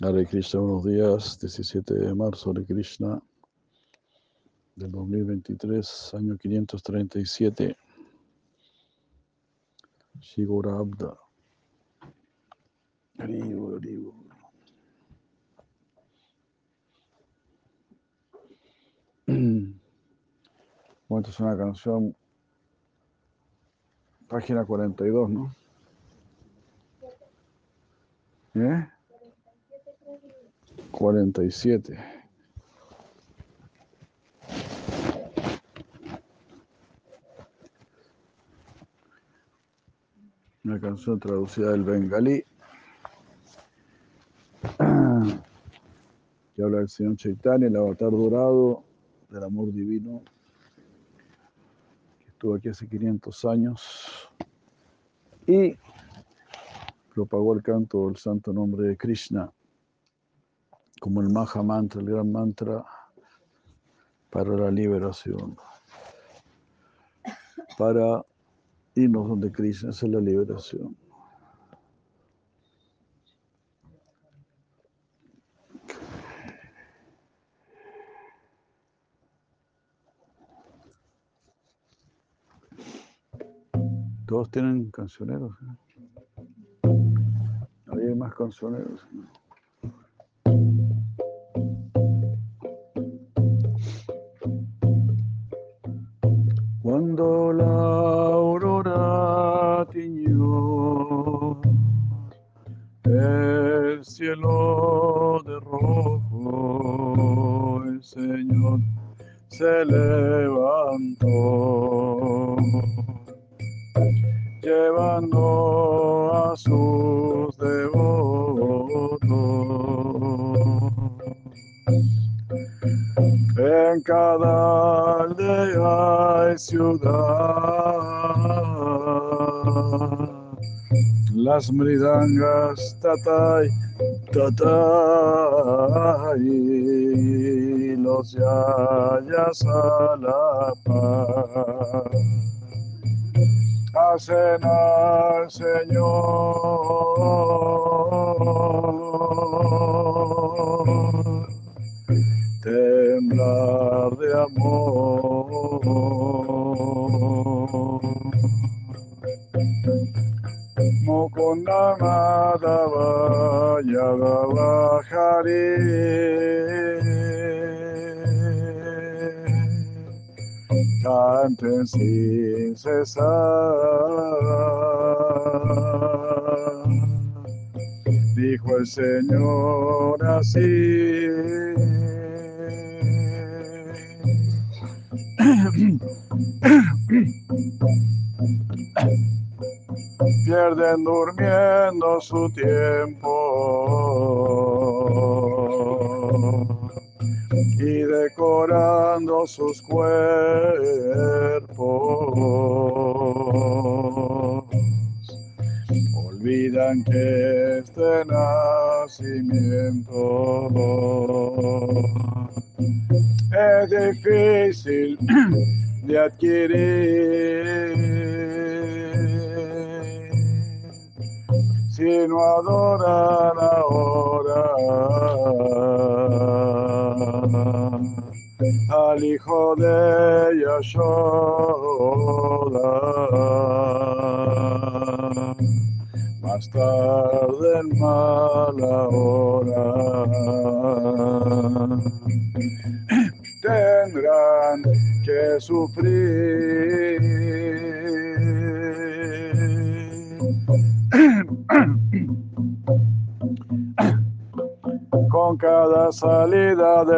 Hare Krishna, buenos días, 17 de marzo, Hare Krishna, del 2023, año 537. Shigura Abda. Bueno, esta es una canción, página 42, ¿no? ¿Eh? 47. Una canción traducida del bengalí. Que habla del Señor Chaitanya, el avatar dorado del amor divino, que estuvo aquí hace 500 años. Y propagó el canto del santo nombre de Krishna como el Maha Mantra, el gran mantra para la liberación. Para irnos donde Krishna es la liberación. Todos tienen cancioneros. Ahí hay más cancioneros. Cuando ciudad. Las mridangas tatay, tatay,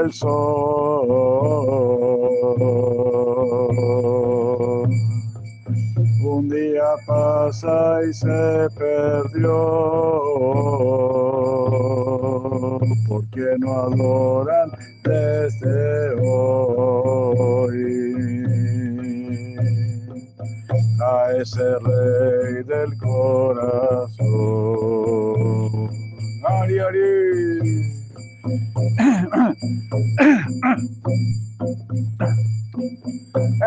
del sol. Un día pasa y se perdió, porque no adoran desde hoy a ese rey del corazón. Ari, ari.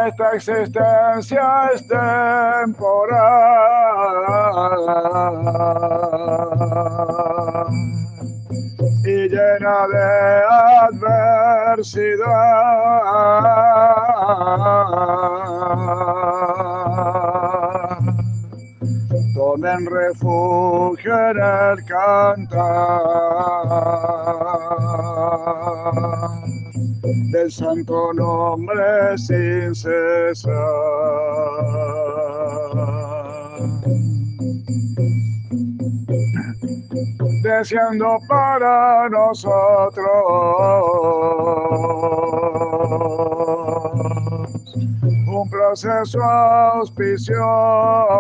Esta existencia es temporal y llena de adversidad. Tomen refugio en el cantar del santo nombre sin cesar. Deseando para nosotros un proceso auspicioso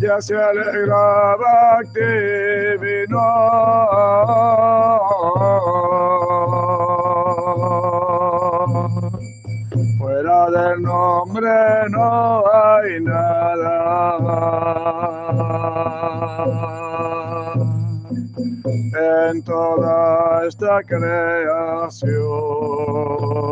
Ya se alegra Bhakti vino. Fuera del nombre no hay nada en toda esta creación. Oh.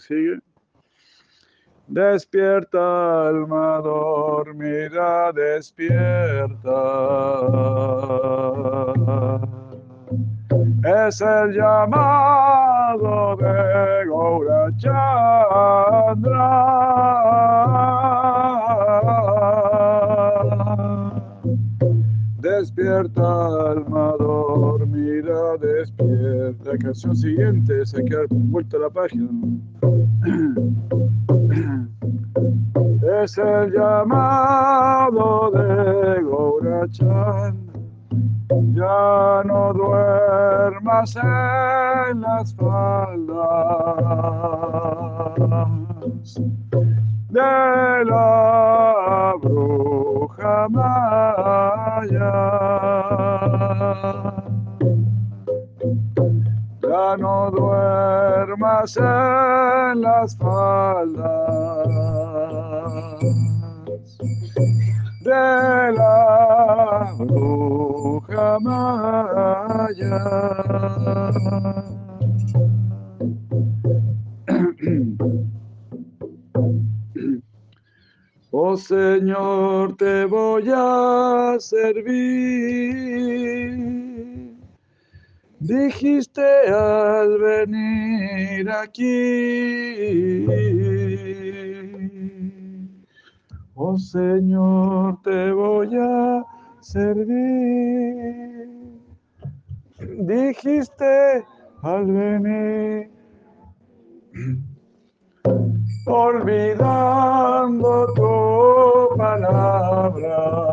Sigue. Despierta, alma dormida, despierta. Canción siguiente se queda vuelta a la página. Es el llamado de Gaurachandra. Ya no duermas en las faldas Señor, te voy a servir. Dijiste al venir olvidando tu palabra.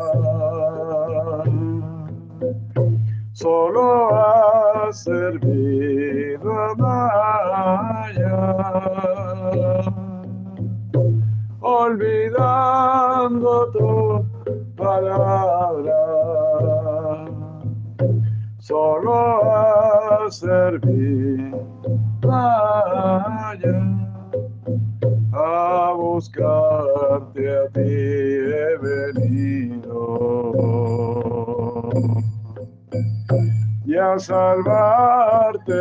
Solo ha servido a Maya, tu palabra. Solo ha servido Maya a buscarte a ti he venido y a salvarte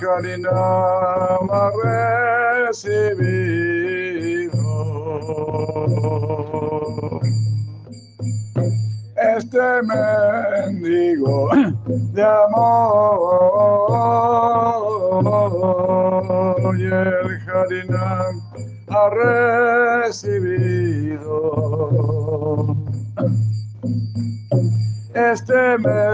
Harinama recibido. Este mendigo de amor y el Harinam ha recibido. Este mendigo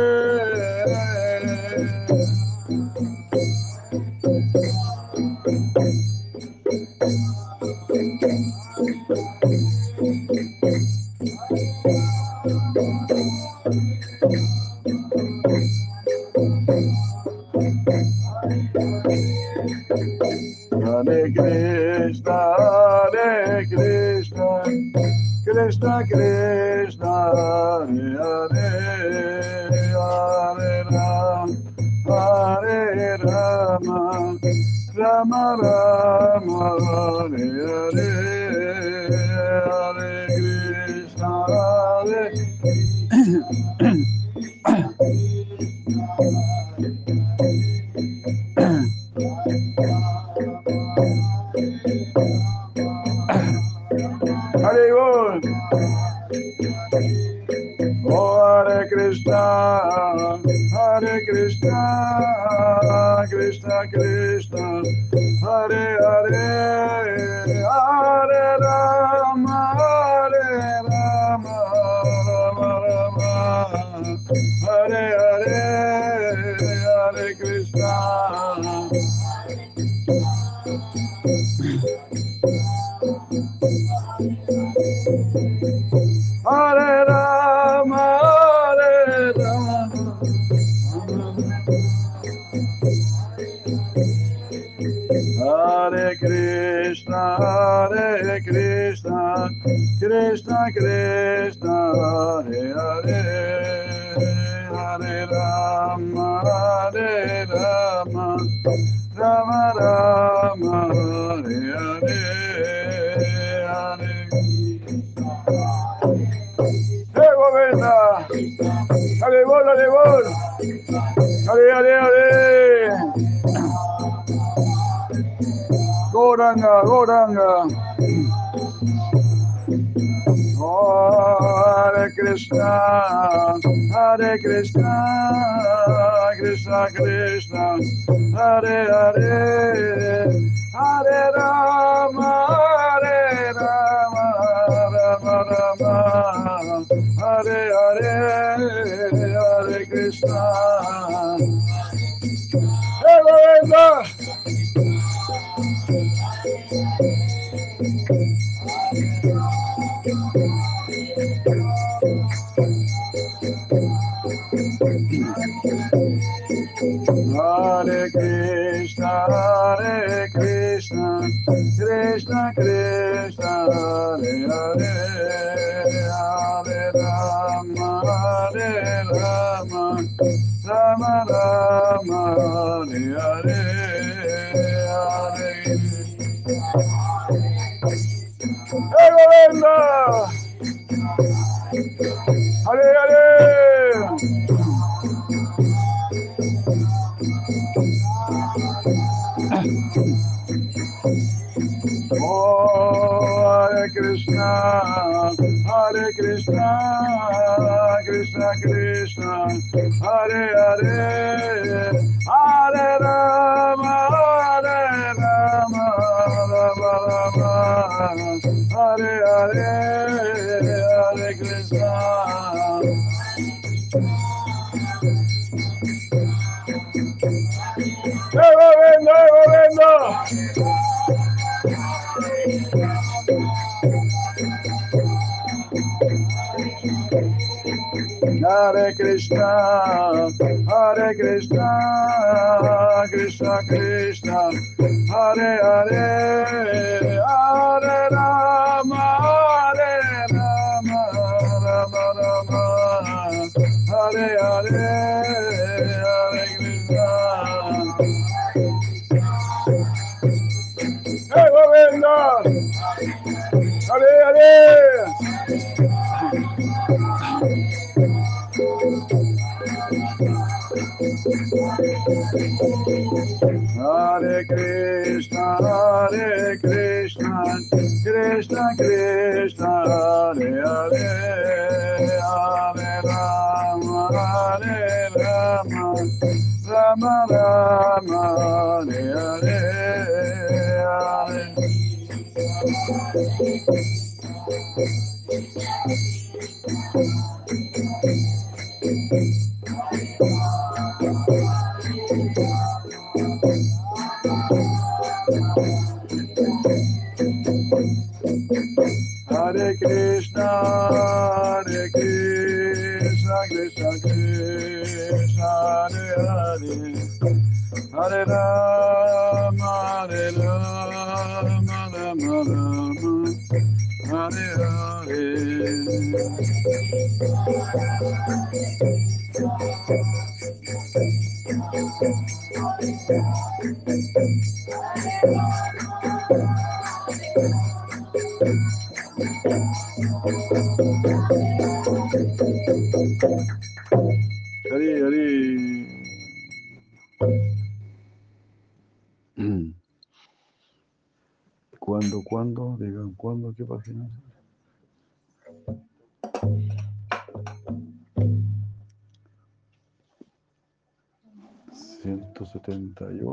Hare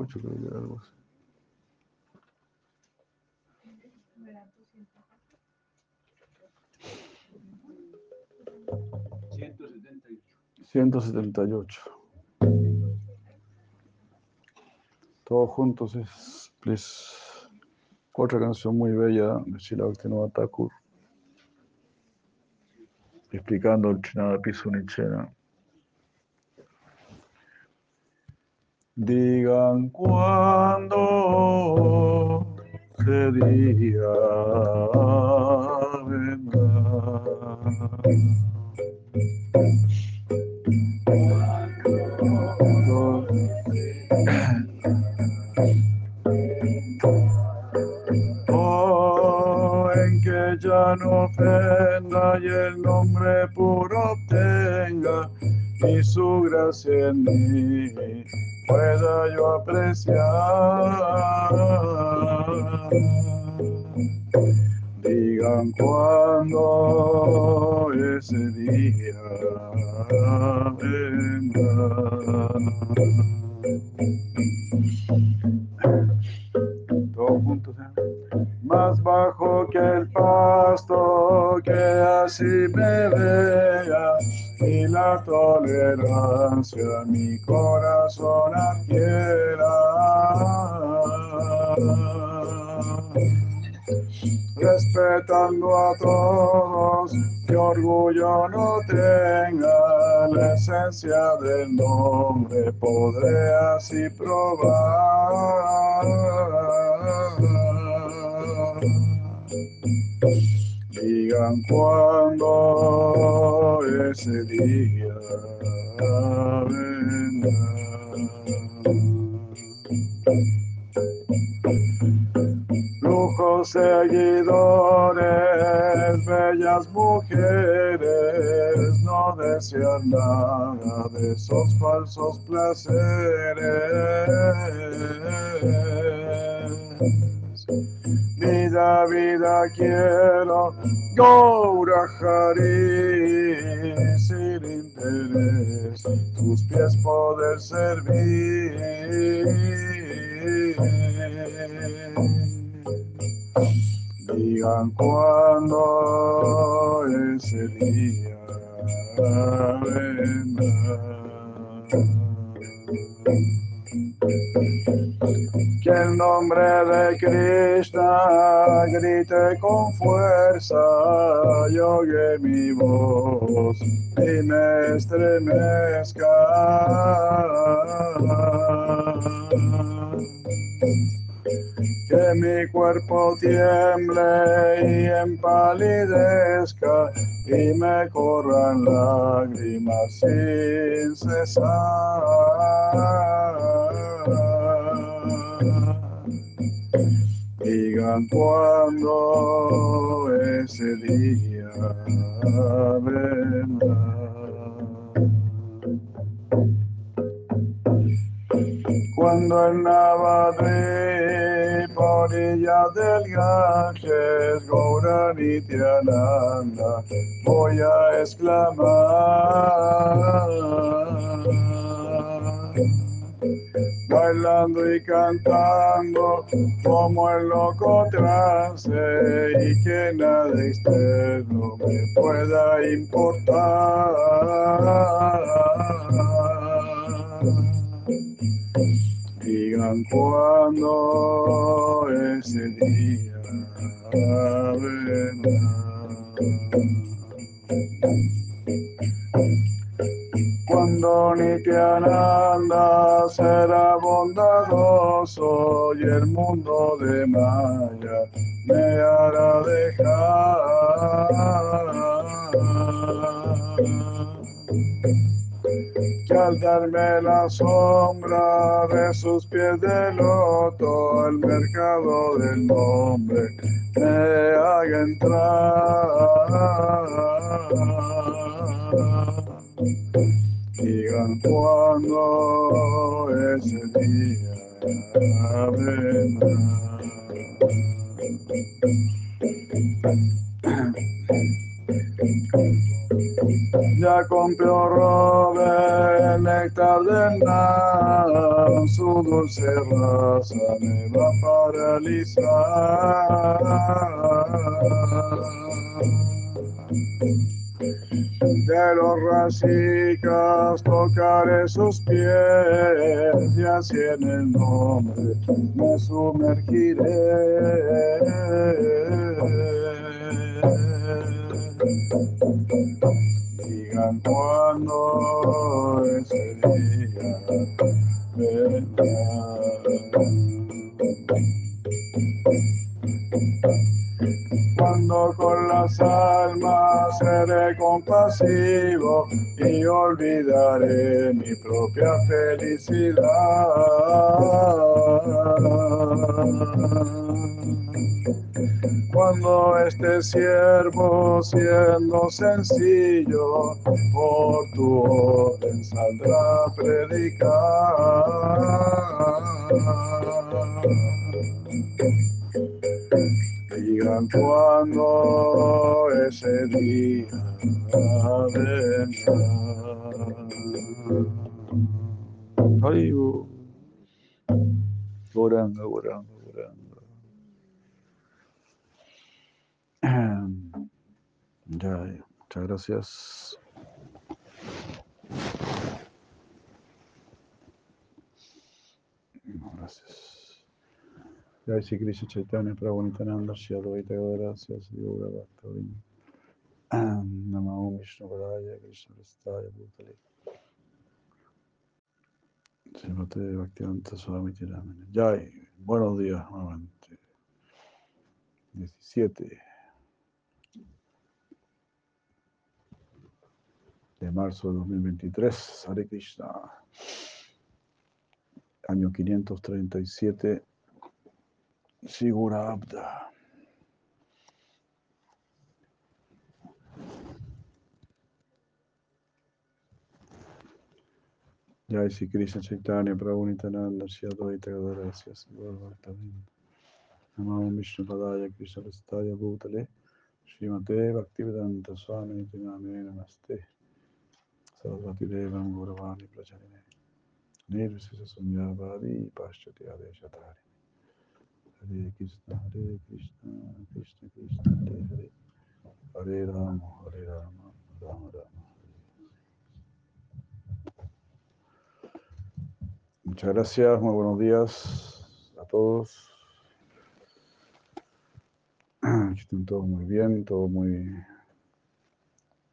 178, creo que era algo así. 178. Todos juntos es, please. Otra canción muy bella de Shila Bhaktivinoda Thakur, explicando el Chinada Pisunichena. Digan cuándo sería Oh, en que ya no ofenda y el nombre puro tenga y su gracia en mí pueda yo apreciar. Digan cuándo ese día vendrá. Todos juntos, ¿eh? Más bajo que el pasto, que así me vea, y la tolerancia mi corazón adquiera respetando a todos, que orgullo no tenga la esencia del nombre, podré así probar. Digan cuándo ese día vendrá lujos seguidores, bellas mujeres, no desean nada de esos falsos placeres. Vida, vida quiero, Gaura Hari, sin interés, tus pies poder servir. Digan cuándo ese día vendrá. Que el nombre de Krishna grite con fuerza, yo mi voz y me estremezca que mi cuerpo tiemble y empalidezca y me corran lágrimas sin cesar. Cuándo ese día vendrá. Cuando el Navadri por ella del Ganges, Gaura Nityananda, voy a exclamar. Bailando y cantando como el loco trance y que nada externo me pueda importar. Digan cuándo ese día vendrá. Cuando Nityananda será bondadoso y el mundo de Maya me hará dejar que al darme la sombra de sus pies de loto, el mercado del nombre me haga entrar. Digan cuándo ese día vendrá. ella con robe el néctar su dulce raza me va a paralizar. De los racicas tocaré sus pies y así en el nombre me sumergiré. Digan cuando ese día vendrá. Cuando con las almas seré compasivo y olvidaré mi propia felicidad. Cuando este siervo siendo sencillo por tu orden saldrá a predicar. Digan cuando ese día vendrá. Haribu. Goranga, goranga, goranga. Ya, muchas gracias. Gracias. Jai Sri Krishna Chaitanya Prabhu Nityananda Shri Advaita Gadara Sri Yoga Bhaktavinda Namo Vishnu Padaya Krishna Prestaya Bhutale Srimate Bhaktivedanta Swami Tiramana Jai, buenos días nuevamente 17 de marzo de 2023 Hare Krishna. Año 537 Sigura Abda. Jai Sri Krishna Chaitanya Prabhu Nityananda Shri Advaita Gadara Shri Bhaktavinda Namo Vishnu Padaya Krishna Prestaya Bhutale Srimate Bhaktivedanta Swami Nityamane Namaste Sarasvati Devam Gauravani Pracharine Nirvisisa Sunyavadi Paschati Adeshatari Hare Krishna, Hare Krishna, Krishna Krishna, Hare Hare, Hare Rama, Hare Rama, Rama Rama. Muchas gracias, muy buenos días a todos. Que estén todos muy bien, todos muy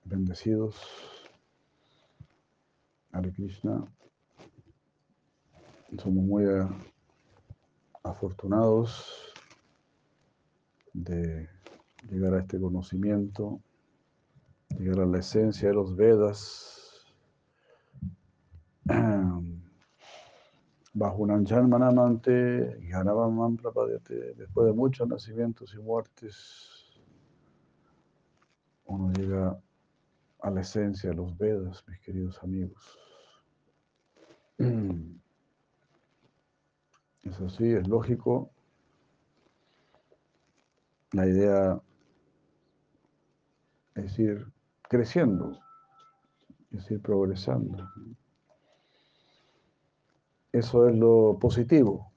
bendecidos. Hare Krishna. Somos muy afortunados de llegar a este conocimiento, llegar a la esencia de los Vedas, bajo un Anjan Manamante, después de muchos nacimientos y muertes, uno llega a la esencia de los Vedas, mis queridos amigos. Es así, es lógico. La idea es ir creciendo, es ir progresando. Eso es lo positivo.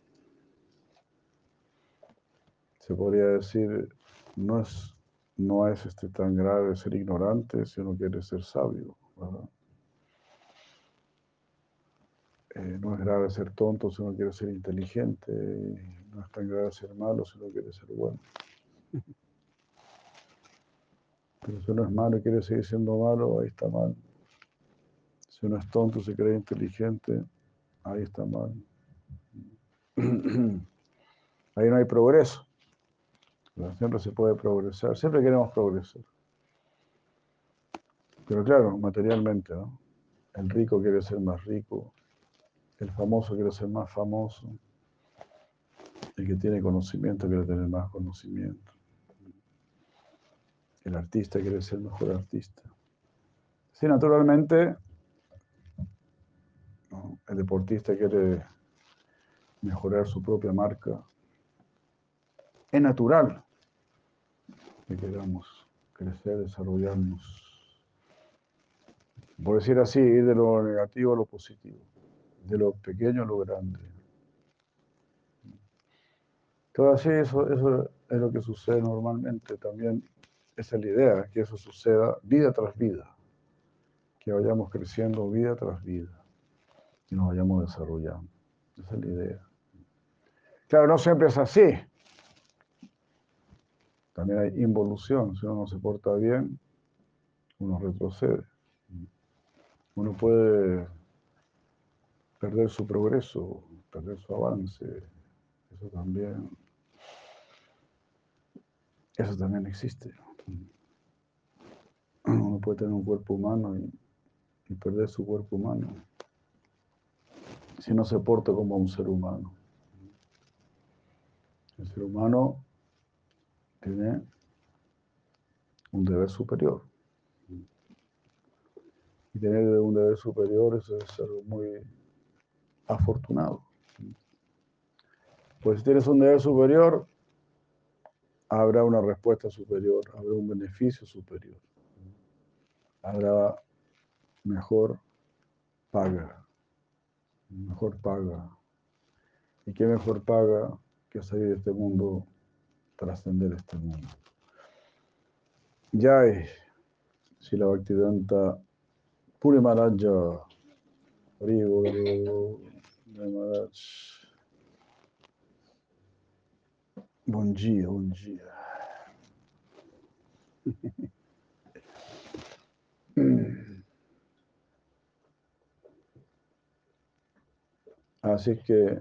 Se podría decir, no es, no es este tan grave ser ignorante si uno quiere ser sabio. ¿verdad? Eh, no es grave ser tonto si uno quiere ser inteligente, no es tan grave ser malo si uno quiere ser bueno. Pero si uno es malo y quiere seguir siendo malo, ahí está mal. Si uno es tonto se cree inteligente, ahí está mal. Ahí no hay progreso. Siempre se puede progresar, siempre queremos progresar. Pero claro, materialmente, ¿no? El rico quiere ser más rico, el famoso quiere ser más famoso. El que tiene conocimiento quiere tener más conocimiento. El artista quiere ser mejor artista. Sí, naturalmente, el deportista quiere mejorar su propia marca. Es natural que queramos crecer, desarrollarnos por decir así, ir de lo negativo a lo positivo, de lo pequeño a lo grande. Todo así, eso, eso es lo que sucede normalmente. También es la idea, que eso suceda vida tras vida, que vayamos creciendo vida tras vida y nos vayamos desarrollando. Esa es la idea. Claro, no siempre es así. También hay involución. Si uno no se porta bien, uno retrocede. Uno puede perder su progreso, perder su avance. Eso también, eso también existe. Uno puede tener un cuerpo humano y, perder su cuerpo humano si no se porta como un ser humano. El ser humano tiene un deber superior. Y tener un deber superior es ser muy afortunado. Pues si tienes un deber superior, habrá una respuesta superior, habrá un beneficio superior, habrá mejor paga, mejor paga. ¿Y qué mejor paga que salir de este mundo, trascender este mundo? Jai, si la Bhaktivedanta Puri Maharaja, Maharaj. Bom dia, bom dia. Así que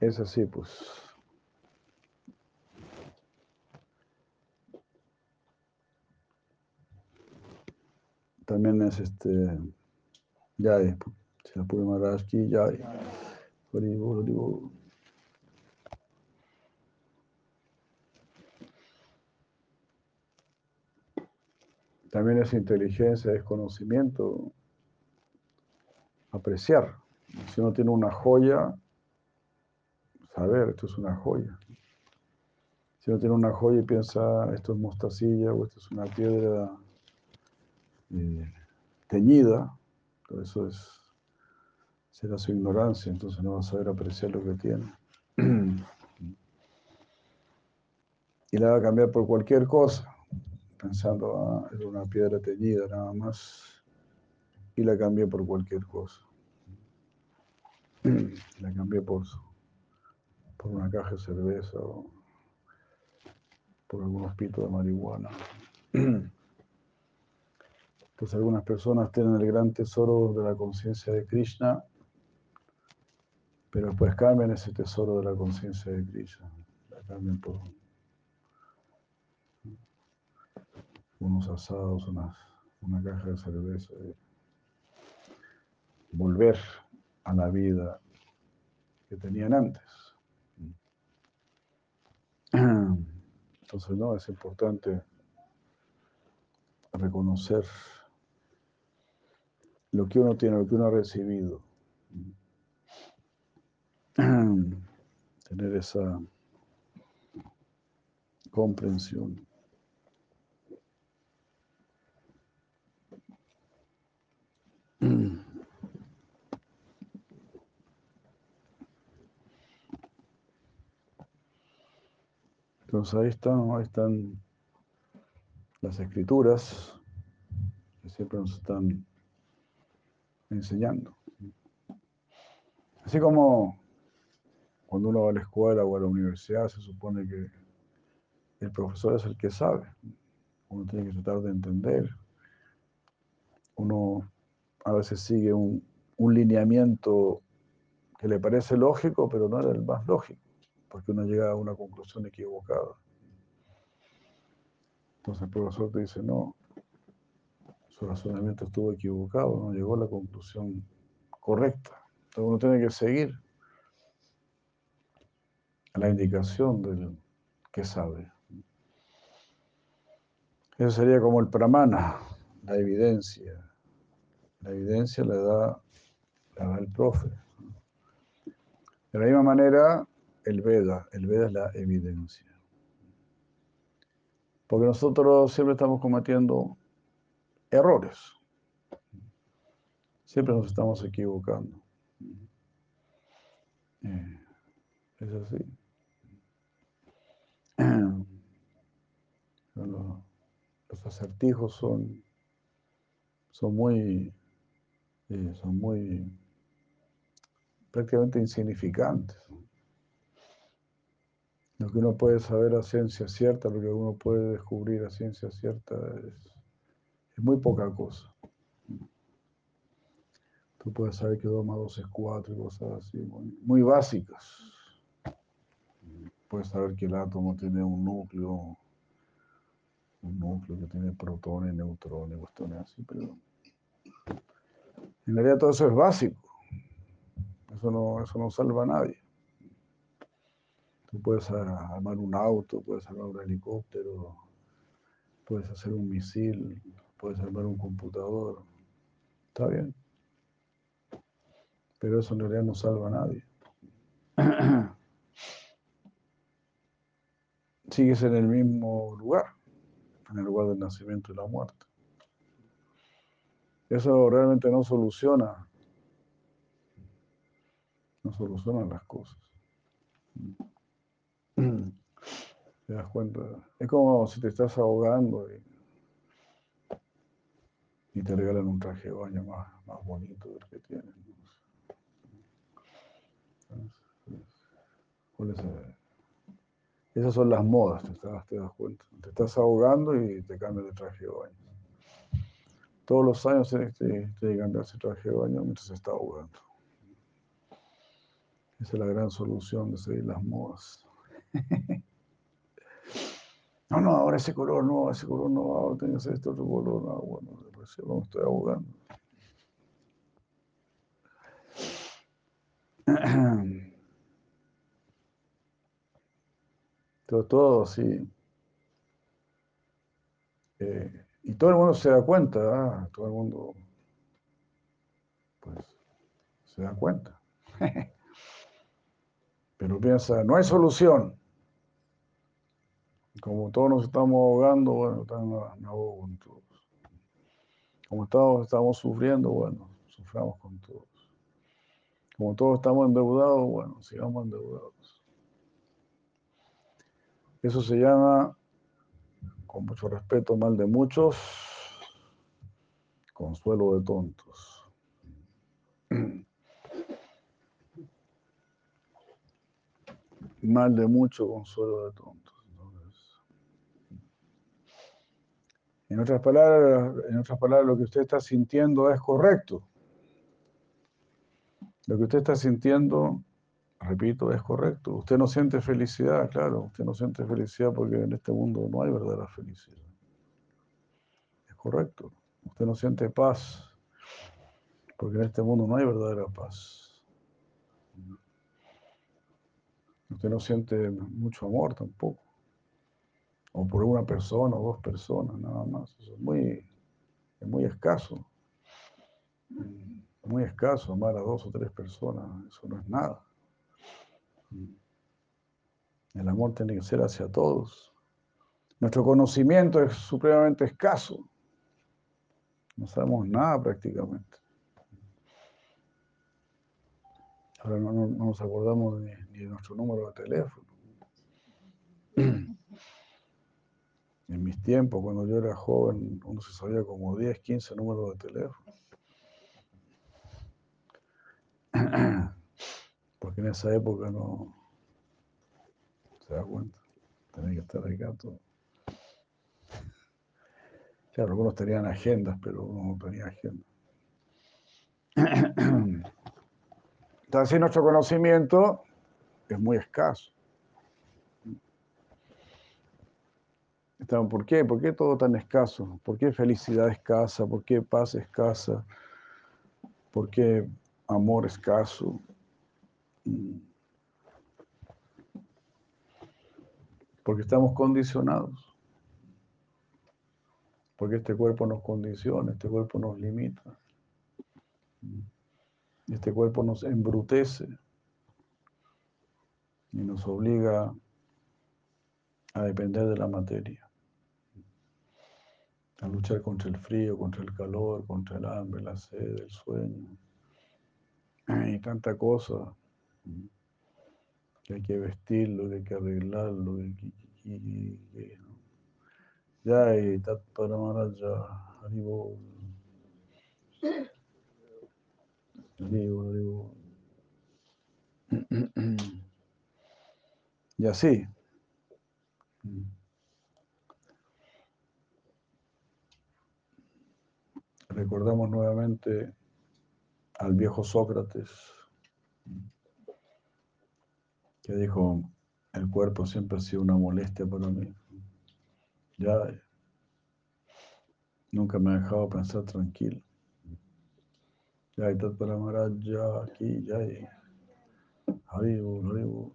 es así, pues. También es este, ya es, También es inteligencia, es conocimiento, apreciar. Si uno tiene una joya, saber, esto es una joya. Si uno tiene una joya y piensa, esto es mostacilla o esto es una piedra eh, teñida, eso es, será su ignorancia, entonces no va a saber apreciar lo que tiene. y la va a cambiar por cualquier cosa, pensando, ah, es una piedra teñida nada más, y la cambié por cualquier cosa. La cambié por, por una caja de cerveza o por algunos pitos de marihuana. Entonces algunas personas tienen el gran tesoro de la conciencia de Krishna, pero después cambian ese tesoro de la conciencia de Krishna. La cambian por unos asados, una caja de cerveza. volver a la que tenían antes. Entonces, no, es importante reconocer lo que uno tiene, lo que uno ha recibido. Tener esa comprensión. Entonces ahí están, ahí están las escrituras que siempre nos están enseñando. Así como cuando uno va a la escuela o a la universidad se supone que el profesor es el que sabe. Uno tiene que tratar de entender. Uno a veces sigue un, un lineamiento que le parece lógico, pero no era el más lógico porque uno llega a una conclusión equivocada. Entonces el profesor te dice, no, su razonamiento estuvo equivocado, no llegó a la conclusión correcta. Entonces uno tiene que seguir la indicación del que sabe. Eso sería como el pramana, la evidencia. La evidencia la da, la da el profe. De la misma manera, el Veda. El Veda es la evidencia. Porque nosotros siempre estamos cometiendo errores. Siempre nos estamos equivocando. Eh, es así. Los, acertijos son, son muy, eh, son muy prácticamente insignificantes. Lo que uno puede saber a ciencia cierta, lo que uno puede descubrir a ciencia cierta es, muy poca cosa. Tú puedes saber que 2 más 2 es 4 y cosas así, muy, básicas. Puedes saber que el átomo tiene un núcleo, un núcleo que tiene protones, neutrones, cuestiones así, pero en realidad todo eso es básico. Eso no, eso no salva a nadie. Tú puedes armar un auto, puedes armar un helicóptero, puedes hacer un misil, puedes armar un computador. Está bien. Pero eso en realidad no salva a nadie. Sigues en el mismo lugar, en el lugar del nacimiento y la muerte. Eso realmente no soluciona, no soluciona las cosas. Te das cuenta. Es como si te estás ahogando y, te regalan un traje de baño más, más bonito del que tienes. Esas son las modas, te, das cuenta. Te estás ahogando y te cambias de traje de baño. Todos los años tienes que cambiar traje de baño mientras se está ahogando. Esa es la gran solución de seguir las modas. No, no, ahora ese color no, ese color no, ahora tengo este otro color, no, bueno, después me estoy ahogando. Todo, todo sí. Eh, y todo el mundo se da cuenta, ¿ah? todo el mundo pues se da cuenta. Pero piensa, no hay solución. Como todos nos estamos ahogando, bueno, me ahogo con todos. Como todos estamos sufriendo, bueno, suframos con todos. Como todos estamos endeudados, bueno, sigamos endeudados. Eso se llama, con mucho respeto, mal de muchos, consuelo de tontos. Mal de mucho, consuelo de tontos. En otras palabras, en otras palabras, lo que usted está sintiendo es correcto. Lo que usted está sintiendo, repito, es correcto. Usted no siente felicidad, claro, usted no siente felicidad porque en este mundo no hay verdadera felicidad. Es correcto. Usted no siente paz porque en este mundo no hay verdadera paz. Usted no siente mucho amor tampoco o por una persona o dos personas, nada más. Eso es muy, es muy escaso. Muy escaso amar a dos o tres personas, eso no es nada. El amor tiene que ser hacia todos. Nuestro conocimiento es supremamente escaso. No sabemos nada prácticamente. Ahora no, nos acordamos ni de nuestro número de teléfono. En mis tiempos, cuando yo era joven, uno se sabía como 10, 15 números de teléfono. Porque en esa época no se da cuenta. Tenía que estar acá todo. Claro, algunos tenían agendas, pero uno no tenía agenda. Entonces, nuestro conocimiento es muy escaso. ¿Por qué? ¿Por qué todo tan escaso? ¿Por qué felicidad escasa? ¿Por qué paz escasa? ¿Por qué amor escaso? Porque estamos condicionados. Porque este cuerpo nos condiciona, este cuerpo nos limita. Este cuerpo nos embrutece y nos obliga a depender de la materia a luchar contra el frío, contra el calor, contra el hambre, la sed, el sueño y tanta cosa que hay que vestirlo, que hay que arreglarlo, que, ya y Tat Paramaraja, Haribo, Haribo, Haribo. Y así. Recordamos nuevamente al viejo Sócrates, que dijo, el cuerpo siempre ha sido una molestia para mí. Ya nunca me ha dejado pensar tranquilo. Ya hay para Maharaj, ya aquí, ya hay. Haribu, Haribu.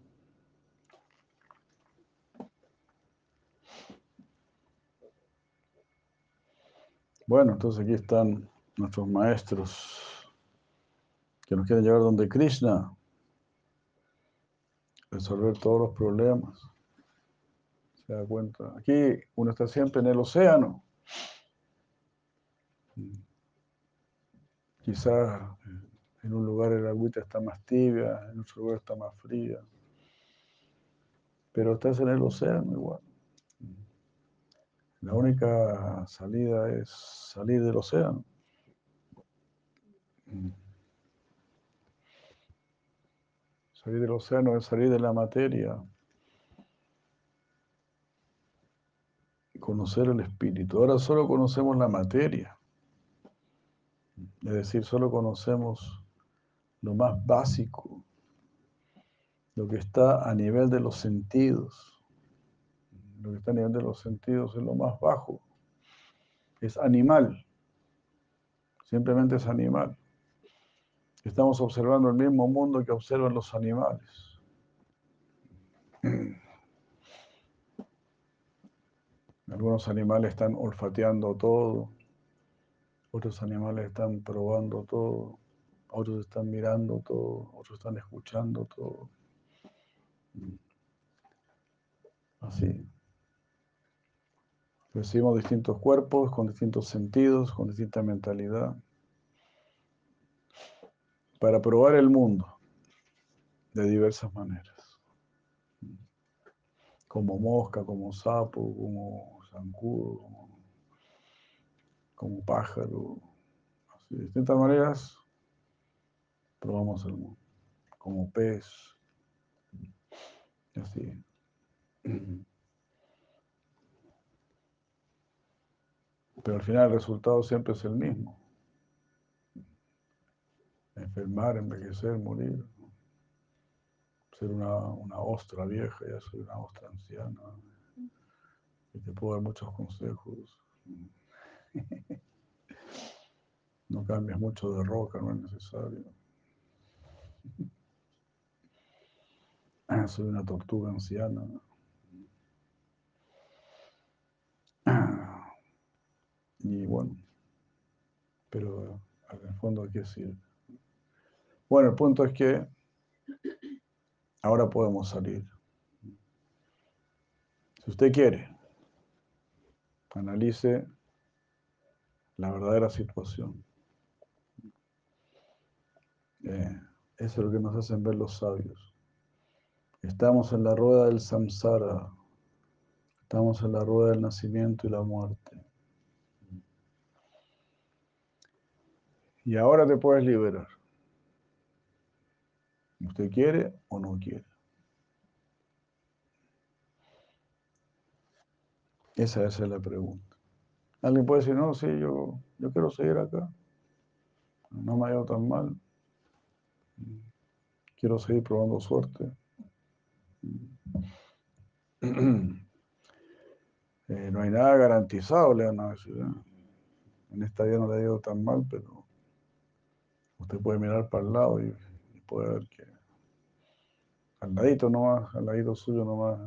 Bueno, entonces aquí están nuestros maestros que nos quieren llevar donde Krishna, resolver todos los problemas. Se da cuenta. Aquí uno está siempre en el océano. Quizás en un lugar el agüita está más tibia, en otro lugar está más fría. Pero estás en el océano igual. La única salida es salir del océano. Salir del océano es salir de la materia. Conocer el espíritu. Ahora solo conocemos la materia. Es decir, solo conocemos lo más básico, lo que está a nivel de los sentidos lo que está a nivel de los sentidos es lo más bajo. Es animal. Simplemente es animal. Estamos observando el mismo mundo que observan los animales. Algunos animales están olfateando todo, otros animales están probando todo, otros están mirando todo, otros están escuchando todo. Así. Recibimos distintos cuerpos, con distintos sentidos, con distinta mentalidad, para probar el mundo de diversas maneras. Como mosca, como sapo, como zancudo, como, pájaro. Así, de distintas maneras probamos el mundo. Como pez. Así. Pero al final el resultado siempre es el mismo. Enfermar, envejecer, morir. Ser una, ostra vieja, ya soy una ostra anciana. Y te puedo dar muchos consejos. No cambias mucho de roca, no es necesario. Soy una tortuga anciana. Y bueno, pero en el fondo, ¿qué decir? Bueno, el punto es que ahora podemos salir. Si usted quiere, analice la verdadera situación. Eh, eso es lo que nos hacen ver los sabios. Estamos en la rueda del samsara. Estamos en la rueda del nacimiento y la muerte. Y ahora te puedes liberar. ¿Usted quiere o no quiere? Esa, es la pregunta. Alguien puede decir, no, sí, yo, yo quiero seguir acá. No me ha ido tan mal. Quiero seguir probando suerte. Eh, no hay nada garantizado, le van a decir. ¿eh? En esta vida no le ha ido tan mal, pero Usted puede mirar para el lado y, puede ver que al ladito nomás, al ladito suyo nomás,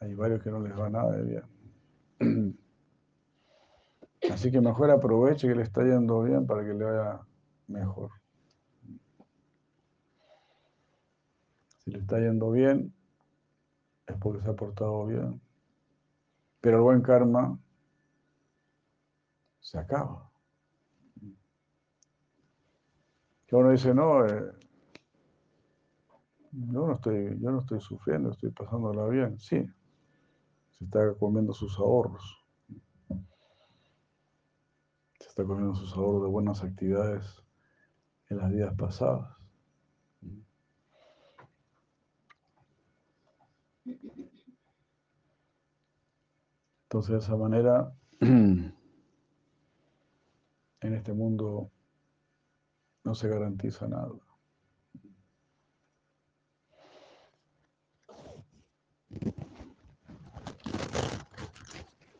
hay varios que no les va nada de bien. Así que mejor aproveche que le está yendo bien para que le vaya mejor. Si le está yendo bien, es porque se ha portado bien. Pero el buen karma se acaba. Que uno dice, no, eh, yo, no estoy, yo no estoy sufriendo, estoy pasándola bien. Sí, se está comiendo sus ahorros. Se está comiendo sus ahorros de buenas actividades en las vidas pasadas. Entonces, de esa manera, en este mundo no se garantiza nada.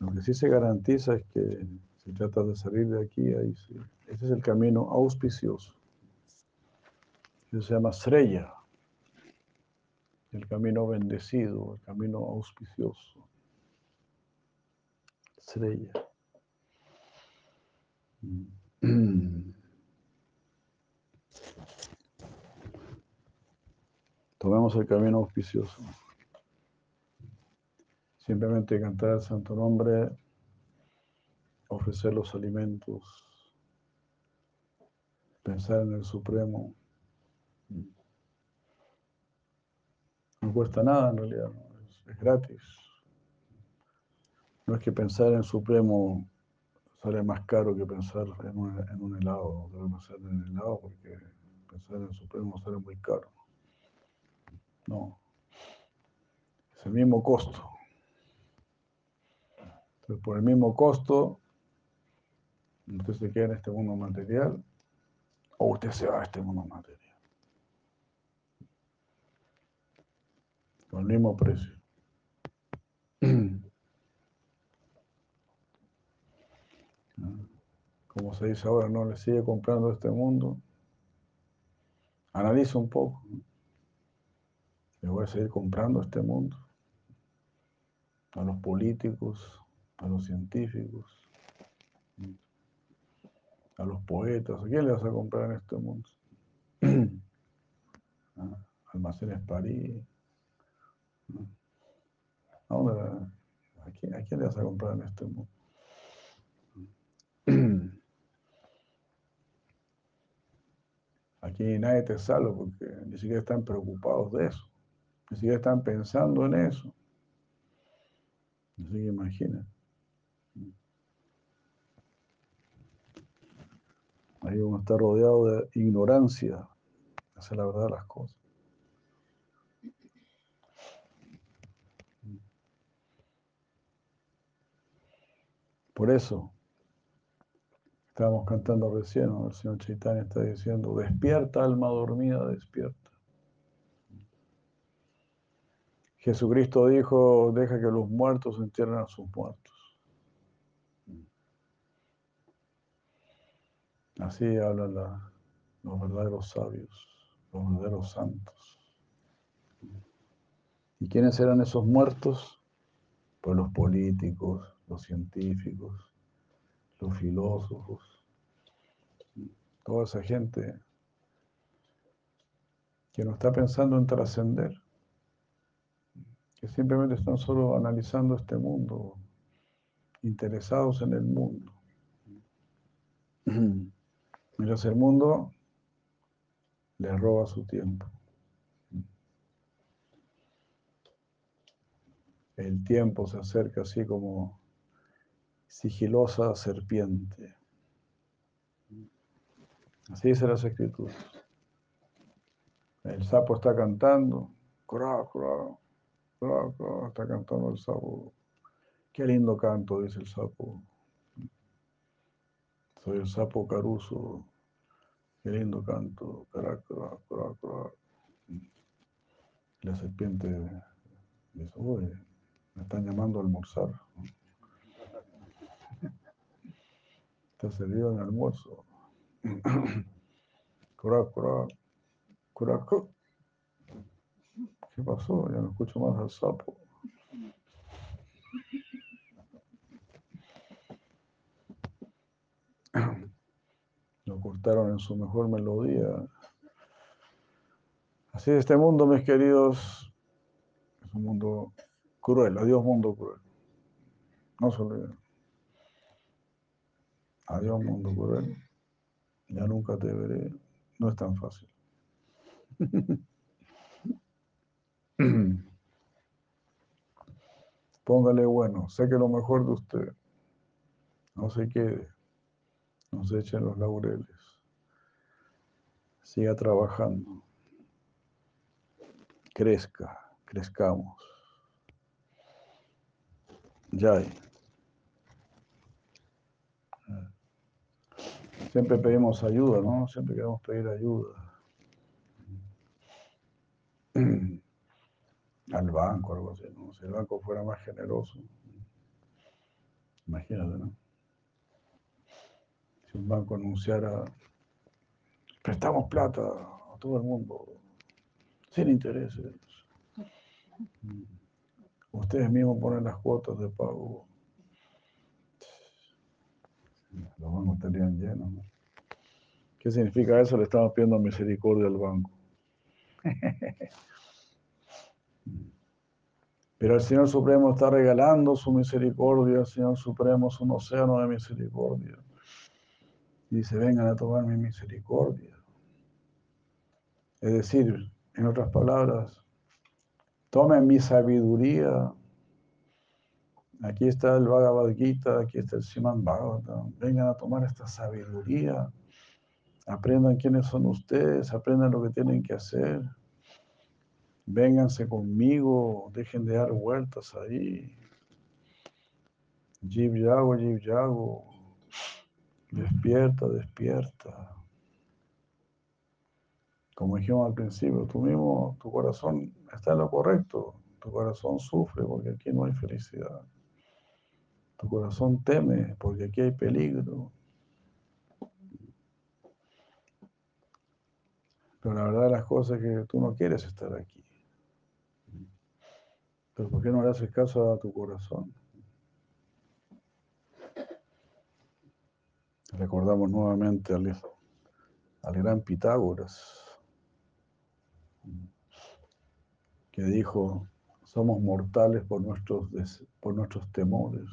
Lo que sí se garantiza es que si tratas de salir de aquí, ahí sí. Ese es el camino auspicioso. Eso se llama Sreya, el camino bendecido, el camino auspicioso. Sreya. Tomemos el camino auspicioso. Simplemente cantar el santo nombre, ofrecer los alimentos, pensar en el Supremo. No cuesta nada en realidad, es, gratis. No es que pensar en el Supremo sale más caro que pensar en un, en un helado, debe pensar en el helado porque pensar en el Supremo sale muy caro. No, es el mismo costo. Por el mismo costo, usted se queda en este mundo material o usted se va a este mundo material. Con el mismo precio. Como se dice ahora, no le sigue comprando este mundo. Analiza un poco. Le voy a seguir comprando este mundo. A los políticos, a los científicos, a los poetas. ¿A quién le vas a comprar en este mundo? Almacenes París. ¿A, ¿A, quién, ¿A quién le vas a comprar en este mundo? Aquí nadie te salva porque ni siquiera están preocupados de eso. Ni siquiera están pensando en eso. Así que imagina. Ahí uno está rodeado de ignorancia. Esa es la verdad de las cosas. Por eso, estábamos cantando recién, el señor Chaitanya está diciendo, despierta alma dormida, despierta. Jesucristo dijo, deja que los muertos entierren a sus muertos. Así hablan los verdaderos sabios, los verdaderos santos. ¿Y quiénes eran esos muertos? Pues los políticos, los científicos, los filósofos, toda esa gente que no está pensando en trascender que simplemente están solo analizando este mundo, interesados en el mundo. Mientras el mundo les roba su tiempo. El tiempo se acerca así como sigilosa serpiente. Así dice las escrituras. El sapo está cantando, está cantando el sapo. Qué lindo canto, dice el sapo. Soy el sapo caruso. Qué lindo canto. La serpiente dice, uy, me están llamando a almorzar. Está servido en almuerzo. ¿Qué pasó? Ya no escucho más al sapo. Lo cortaron en su mejor melodía. Así es este mundo, mis queridos. Es un mundo cruel. Adiós, mundo cruel. No se olviden. Adiós, mundo cruel. Ya nunca te veré. No es tan fácil. Póngale bueno, sé que lo mejor de usted. No se quede, no se echen los laureles. Siga trabajando. Crezca, crezcamos. Ya. Siempre pedimos ayuda, ¿no? Siempre queremos pedir ayuda. Al banco, algo así, ¿no? Si el banco fuera más generoso. Imagínate, ¿no? Si un banco anunciara, prestamos plata a todo el mundo, sin intereses. Ustedes mismos ponen las cuotas de pago los bancos estarían llenos. ¿Qué significa eso? Le estamos pidiendo misericordia al banco. Pero el Señor Supremo está regalando su misericordia, el Señor Supremo es un océano de misericordia. Y dice, vengan a tomar mi misericordia. Es decir, en otras palabras, tomen mi sabiduría Aquí está el Bhagavad Gita, aquí está el Siman Bhagavatam. Vengan a tomar esta sabiduría. Aprendan quiénes son ustedes, aprendan lo que tienen que hacer. Vénganse conmigo, dejen de dar vueltas ahí. Jib Yago, Jib Yago. Despierta, despierta. Como dijimos al principio, tú mismo, tu corazón está en lo correcto. Tu corazón sufre porque aquí no hay felicidad. Tu corazón teme porque aquí hay peligro. Pero la verdad de las cosas es que tú no quieres estar aquí. Pero ¿por qué no le haces caso a tu corazón? Recordamos nuevamente al, al gran Pitágoras, que dijo, somos mortales por nuestros, por nuestros temores.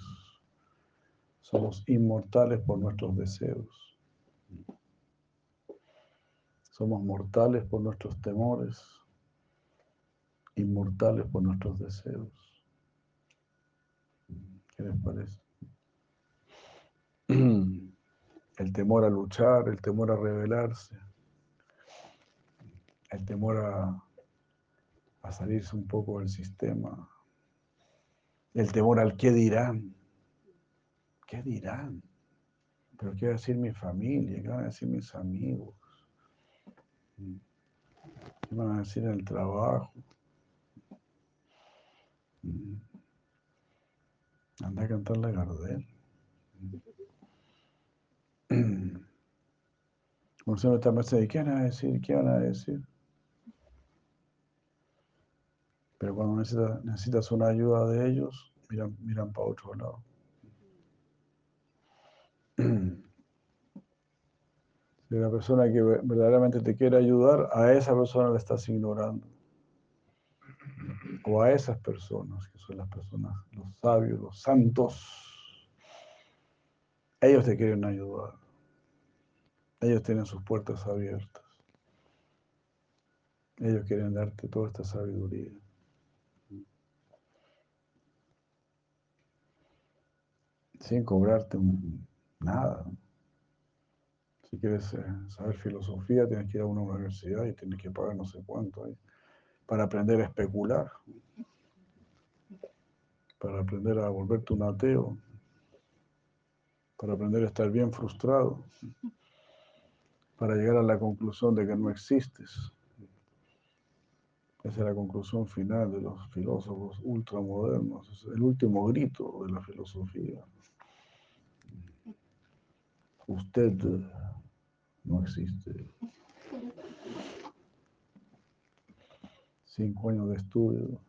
Somos inmortales por nuestros deseos. Somos mortales por nuestros temores, inmortales por nuestros deseos. ¿Qué les parece? El temor a luchar, el temor a rebelarse, el temor a, a salirse un poco del sistema, el temor al qué dirán. ¿Qué dirán? ¿Pero qué va a decir mi familia? ¿Qué van a decir mis amigos? ¿Qué van a decir el trabajo? Anda a cantar la Gardel. Uno está pensando, ¿qué van a decir? ¿Qué van a decir? Pero cuando necesitas, necesitas una ayuda de ellos, miran, miran para otro lado. Si la persona que verdaderamente te quiere ayudar, a esa persona la estás ignorando. O a esas personas, que son las personas, los sabios, los santos. Ellos te quieren ayudar. Ellos tienen sus puertas abiertas. Ellos quieren darte toda esta sabiduría. Sin cobrarte un, Nada. Si quieres eh, saber filosofía, tienes que ir a una universidad y tienes que pagar no sé cuánto ahí para aprender a especular, para aprender a volverte un ateo, para aprender a estar bien frustrado, para llegar a la conclusión de que no existes. Esa es la conclusión final de los filósofos ultramodernos, es el último grito de la filosofía usted no existe. Cinco años de estudio.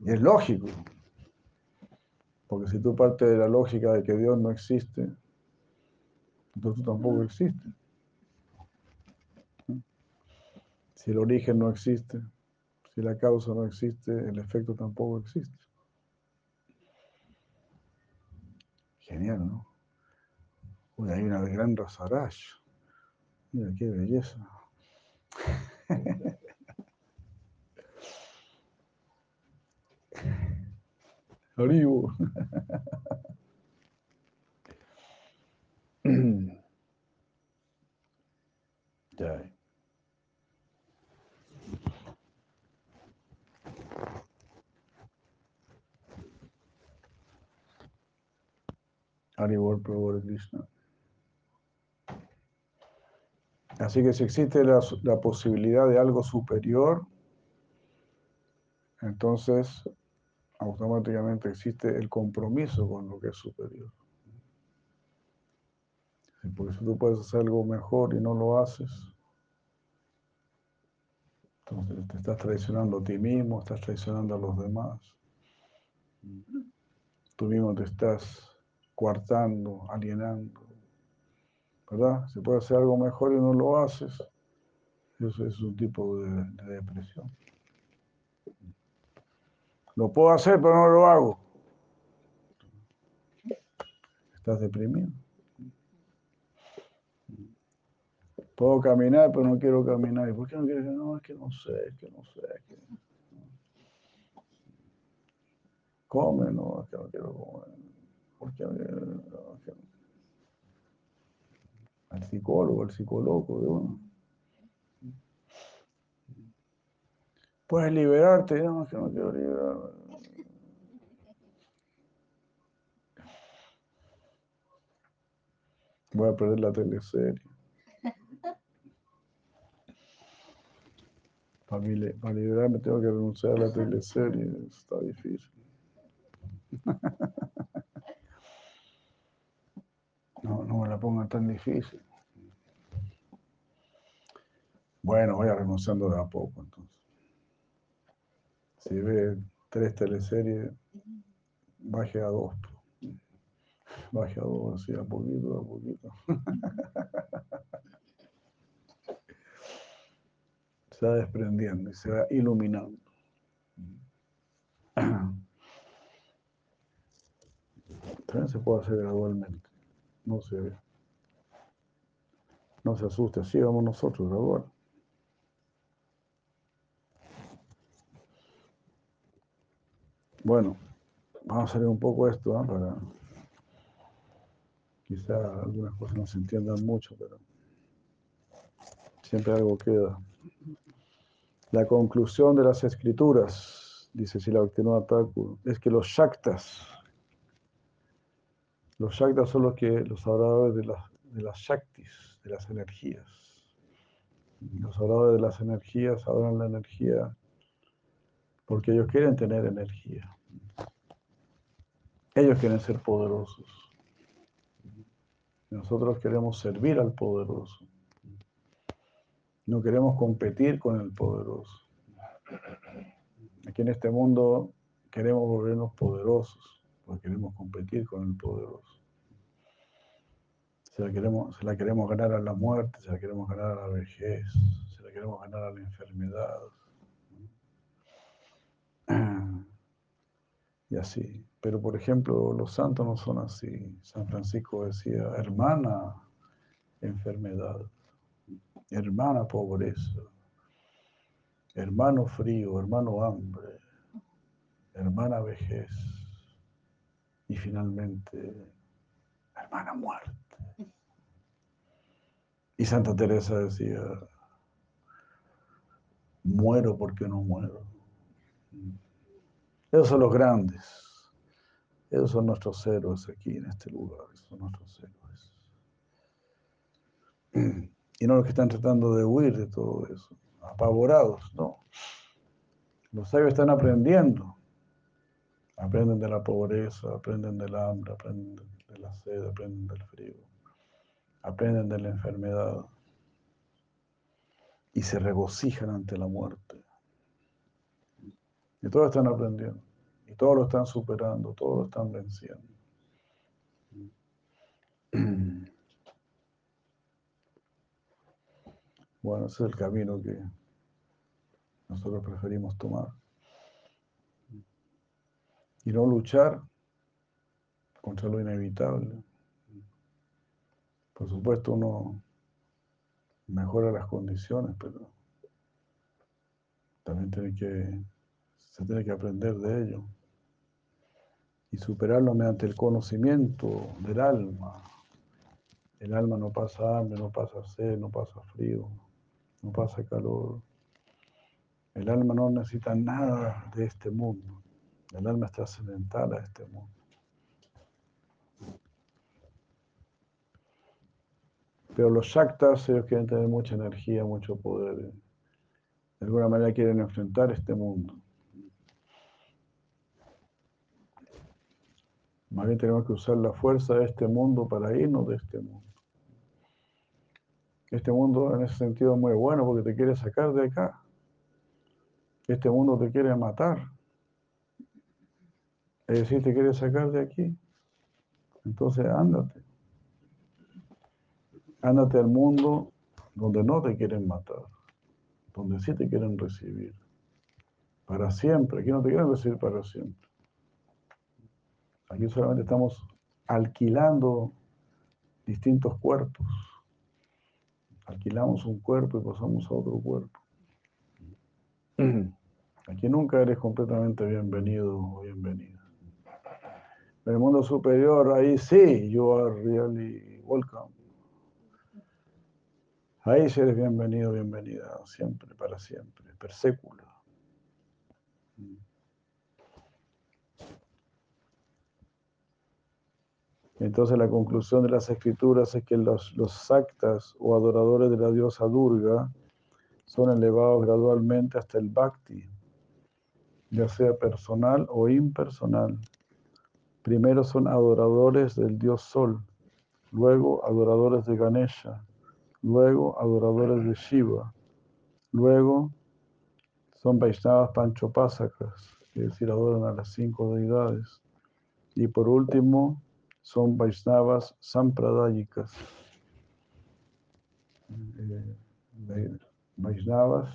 Y es lógico, porque si tú partes de la lógica de que Dios no existe, entonces tú tampoco existes. Si el origen no existe, Si la causa no existe, el efecto tampoco existe. Genial, ¿no? Uy, hay una gran Rasaraj. Mira qué belleza. Oribu. ya. Haribol Prabhu Krishna. Así que si existe la, la, posibilidad de algo superior, entonces automáticamente existe el compromiso con lo que es superior. Porque si tú puedes hacer algo mejor y no lo haces, entonces te estás traicionando a ti mismo, estás traicionando a los demás. Tú mismo te estás coartando, alienando. ¿Verdad? Si puedes hacer algo mejor y no lo haces, eso es un tipo de, de depresión. Lo puedo hacer, pero no lo hago. Estás deprimido. Puedo caminar, pero no quiero caminar. ¿Y por qué no quieres? No, es que no sé, es que no sé. Come, no, es que no quiero comer. ¿Por qué no quiero? No. Al psicólogo, al psicólogo de uno. Puedes liberarte, no, es que no quiero liberarme. Voy a perder la teleserie. Para, para liberarme tengo que renunciar a la teleserie, está difícil. No, no me la pongan tan difícil. Bueno, voy a renunciando de a poco entonces. Si ve tres teleseries, baje a dos. Baje a dos, así a poquito, a poquito. se va desprendiendo y se va iluminando. También se puede hacer gradualmente. No se, no se asuste, así vamos nosotros gradual. Bueno, vamos a salir un poco esto ¿eh? para quizá algunas cosas no se entiendan mucho, pero siempre algo queda. La conclusión de las escrituras, dice Silabhaktivinoda Thakur, es que los shaktas, los shaktas son los que los adoradores de las, de las shaktis, de las energías. Los adoradores de las energías adoran la energía porque ellos quieren tener energía. Ellos quieren ser poderosos. Nosotros queremos servir al poderoso. No queremos competir con el poderoso. Aquí en este mundo queremos volvernos poderosos, porque queremos competir con el poderoso. Se la, queremos, se la queremos ganar a la muerte, se la queremos ganar a la vejez, se la queremos ganar a la enfermedad. Y así. Pero por ejemplo, los santos no son así. San Francisco decía, hermana, enfermedad hermana pobreza, hermano frío, hermano hambre, hermana vejez y finalmente hermana muerte. Y Santa Teresa decía, muero porque no muero. Esos son los grandes. Esos son nuestros héroes aquí en este lugar. Esos son nuestros héroes. y no los que están tratando de huir de todo eso, apavorados, no. Los sabios están aprendiendo. Aprenden de la pobreza, aprenden del hambre, aprenden de la sed, aprenden del frío, aprenden de la enfermedad y se regocijan ante la muerte. Y todos están aprendiendo, y todos lo están superando, todos lo están venciendo. Bueno, ese es el camino que nosotros preferimos tomar. Y no luchar contra lo inevitable. Por supuesto uno mejora las condiciones, pero también tiene que, se tiene que aprender de ello y superarlo mediante el conocimiento del alma. El alma no pasa hambre, no pasa sed, no pasa frío, no pasa calor. El alma no necesita nada de este mundo. El alma es trascendental a este mundo. Pero los shaktas, ellos quieren tener mucha energía, mucho poder. De alguna manera quieren enfrentar este mundo. Más bien tenemos que usar la fuerza de este mundo para irnos de este mundo. Este mundo en ese sentido es muy bueno porque te quiere sacar de acá. Este mundo te quiere matar. Es decir, te quiere sacar de aquí. Entonces ándate. Ándate al mundo donde no te quieren matar, donde sí te quieren recibir. Para siempre. Aquí no te quieren recibir para siempre. Aquí solamente estamos alquilando distintos cuerpos. Alquilamos un cuerpo y pasamos a otro cuerpo. Aquí nunca eres completamente bienvenido o bienvenida. En el mundo superior, ahí sí, you are really welcome. Ahí sí eres bienvenido, bienvenida, siempre, para siempre, per século. Entonces la conclusión de las escrituras es que los, los saktas o adoradores de la diosa Durga son elevados gradualmente hasta el bhakti, ya sea personal o impersonal. Primero son adoradores del dios Sol, luego adoradores de Ganesha, luego adoradores de Shiva, luego son Vaishnavas Panchopasakas, es decir, adoran a las cinco deidades. Y por último, son Vaishnavas Sampradayikas. Eh, Vaishnavas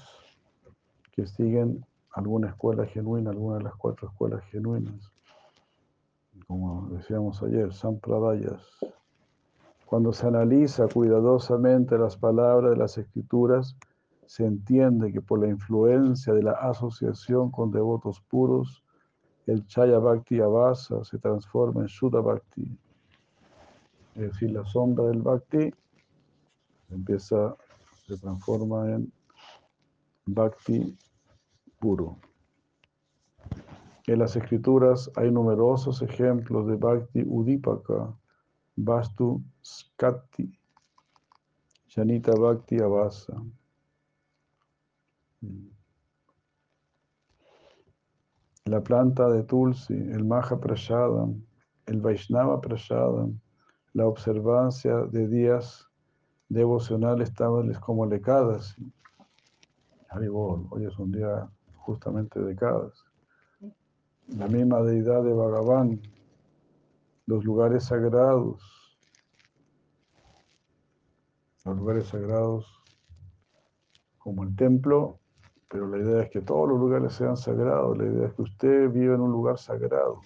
que siguen alguna escuela genuina, alguna de las cuatro escuelas genuinas. Como decíamos ayer, Sampradayas. Cuando se analiza cuidadosamente las palabras de las escrituras, se entiende que por la influencia de la asociación con devotos puros, el Chaya Bhakti Abasa se transforma en Shuddha Bhakti. Es decir, la sombra del Bhakti empieza, se transforma en Bhakti puro. En las escrituras hay numerosos ejemplos de Bhakti Udipaka, Vastu Skati, Janita Bhakti Abasa. La planta de Tulsi, el Maha Prashadam, el Vaishnava Prashadam, la observancia de días devocionales tales como lecadas. Hoy es un día justamente de Kadas. La misma deidad de Bhagavan, los lugares sagrados, los lugares sagrados como el templo, pero la idea es que todos los lugares sean sagrados, la idea es que usted vive en un lugar sagrado.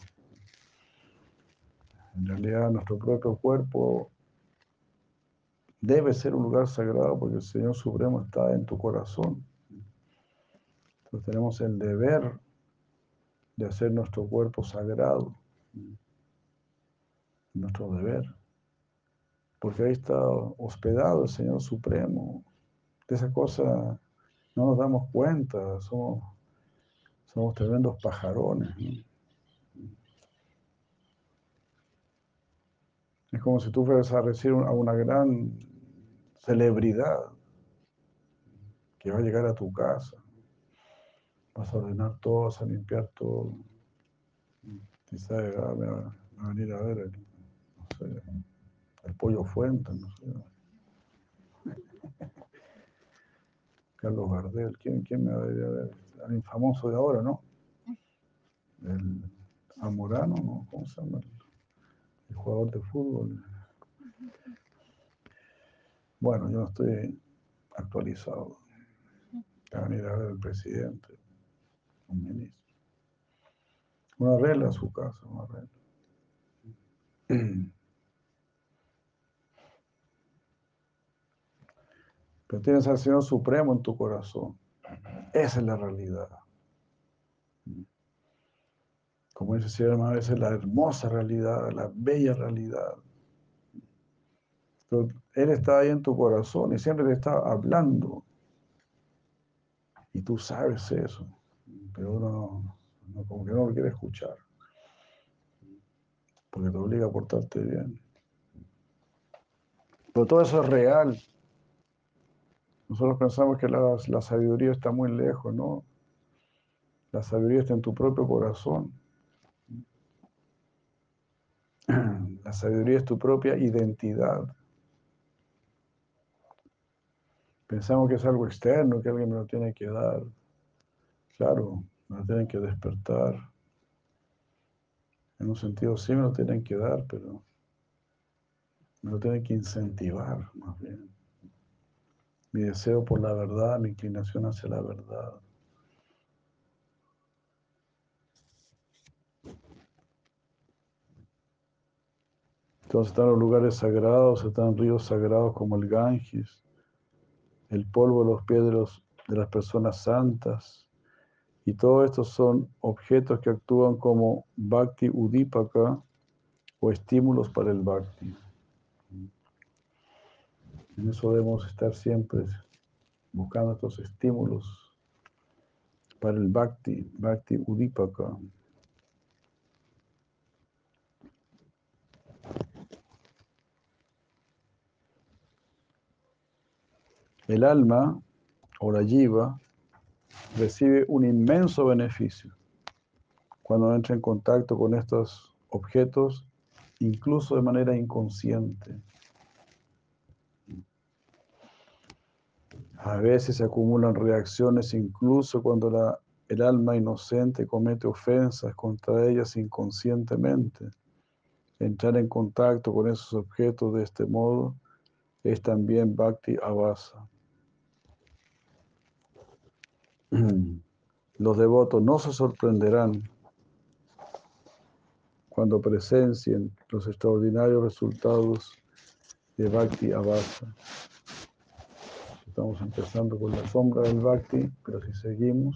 En realidad nuestro propio cuerpo debe ser un lugar sagrado porque el Señor Supremo está en tu corazón. Entonces tenemos el deber de hacer nuestro cuerpo sagrado. Nuestro deber. Porque ahí está hospedado el Señor Supremo. Esa cosa no nos damos cuenta. Somos, somos tremendos pajarones. Es como si tú fueras a recibir a una gran celebridad que va a llegar a tu casa. Vas a ordenar todo, vas a limpiar todo. Quizás ah, me, va, a venir a ver el, no sé, el pollo fuente, no sé. Carlos Gardel, ¿quién, quién me va a ir a ver? El famoso de ahora, ¿no? El Zamorano, ¿no? ¿Cómo se llama? el jugador de fútbol. Bueno, yo no estoy actualizado. Va a venir a ver el presidente, un ministro. Regla en su casa, una regla. Pero tienes al Señor Supremo en tu corazón. Esa es la realidad. Como dice el Señor, a veces la hermosa realidad, la bella realidad. él está ahí en tu corazón y siempre te está hablando. Y tú sabes eso, pero uno no, como que no lo quiere escuchar. Porque te obliga a portarte bien. Pero todo eso es real. Nosotros pensamos que la, sabiduría está muy lejos, ¿no? La sabiduría está en tu propio corazón. La sabiduría es tu propia identidad. Pensamos que es algo externo, que alguien me lo tiene que dar. Claro, me lo tienen que despertar. En un sentido sí me lo tienen que dar, pero me lo tienen que incentivar más bien. Mi deseo por la verdad, mi inclinación hacia la verdad. Entonces están los lugares sagrados, están ríos sagrados como el Ganges, el polvo de los pies de, las personas santas. Y todos estos son objetos que actúan como bhakti udipaka o estímulos para el bhakti. En eso debemos estar siempre buscando estos estímulos para el bhakti, bhakti udipaka. El alma o la yiva recibe un inmenso beneficio cuando entra en contacto con estos objetos, incluso de manera inconsciente. A veces se acumulan reacciones incluso cuando el alma inocente comete ofensas contra ellas inconscientemente. Entrar en contacto con esos objetos de este modo es también bhakti avasa. Los devotos no se sorprenderán cuando presencien los extraordinarios resultados de Bhakti Avasa. Estamos empezando con la sombra del Bhakti, pero si seguimos,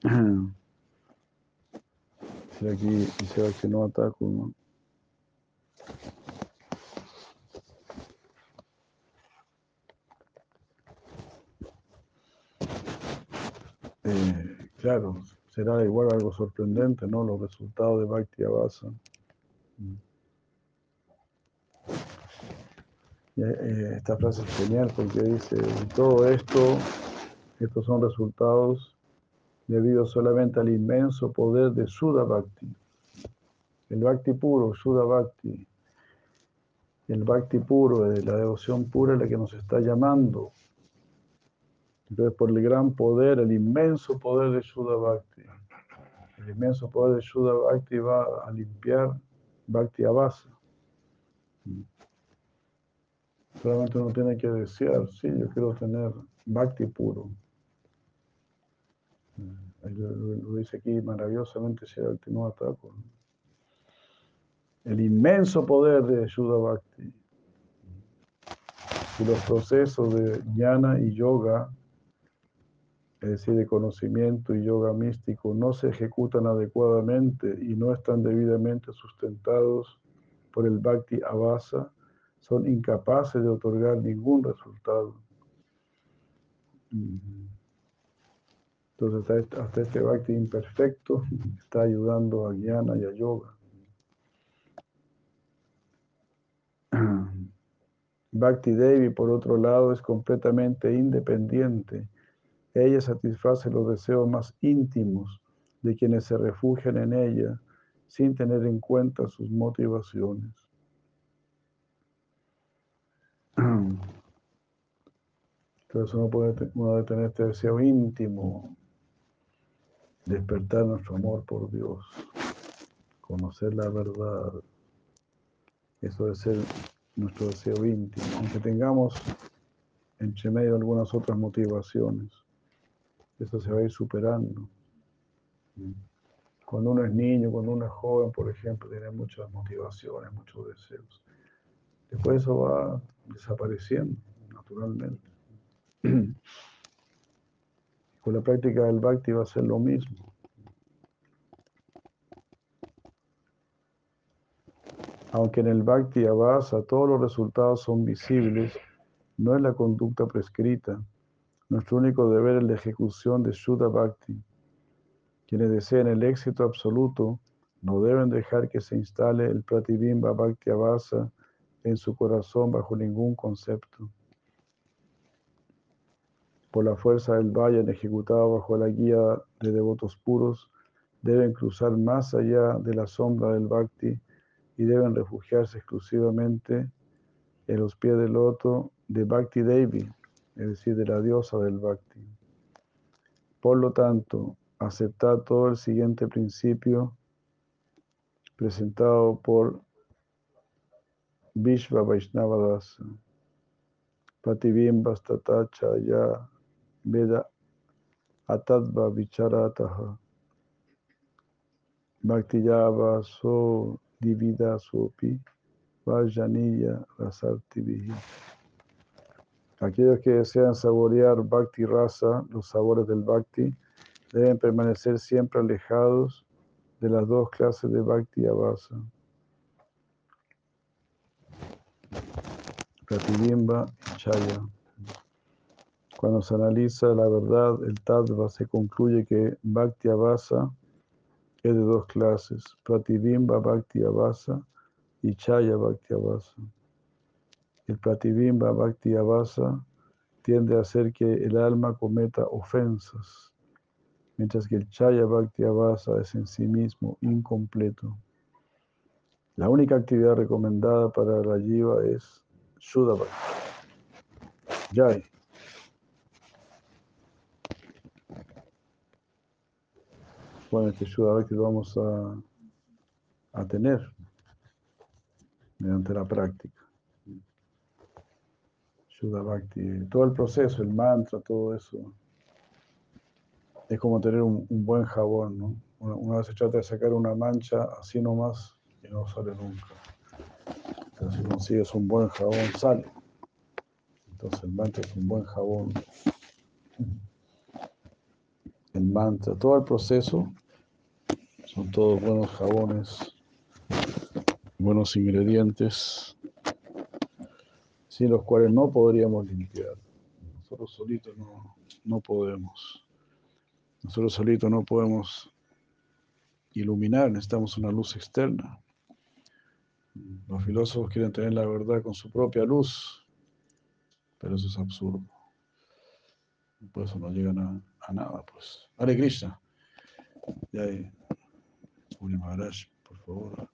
si aquí dice que no ataco, ¿no? Claro, será igual algo sorprendente, ¿no? Los resultados de Bhakti Abasa. Mm. Eh, esta frase es genial porque dice, todo esto, estos son resultados debido solamente al inmenso poder de Sudha Bhakti. El Bhakti puro, Sudha Bhakti. El Bhakti puro, la devoción pura, es la que nos está llamando entonces, por el gran poder, el inmenso poder de Shuddha Bhakti, el inmenso poder de Shuddha Bhakti va a limpiar Bhakti Abasa. Solamente uno tiene que desear, sí, yo quiero tener Bhakti puro. Lo, dice aquí maravillosamente Shiraltino Thakur. El inmenso poder de Shuddha Bhakti. Y los procesos de jnana y yoga es decir, de conocimiento y yoga místico, no se ejecutan adecuadamente y no están debidamente sustentados por el Bhakti Avasa, son incapaces de otorgar ningún resultado. Entonces, hasta este Bhakti imperfecto está ayudando a Jnana y a Yoga. Bhakti Devi, por otro lado, es completamente independiente ella satisface los deseos más íntimos de quienes se refugian en ella sin tener en cuenta sus motivaciones. Entonces uno, puede, uno debe tener este deseo íntimo, despertar nuestro amor por Dios, conocer la verdad. Eso debe ser nuestro deseo íntimo. Aunque tengamos entre medio algunas otras motivaciones. Eso se va a ir superando. Cuando uno es niño, cuando uno es joven, por ejemplo, tiene muchas motivaciones, muchos deseos. Después eso va desapareciendo naturalmente. Con la práctica del bhakti va a ser lo mismo. Aunque en el bhakti avasa todos los resultados son visibles, no es la conducta prescrita. Nuestro único deber es la ejecución de Shuddha Bhakti. Quienes deseen el éxito absoluto no deben dejar que se instale el Pratibimba Bhakti Avasa en su corazón bajo ningún concepto. Por la fuerza del Vayan ejecutado bajo la guía de devotos puros, deben cruzar más allá de la sombra del Bhakti y deben refugiarse exclusivamente en los pies del loto de Bhakti Devi, es decir, de la diosa del Bhakti. Por lo tanto, aceptar todo el siguiente principio presentado por Vishva Vaishnavadasa. Patibimba ya Veda Atadva Vicharataha. Bhaktiyava So Divida Sopi Vajaniya Rasartivihi. Aquellos que desean saborear Bhakti Rasa, los sabores del Bhakti, deben permanecer siempre alejados de las dos clases de Bhakti Avasa. Pratibimba y Chaya. Cuando se analiza la verdad, el Tattva, se concluye que Bhakti Avasa es de dos clases, Pratibimba Bhakti Avasa y Chaya Bhakti Avasa. El Pratibimba Bhakti Avasa tiende a hacer que el alma cometa ofensas, mientras que el Chaya Bhakti Avasa es en sí mismo incompleto. La única actividad recomendada para la jiva es Shuddha Bhakti. Jai. Bueno, este Shuddha Bhakti lo vamos a, a tener mediante la práctica. Bhakti, todo el proceso, el mantra, todo eso, es como tener un, buen jabón, ¿no? Una, vez se trata de sacar una mancha así nomás y no sale nunca. Pero si consigues un buen jabón, sale. Entonces el mantra es un buen jabón. El mantra, todo el proceso, son todos buenos jabones, buenos ingredientes sin los cuales no podríamos limpiar. Nosotros solitos no, no podemos. Nosotros solitos no podemos iluminar, necesitamos una luz externa. Los filósofos quieren tener la verdad con su propia luz, pero eso es absurdo. Por eso no llegan a, nada, pues. Hare Krishna. Ya. Maharaj, por favor.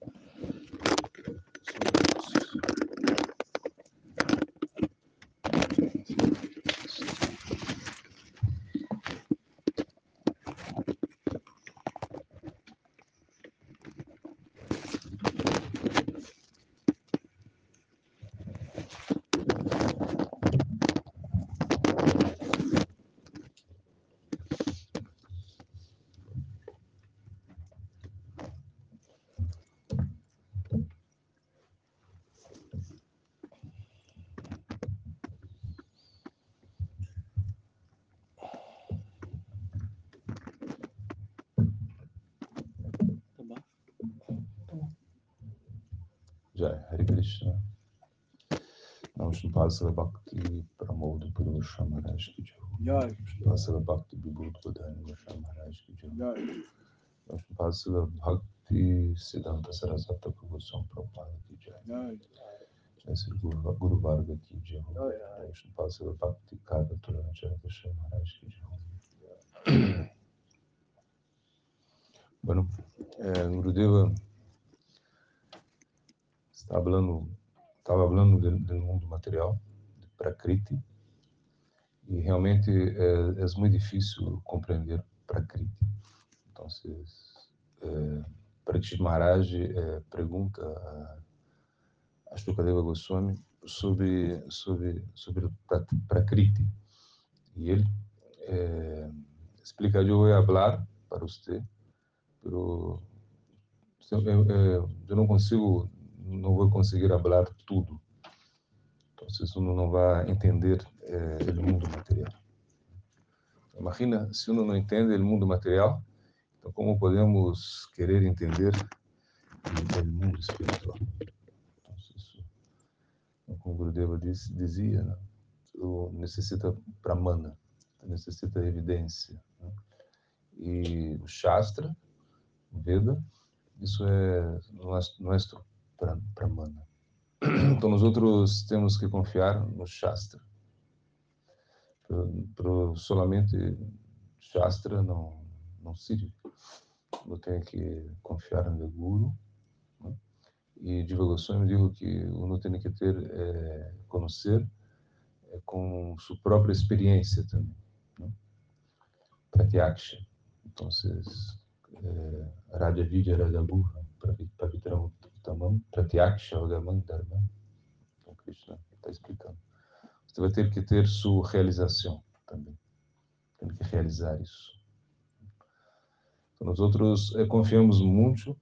Vasala Bhakti Pramod Purusha Maharaj ki jai. Vasala Bhakti Vibhut Bodhani Vasha Maharaj ki jai. Vasala Bhakti Siddhanta Sarasata Prabhu Prabhupada ki jai. Jai Sri Guru, Guru Varga ki jai. Vasala Bhakti Kaga Turanacha Vasha Maharaj ki jai. Bueno, eh, Gurudeva está hablando falando do, do, mundo material, de Prakriti, e realmente é, é muito difícil compreender Prakriti. Então, é, Parikshit Maharaj é, pergunta a, Shukadeva Goswami sobre, sobre, sobre Prakriti. E ele é, explica, eu vou falar para você, pero eu, eu, eu não consigo, não vou conseguir falar tudo. Então, uno não vai entender eh, mundo material. Imagina se uno não entende o mundo material, então como podemos querer entender o mundo espiritual? Então, como Gurudeva diz, dizia, né? necessita pramana, necessita evidência. Né? E o Shastra, o Veda, isso é nosso pramana. Então, nós outros temos que confiar no Shastra. Pro, solamente Shastra não, não sirve. Eu tenho que confiar no Guru. Né? E divulgação me digo que uno tem que ter, é, conhecer é, com sua própria experiência também. Né? Pratyaksha. Então, é, Radha Vidya Radha Burra, Pavitram Tamam, Pratyaksha Vagamam Dharma. Então, Krishna está explicando. Você vai ter que ter sua realização também. Tem que realizar isso. Então, nós outros é, confiamos muito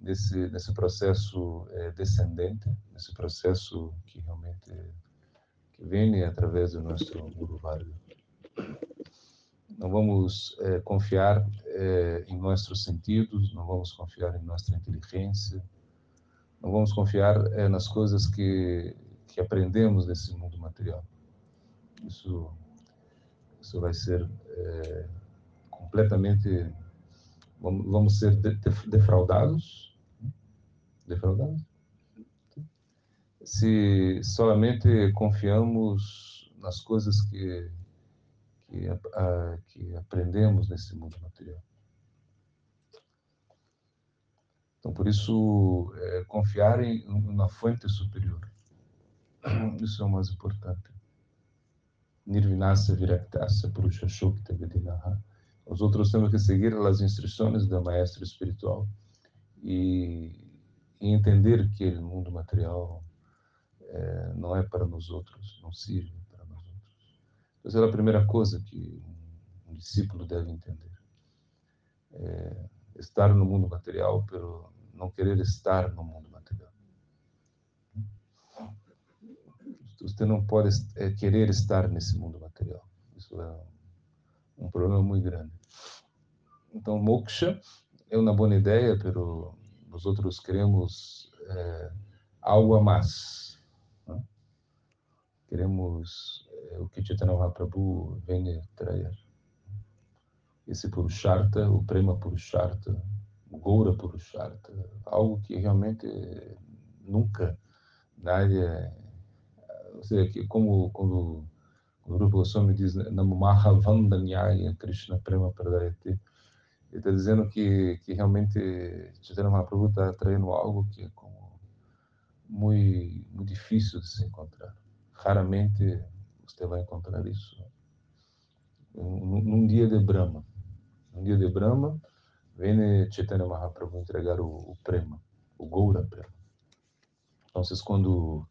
nesse, nesse processo é, descendente, nesse processo que realmente que vem através do nosso Guru Varga. Não vamos é, confiar é, em nossos sentidos, não vamos confiar em nossa inteligência, não vamos confiar é, nas coisas que, que aprendemos nesse mundo material. Isso, isso vai ser é, completamente. Vamos, vamos ser de, de, defraudados. Defraudados? Se solamente confiamos nas coisas que, que, a, que aprendemos nesse mundo material. Então, por isso, é, confiar em uma fonte superior. Isso é o mais importante. Nirvinasa Viraktasa Purusha Shokta Vedinaha. Os outros temos que seguir as instruções da maestra espiritual e, e entender que o mundo material é, não é para nós outros, não sirve para nós outros. Essa é a primeira coisa que um discípulo deve entender. É, estar no mundo material, pero não querer estar no mundo material. Você não pode é, querer estar nesse mundo material. Isso é um problema muito grande. Então, moksha é uma boa ideia, pero nós outros queremos é, algo a mais. Né? Queremos é, o que Chaitanya Mahaprabhu vem trazer esse Purushartha, o Prema Purushartha, o Goura Purushartha, algo que realmente nunca nadie, ou seja, que como quando o Guru Goswami diz Namaha Vandanyaya Krishna Prema Pradayati, ele está dizendo que, que realmente Chaitanya Mahaprabhu está traindo algo que é como muito, muito difícil de se encontrar. Raramente você vai encontrar isso num, num dia de Brahma. Um dia de Brahma, vem Chaitanya Mahaprabhu entregar o, o Prema, o Goura Prema. Então, quando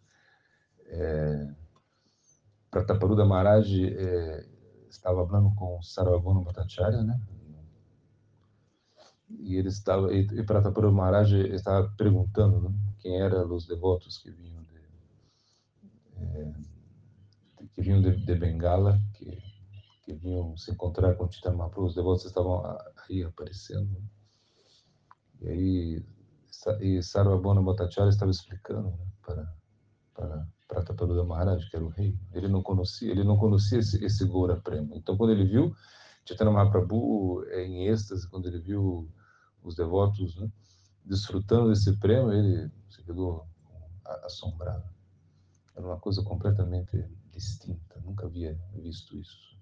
é, Prataparuda Maharaj é, estava falando com Sarvabhauma Bhattacharya, né? E ele estava e, e Prataparuda Maharaj estava perguntando né, quem eram os devotos que vinham de, é, que vinham de, de Bengala, que que vinham se encontrar com Chaitanya Mahaprabhu, os devotos estavam aí aparecendo. E aí, e Sarvabhauma Bhattacharya estava explicando né, para, para Prataparuda Maharaj, que era o rei. Ele não conhecia, ele não conhecia esse, esse Goura Prema. Então, quando ele viu Chaitanya Mahaprabhu é, em êxtase, quando ele viu os devotos né, desfrutando desse prêmio, ele se ficou assombrado. Era uma coisa completamente distinta, nunca havia visto isso.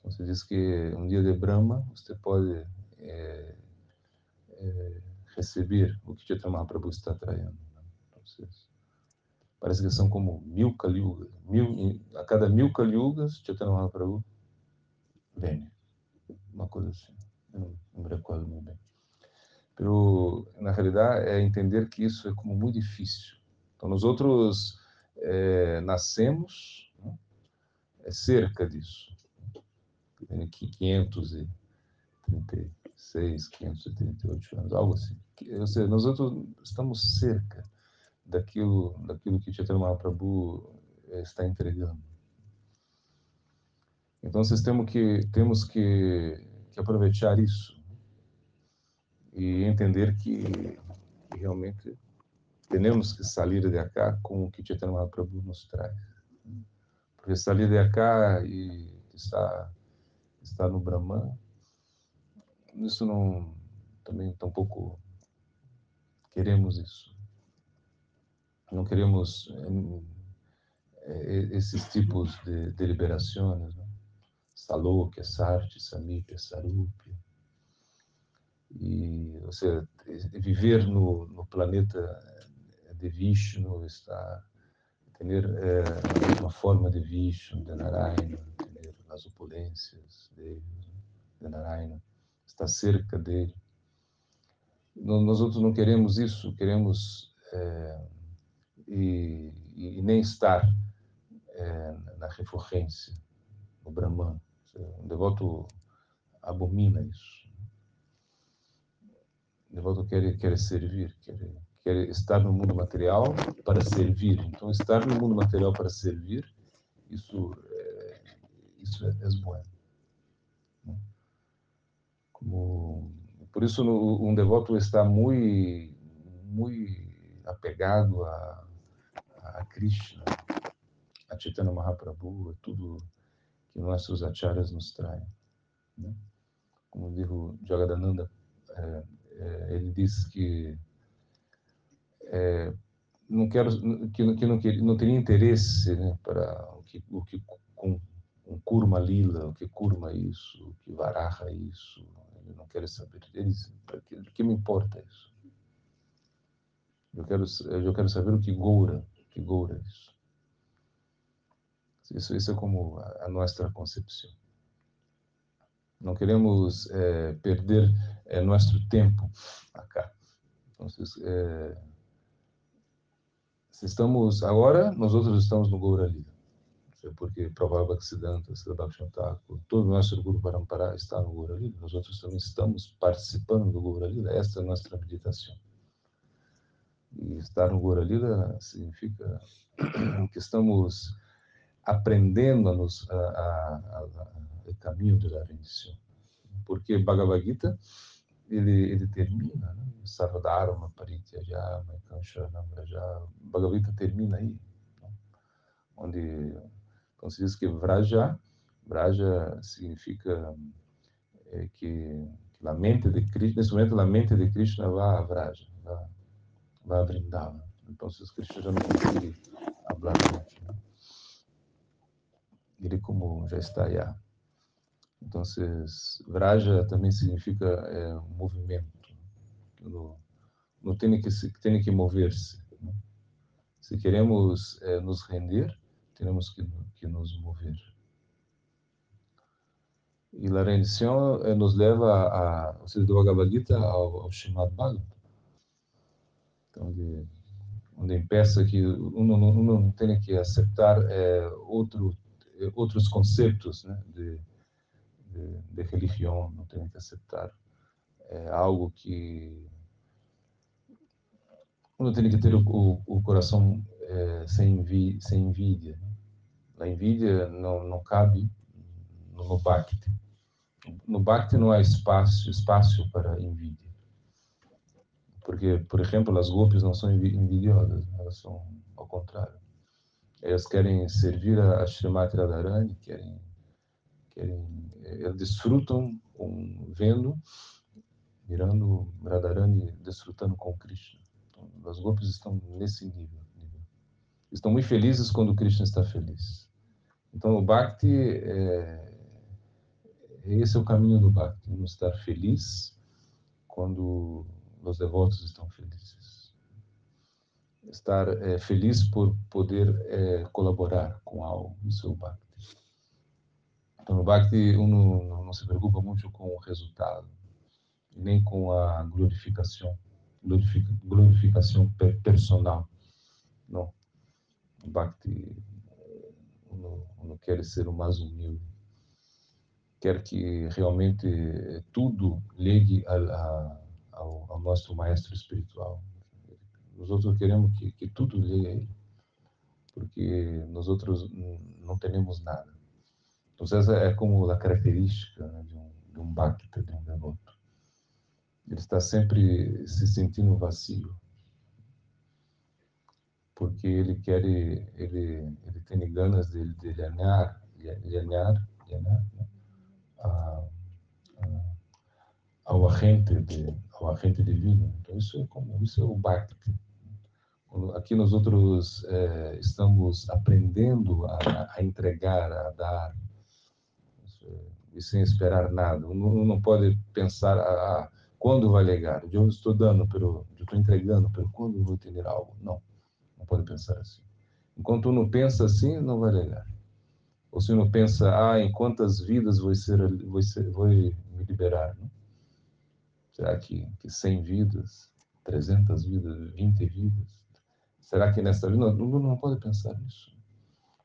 Então, você diz que um dia de Brahma você pode é, é, receber o que Chaitanya Mahaprabhu está traindo. Né? Então, parece que são como mil Kaliugas. Mil, a cada mil Kaliugas, Chaitanya Mahaprabhu vem. Uma coisa assim. Eu não, não me recordo muito bem. Pero, na realidade, é entender que isso é como muito difícil. Então, nós outros é, nascemos né, é cerca disso. 536, 538 anos, algo assim. Ou seja, nós estamos cerca daquilo, daquilo que Chaitanya Mahaprabhu eh, está entregando. Então, nós temos que, temos que, que aproveitar isso e entender que, que realmente temos que sair de cá com o que Chaitanya Mahaprabhu nos traz. Porque sair de cá e estar, estar no Brahman, isso não, também tampouco queremos isso. Não queremos esses tipos de deliberações, né? Salokya, Sarti, Samipya, Sarupya. E, ou seja, viver no, no planeta de Vishnu está ter é, uma forma de Vishnu, de Narayana, ter as opulências dele, de Narayana, está cerca dele. Nós outros não queremos isso, queremos é, e, e, nem estar é, na recorrência, no Brahman. Um devoto abomina isso. O devoto quer, quer servir, quer, quer estar no mundo material para servir. Então, estar no mundo material para servir, isso isso é, é bom. Né? Como, por isso, um devoto está muito, muito apegado a, a Krishna, a Chaitanya Mahaprabhu, a tudo que nossos acharyas nos traem. Né? Como diz o Jagadananda, é, é, ele diz que é, não quero que, que não, que não teria interesse né, para o que o que com um Kurma Lila, que Kurma isso, o que Varaha isso, ele não quer saber. Ele que, o que me importa isso? Eu quero eu quero saber o que Goura, que Goura isso. Isso, isso é como a, a nossa concepção. Não queremos é, perder é, nosso tempo acá. Então, é, estamos agora, nós outros estamos no Goura Lila. Porque Prabhupada Bhaktisiddhanta, Siddha Bhaktivinoda todo o nosso grupo Parampara está no Goura Lila. Nós outros também estamos participando do Goura Lila. Esta é a nossa meditação. E estar no Goura Lila significa que estamos aprendendo a nos, a, a, a, o caminho da rendição. Porque Bhagavad Gita, ele, ele termina, né? Sarvadharma, Parityaja, Maikansharanam, Vraja. Bhagavad Gita termina aí. Né? Onde, então se diz que Vraja, Vraja significa é, que, que a mente de Krishna, nesse momento a mente de Krishna vai a Vraja, vai, vai a Vrindavan. Então, se Krishna já não consegue falar muito. Né? Ele como já está aí. Então, Vraja também significa é, movimento. No, no tem que tem que mover-se. Né? Se queremos é, nos render, temos que, que nos mover. E a rendição é, nos leva a, seja, do Bhagavad Gita ao, ao Srimad Bhagavatam. Então, de, onde peça que uno não tem que aceitar é, outro, outros conceitos né, de, de, de, religião, não tem que aceitar é, algo que uno tem que ter o, o, o coração é, sem, envi, sem envidia. Né? A envidia não, não cabe no, Bhakti. No Bhakti não há espaço, espaço para envidia. Porque, por exemplo, as golpes não são envidiosas, elas são ao contrário. Elas querem servir a Srimati Radharani, querem, querem, elas desfrutam com, vendo, mirando Radharani, desfrutando com Krishna. Então, as golpes estão nesse nível, nível. Estão muito felizes quando Krishna está feliz. Então, o Bhakti, é, esse é o caminho do Bhakti, não estar feliz quando os devotos estão felizes. Estar é, feliz por poder é, colaborar com algo, isso é o Bhakti. Então, no Bhakti, um não, não se preocupa muito com o resultado, nem com a glorificação, glorificação personal. Não. Bhakti, uno, uno quer ser o mais humilde, quer que realmente tudo ligue a, a, ao, ao, nosso maestro espiritual. Nós outros queremos que, que tudo ligue a ele, porque nós outros não temos nada. Então, essa é como a característica né, de, um, de um bhakta, de um devoto. Ele está sempre se sentindo vazio porque ele quer, ele, ele tem ganas de, de alinhar, de alinhar né? a, a, ao agente de, ao agente divino. Então isso é como isso é o bhakti. Aqui nós outros é, estamos aprendendo a, a, entregar, a dar, e sem esperar nada. Um não pode pensar ah, quando vai legar. Eu estou dando, pero, eu estou entregando, pero quando vou ter algo? Não não pode pensar assim. Enquanto não pensa assim, não vai ligar. Ou se não pensa, ah, em quantas vidas vou, ser, vou, ser, vou me liberar? Não? Será que, que 100 vidas, 300 vidas, 20 vidas? Será que nessa vida? Não, não, não pode pensar nisso.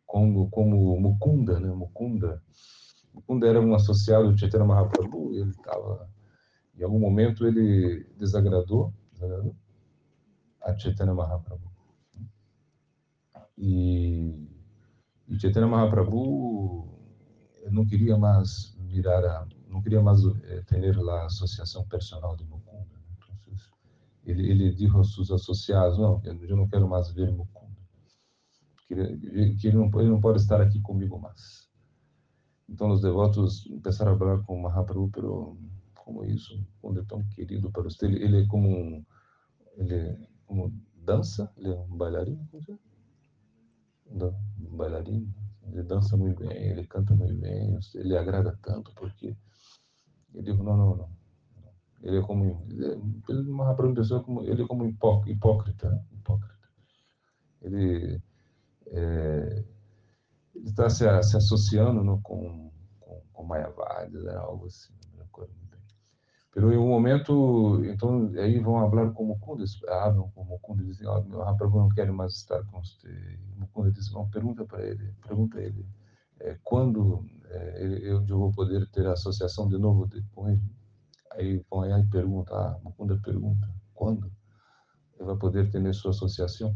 Como, como Mukunda, né? Mukunda. Mukunda era um associado do Chaitanya Mahaprabhu ele estava... Em algum momento ele desagradou, desagradou a Chaitanya Mahaprabhu. E, e Chaitanya Mahaprabhu não queria mais virar a, não queria mais eh, ter a associação personal de Mukunda. Né? Então, ele, ele disse aos seus associados, não, eu não quero mais ver Mukunda. Que, ele, que ele, não, ele não pode estar aqui comigo mais. Então os devotos começaram a falar com Mahaprabhu, pero como isso, quando é tão querido para você, ele, ele é como um, ele é como dança, ele é um bailarino, como é? um bailarino. Ele dança muito bem, ele canta muito bem, ele agrada tanto porque eu digo não, não, não. Ele é como ele é uma pessoa como ele é como hipócrita, né? hipócrita. Ele é, ele está se, se associando não, com com, com Mayavadi, né? algo assim, não me recordo pero um momento, então, aí vão falar com Mukunda, hablam com Mukunda dizem, oh, meu Prabhu não quer mais estar com você. E Mukunda diz, não, pergunta para ele, pergunta a ele, é, quando é, eu, eu vou poder ter associação de novo com ele? Aí vão aí e pergunta, ah, Mukunda pergunta, quando ele vai poder ter sua associação?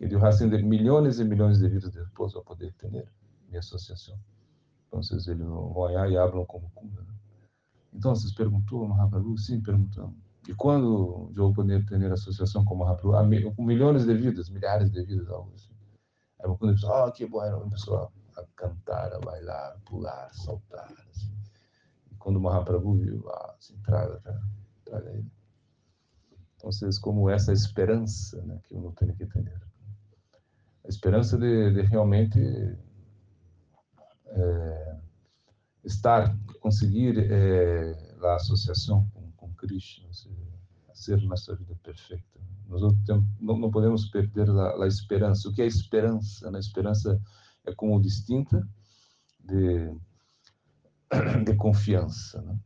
E assim, de milhões e milhões de vidas depois vai poder ter minha associação. Então, eles vão aí e hablam com Mukunda, né? Então, vocês perguntou Mahaprabhu? Sim, perguntamos. E quando eu vou poder ter associação com Mahaprabhu? Com milhões de vidas, milhares de vidas, algo assim. Aí quando ele pessoa, oh, que bom, era uma pessoa a cantar, a bailar, pular, saltar. Assim. E quando Mahaprabhu viu, ah, assim, traga, traga, ele. Então, vocês, como essa esperança né, que uno tem que ter. A esperança de, de realmente é, estar, conseguir é, a associação com, com Krishna, ser nossa vida perfeita. Nós não, não podemos perder a, esperança. O que é esperança? A esperança é como distinta de, de confiança, né?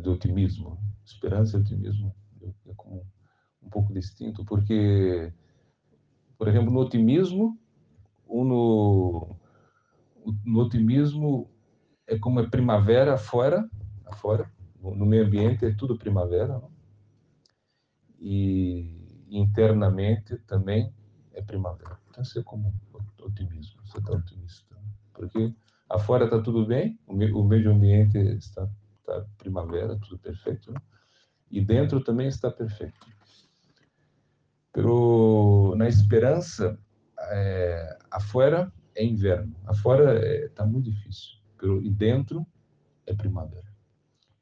de otimismo. Esperança e otimismo é como um pouco distinto, porque, por exemplo, no otimismo, no, no otimismo é como é primavera fora, fora, no meio ambiente é tudo primavera, não? e internamente também é primavera. Então, você é como otimismo, você está otimista, né? porque afora está tudo bem, o meio ambiente está, está primavera, tudo perfeito, né? e dentro também está perfeito. Pero na esperança, é, afora é inverno, afora está é, muito difícil e dentro é primavera.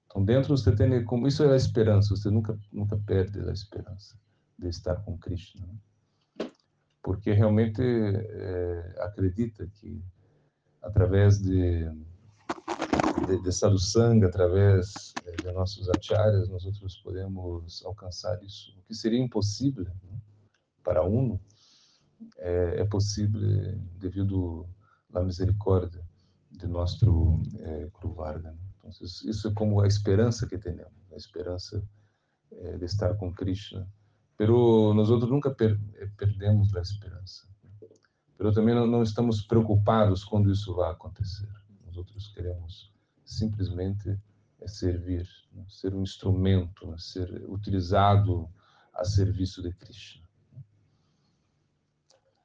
Então, dentro você tem como isso é a esperança. Você nunca nunca perde a esperança de estar com Krishna, né? porque realmente é, acredita que através de de, de sadhusanga, através é, de nossos acharyas, nós outros podemos alcançar isso. O que seria impossível né? para um é, é possível devido à misericórdia de nosso Kruvarga. Né? Então, isso é como a esperança que temos, a esperança eh, de estar com Krishna. Pero nós outros nunca per eh, perdemos a esperança. mas também não, não estamos preocupados quando isso vai acontecer. Nós outros queremos simplesmente servir, né? ser um instrumento, né? ser utilizado a serviço de Krishna.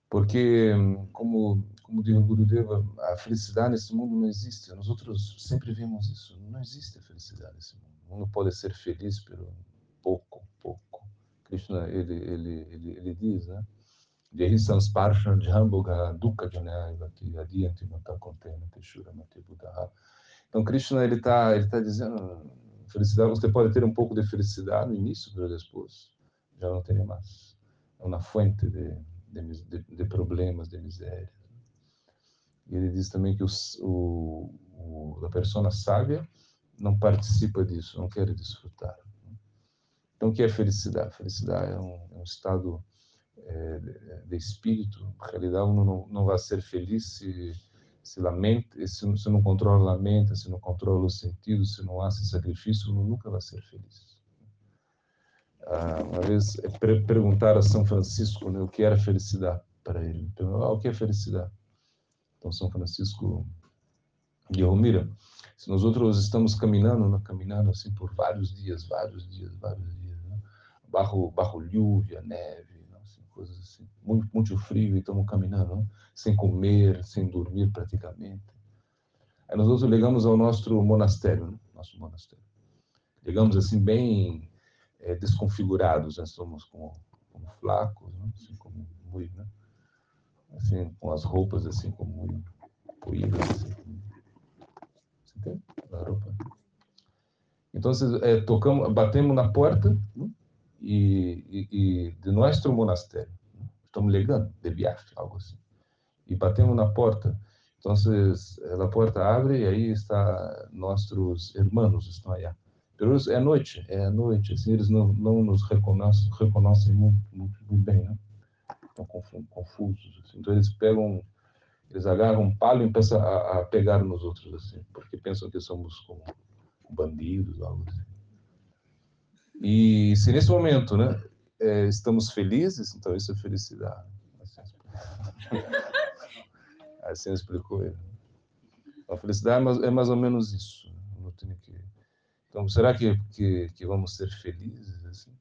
Porque, como, como diz o Gurudeva, a felicidade nesse mundo não existe. Nós outros sempre vemos isso. Não existe felicidade nesse mundo. O mundo pode ser feliz pelo pouco, pouco. Krishna, ele, ele, ele, ele diz, né? Jehi sansparsha jhamboga dukkha janayavati adiyanti mata contena teshura mate buddha. Então, Krishna, ele está ele tá dizendo, felicidade, você pode ter um pouco de felicidade no início, mas depois já não tem mais. É uma fonte de de, de, de problemas, de miséria. Ele diz também que os, o, o, a pessoa sábia não participa disso, não quer desfrutar. Então, o que é felicidade? Felicidade é um, é um estado é, de, espírito. Na realidade, não, não vai ser feliz se se lamenta, se, se não controla a mente, se não controla os sentidos, se não há esse sacrifício, uno nunca vai ser feliz. Ah, uma vez é perguntaram a São Francisco né, o que era felicidade para ele. Ah, o que é felicidade? Então São Francisco dijo, mira, se nós outros estamos caminhando, né, caminhando assim por vários dias, vários dias, vários dias, né, barro, lluvia, neve, né, assim, coisas assim, muito, muito frio e estamos caminhando, né, sem comer, sem dormir praticamente. Aí nós outros ligamos ao nosso monastério, né, nosso monastério. Ligamos assim bem é, desconfigurados, nós somos como, como flacos, né? assim como muito, né? Assim com as roupas assim como poídas, assim, você entende? A roupa. Então, é, tocamos, batemos na porta né? e, e, e, de nosso monastério, né? estamos ligando de viagem, algo assim, e batemos na porta. Então, a porta abre e aí está nossos irmãos estão aí é noite, é noite, assim, eles não, não nos reconhecem, reconhecem muito, muito, muito bem, né? Estão confusos, assim. Então eles pegam, eles agarram um palo e começam a, a, pegar nos outros, assim, porque pensam que somos como bandidos, algo assim. E se nesse momento, né, é, estamos felizes, então isso é felicidade. Assim, assim explicou ele. A felicidade é mais, é mais ou menos isso. Né? Não que então, será que, que, que vamos ser felizes assim?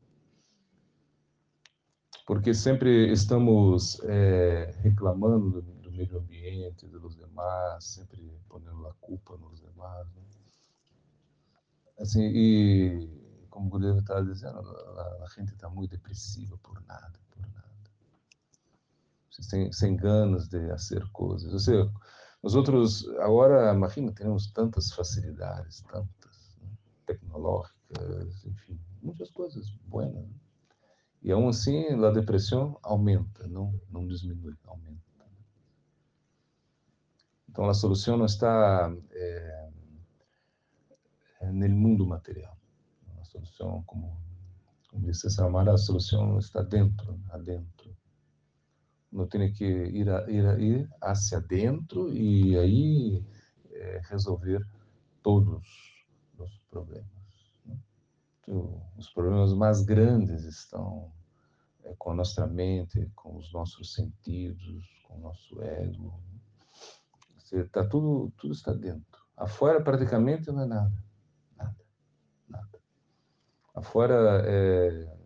Porque sempre estamos é, reclamando do, meio ambiente, dos demais, sempre ponendo a culpa nos demais. Né? Assim, e como o Guilherme estava dizendo, a, a gente está muito depressiva por nada, por nada. Sem, sem ganas de fazer coisas. Ou seja, nós outros, agora, imagina, temos tantas facilidades, tantas tecnológicas, enfim, muitas coisas boas. Né? E aún assim, a depressão aumenta, não, não diminui, aumenta. Então, a solução não está é, no mundo material. A solução, como, como disse Samara, a solução está dentro, adentro. Não tem que ir, a, ir, a, ir hacia dentro e aí é, resolver todos os problemas. Né? Os problemas mais grandes estão é, com a nossa mente, com os nossos sentidos, com o nosso ego. Tá tudo, tudo está dentro. Afora praticamente não é nada, nada, nada. Afora é,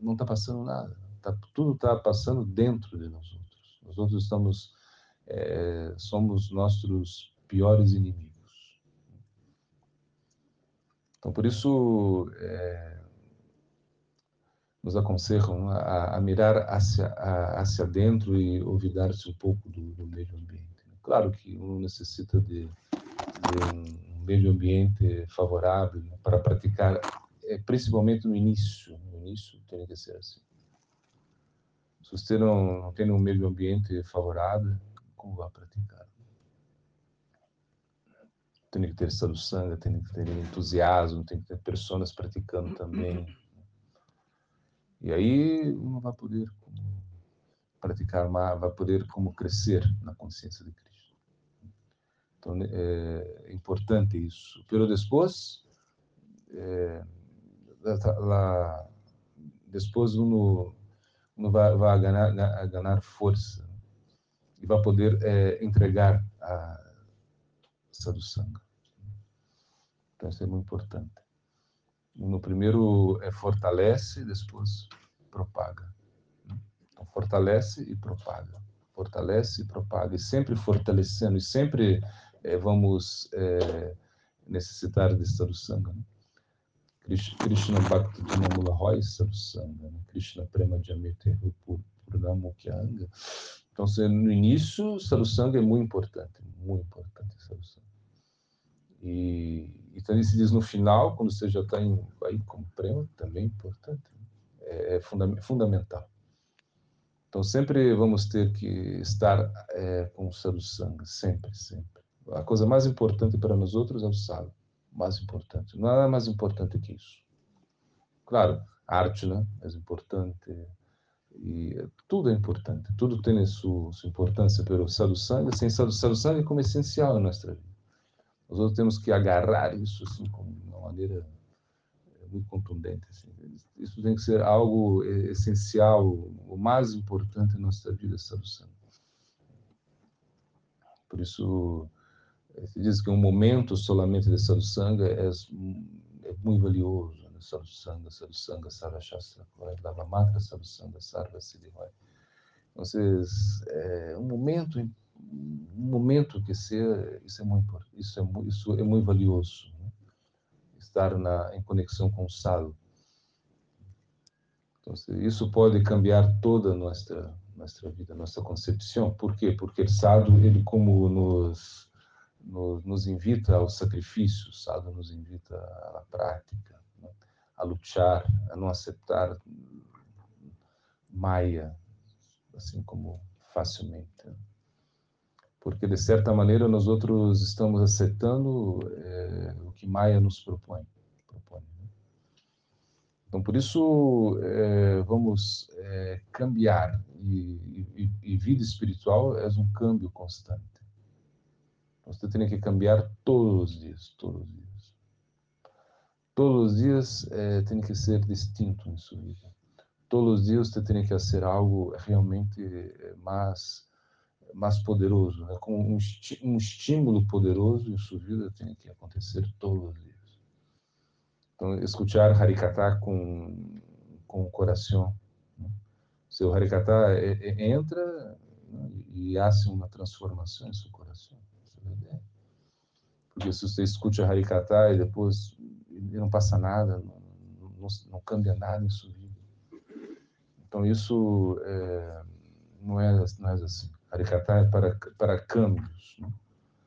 não está passando nada. Tá, tudo está passando dentro de nós outros. Nós outros estamos, é, somos nossos piores inimigos. Então, por isso, é, nos aconselham a, a mirar hacia, a, hacia dentro e olvidar-se um pouco do, do, meio ambiente. Claro que um necessita de, de um meio ambiente favorável né, para praticar, é, principalmente no início. No início tem que ser assim. Se você não, não tem um meio ambiente favorável, como vai praticar? Tem que ter sangue, tem que ter entusiasmo, tem que ter pessoas praticando também. E aí não vai poder praticar mais, vai poder como crescer na consciência de Cristo. Então é, é importante isso. Pero depois, é, lá, depois uno, uno vai, vai ganhar, ganhar força e vai poder é, entregar a sadhusanga. Então, isso é muito importante. No primeiro, é fortalece, depois propaga. Então, fortalece e propaga. Fortalece e propaga. E sempre fortalecendo, e sempre é, vamos é, necessitar de sadhusanga. Né? Krishna Bhakti Dinamula Roy Sadhusanga, né? Krishna Prema Jamete Purnamukyanga. Então, no início, Sadhusanga é muito importante, muito importante Sadhusanga. E, e também se diz no final, quando você já está aí com prema, também é importante, é, é fundamental. Então, sempre vamos ter que estar é, com o Sadhusanga, sempre, sempre. A coisa mais importante para nós outros é o sadhu mais importante. Nada mais importante que isso. Claro, arte né, é importante e tudo é importante, tudo tem sua, sua importância, pelo sadhusanga, sem sadhusanga é como essencial na nossa vida. Nós outros temos que agarrar isso assim, com uma maneira é, muito contundente. Assim. Isso tem que ser algo essencial, o mais importante na nossa vida, sadhusanga. Por isso, se diz que um momento solamente de sadhusanga é, é muito valioso. Né? Sadhusanga, sadhusanga, sarva shastra, lava matra, sadhusanga, sarva siddhivai. Então, é um momento, momento que ser, isso é muito, isso é, isso é muito valioso. Né? Estar na, em conexão com o sadhu. Então, isso pode cambiar toda a nossa nossa vida, nossa concepção. Por quê? Porque o sadhu, ele como nos nos, nos invita ao sacrifício, Sadhu nos invita à prática, né? a lutar, a não aceitar Maia, assim como facilmente. Porque, de certa maneira, nós outros estamos aceitando é, o que Maia nos propõe. propõe né? Então, por isso, é, vamos é, cambiar. E, e, e vida espiritual é um câmbio constante. Você tem que cambiar todos os dias, todos os dias. Todos os dias tem que ser distinto em sua vida. Todos os dias você tem que fazer algo realmente eh, mais mais poderoso, né? com um, um estímulo poderoso sua vida tem que acontecer todos os dias. Então, escutar Harikata com com o coração. Né? Seu Harikata entra né? e faz uma transformação em seu coração. Porque se você escute a Harikata e depois não passa nada, não, não, não cambia nada em sua vida. Então isso é, não, é, não é assim. É para, para câmbios, né?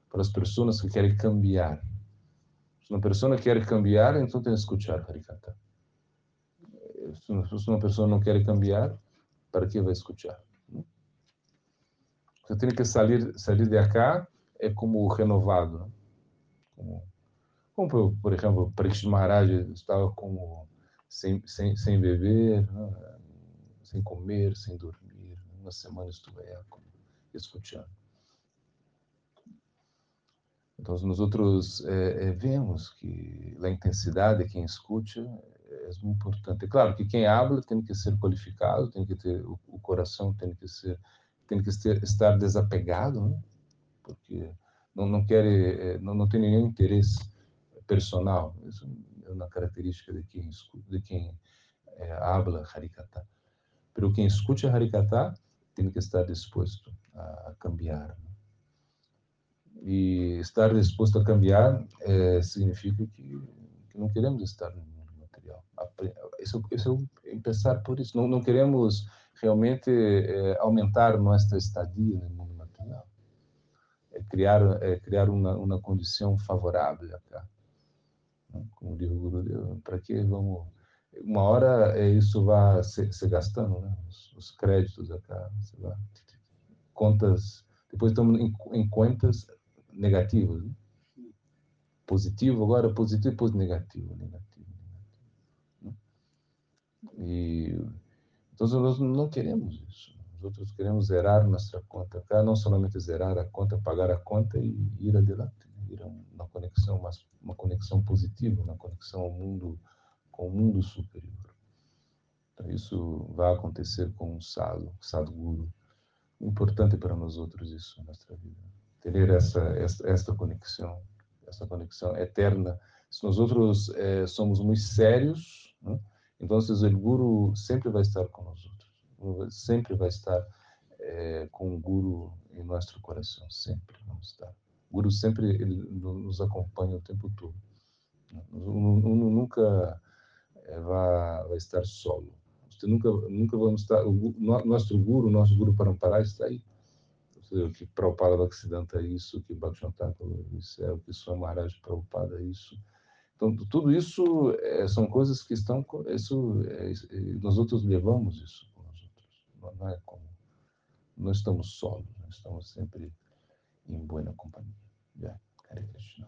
para as pessoas que querem cambiar. Se uma pessoa quer cambiar, então tem que escutar Harikata. Se uma pessoa não quer cambiar, para que vai escutar? Você tem que sair, sair de cá é como renovado. Né? Como, como, por exemplo, Parikshit Maharaj estava como sem, sem, sem beber, né? sem comer, sem dormir. Uma semana estuve escutando. Então, nós é, é, vemos que a intensidade de quem escuta é, é muito importante. É claro que quem habla tem que ser qualificado, tem que ter o, o coração tem que ser tem que estar desapegado, né? porque não, não quer, eh, não, não tem nenhum interesse personal. Isso é uma característica de quem de quem é, habla Harikata. Pero quem escuta Harikata tem que estar disposto a, cambiar. Né? E estar disposto a cambiar é, significa que, que, não queremos estar no mundo material. Isso, isso é pensar por isso. Não, não queremos realmente é, aumentar nossa estadia no mundo é criar é criar uma uma condição favorável acá né? como diz o Guru para que vamos uma hora é, isso vai se, se gastando né? os, os, créditos você vai, contas depois estamos em, em contas negativas né? positivo agora positivo depois negativo negativo, negativo né? e então nós não queremos isso outros queremos zerar nossa conta cá, não somente zerar a conta, pagar a conta e ir adiante, né? ir a uma conexão, mas uma conexão positiva, uma conexão ao mundo, com o mundo superior. Então, isso vai acontecer com o sadhu, sadhguru. importante para nós outros isso na nossa vida. Ter essa, essa, esta conexão, essa conexão eterna. Se nós outros eh, somos muito sérios, né? então o Guru sempre vai estar com nós outros. Sempre vai estar eh, com o Guru em nosso coração, sempre vamos estar. O Guru sempre ele nos acompanha o tempo todo. Um, nunca vai, vai estar solo. Você nunca, nunca vamos estar. O, nosso guru, nosso guru Parampara está aí. Que Prabhupada Bhaktisiddhanta é isso, que Bhaktivinoda isso é o que Swami Maharaj Prabhupada é isso. Então, tudo isso é, são coisas que estão. Isso, é, nós outros levamos isso com nós outros. Não, não é como. Nós estamos solos, nós estamos sempre em boa companhia. Hare Krishna.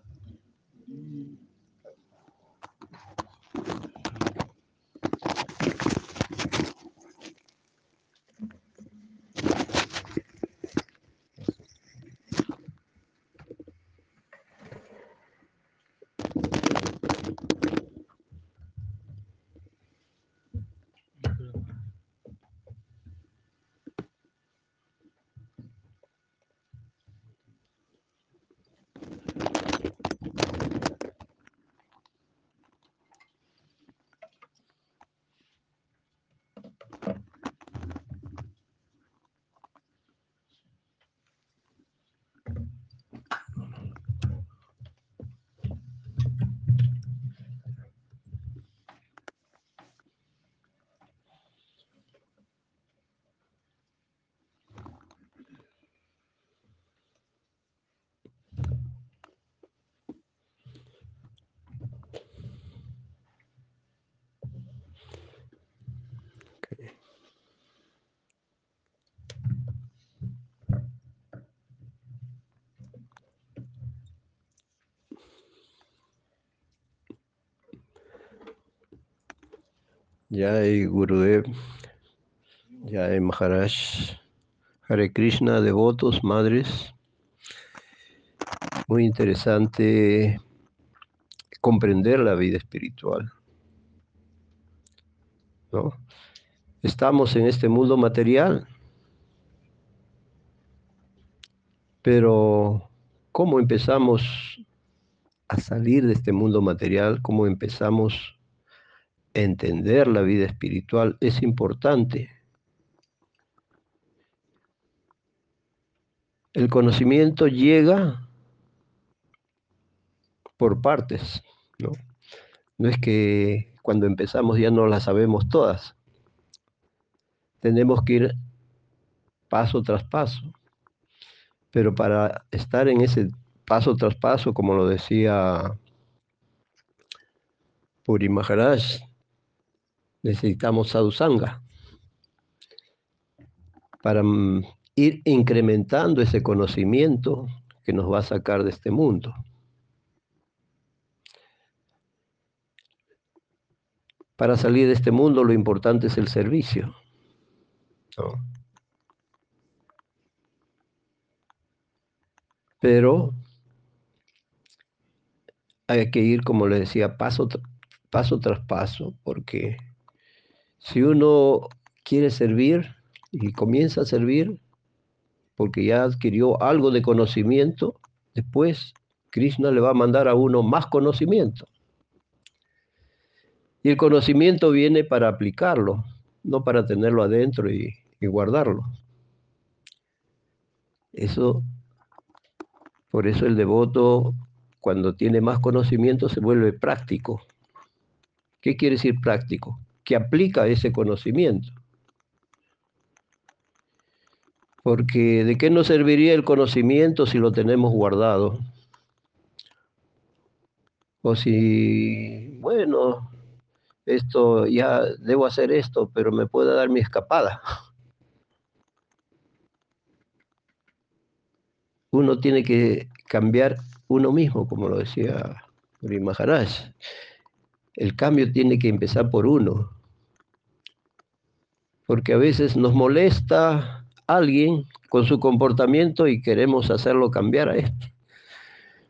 Jai Gurudev, Jai Maharaj, Hare Krishna, devotos, madres. Muy interesante comprender la vida espiritual. ¿no? Estamos en este mundo material, pero ¿cómo empezamos a salir de este mundo material? ¿Cómo empezamos entender la vida espiritual es importante. El conocimiento llega por partes, ¿no? No es que cuando empezamos ya no las sabemos todas. Tenemos que ir paso tras paso. Pero para estar en ese paso tras paso, como lo decía Puri Maharaj, necesitamos sadhusanga para mm, ir incrementando ese conocimiento que nos va a sacar de este mundo. Para salir de este mundo lo importante es el servicio. Pero hay que ir, como le decía, paso, paso tras paso, porque si uno quiere servir y comienza a servir porque ya adquirió algo de conocimiento, después Krishna le va a mandar a uno más conocimiento. Y el conocimiento viene para aplicarlo, no para tenerlo adentro y, y guardarlo. Eso, por eso el devoto, cuando tiene más conocimiento, se vuelve práctico. ¿Qué quiere decir práctico? Que aplica ese conocimiento. Porque ¿de qué nos serviría el conocimiento si lo tenemos guardado? O si, bueno, esto ya debo hacer esto, pero me puede dar mi escapada. Uno tiene que cambiar uno mismo, como lo decía Uri Maharaj. El cambio tiene que empezar por uno porque a veces nos molesta alguien con su comportamiento y queremos hacerlo cambiar a esto.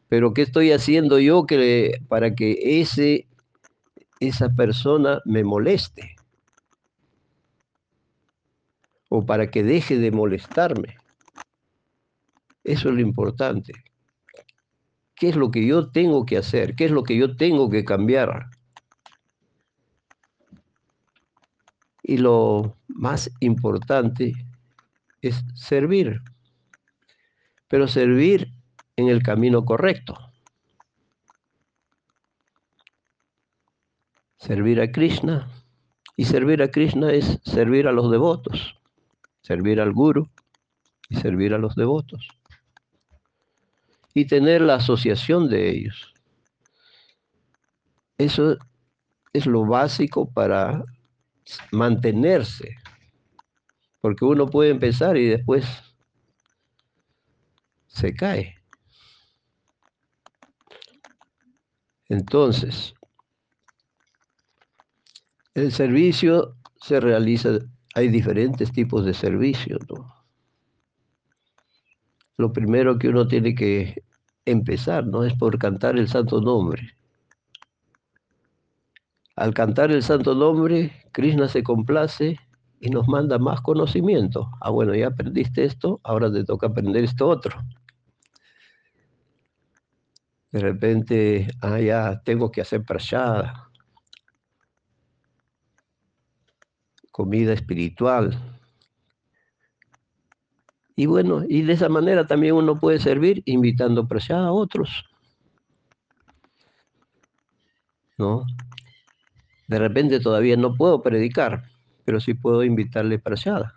Pero ¿qué estoy haciendo yo que, para que ese, esa persona me moleste? o para que deje de molestarme. Eso es lo importante. ¿Qué es lo que yo tengo que hacer? ¿Qué es lo que yo tengo que cambiar? Y lo más importante es servir, pero servir en el camino correcto. Servir a Krishna. Y servir a Krishna es servir a los devotos, servir al Guru y servir a los devotos. Y tener la asociación de ellos. Eso es lo básico para mantenerse. Porque uno puede empezar y después se cae. Entonces, el servicio se realiza, hay diferentes tipos de servicio, Lo primero que uno tiene que empezar, ¿no? Es por cantar el santo nombre. Al cantar el santo nombre, Krishna se complace y nos manda más conocimiento. Ah, bueno, ya aprendiste esto, ahora te toca aprender esto otro. De repente, ah, ya tengo que hacer prashada, comida espiritual. Y bueno, y de esa manera también uno puede servir invitando prashada a otros. ¿No? De repente todavía no puedo predicar, pero sí puedo invitarle prashada.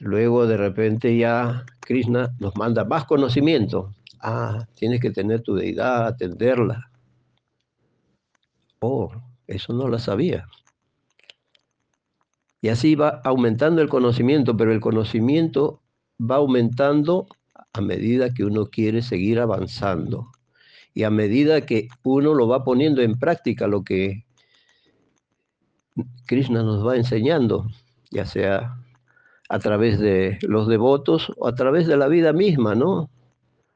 Luego de repente ya Krishna nos manda más conocimiento. Ah, tienes que tener tu deidad, atenderla. Oh, eso no la sabía. Y así va aumentando el conocimiento, pero el conocimiento va aumentando a medida que uno quiere seguir avanzando. Y a medida que uno lo va poniendo en práctica lo que Krishna nos va enseñando, ya sea a través de los devotos o a través de la vida misma, ¿no?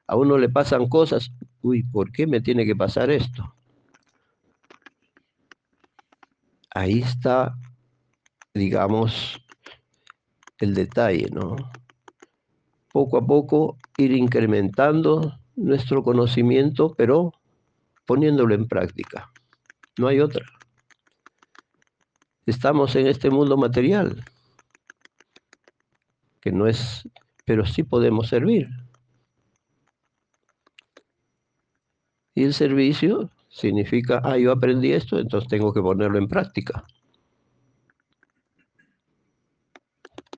A uno le pasan cosas, uy, ¿por qué me tiene que pasar esto? Ahí está, digamos, el detalle, ¿no? Poco a poco ir incrementando nuestro conocimiento, pero poniéndolo en práctica. No hay otra. Estamos en este mundo material que no es, pero sí podemos servir. Y el servicio significa, ah, yo aprendí esto, entonces tengo que ponerlo en práctica.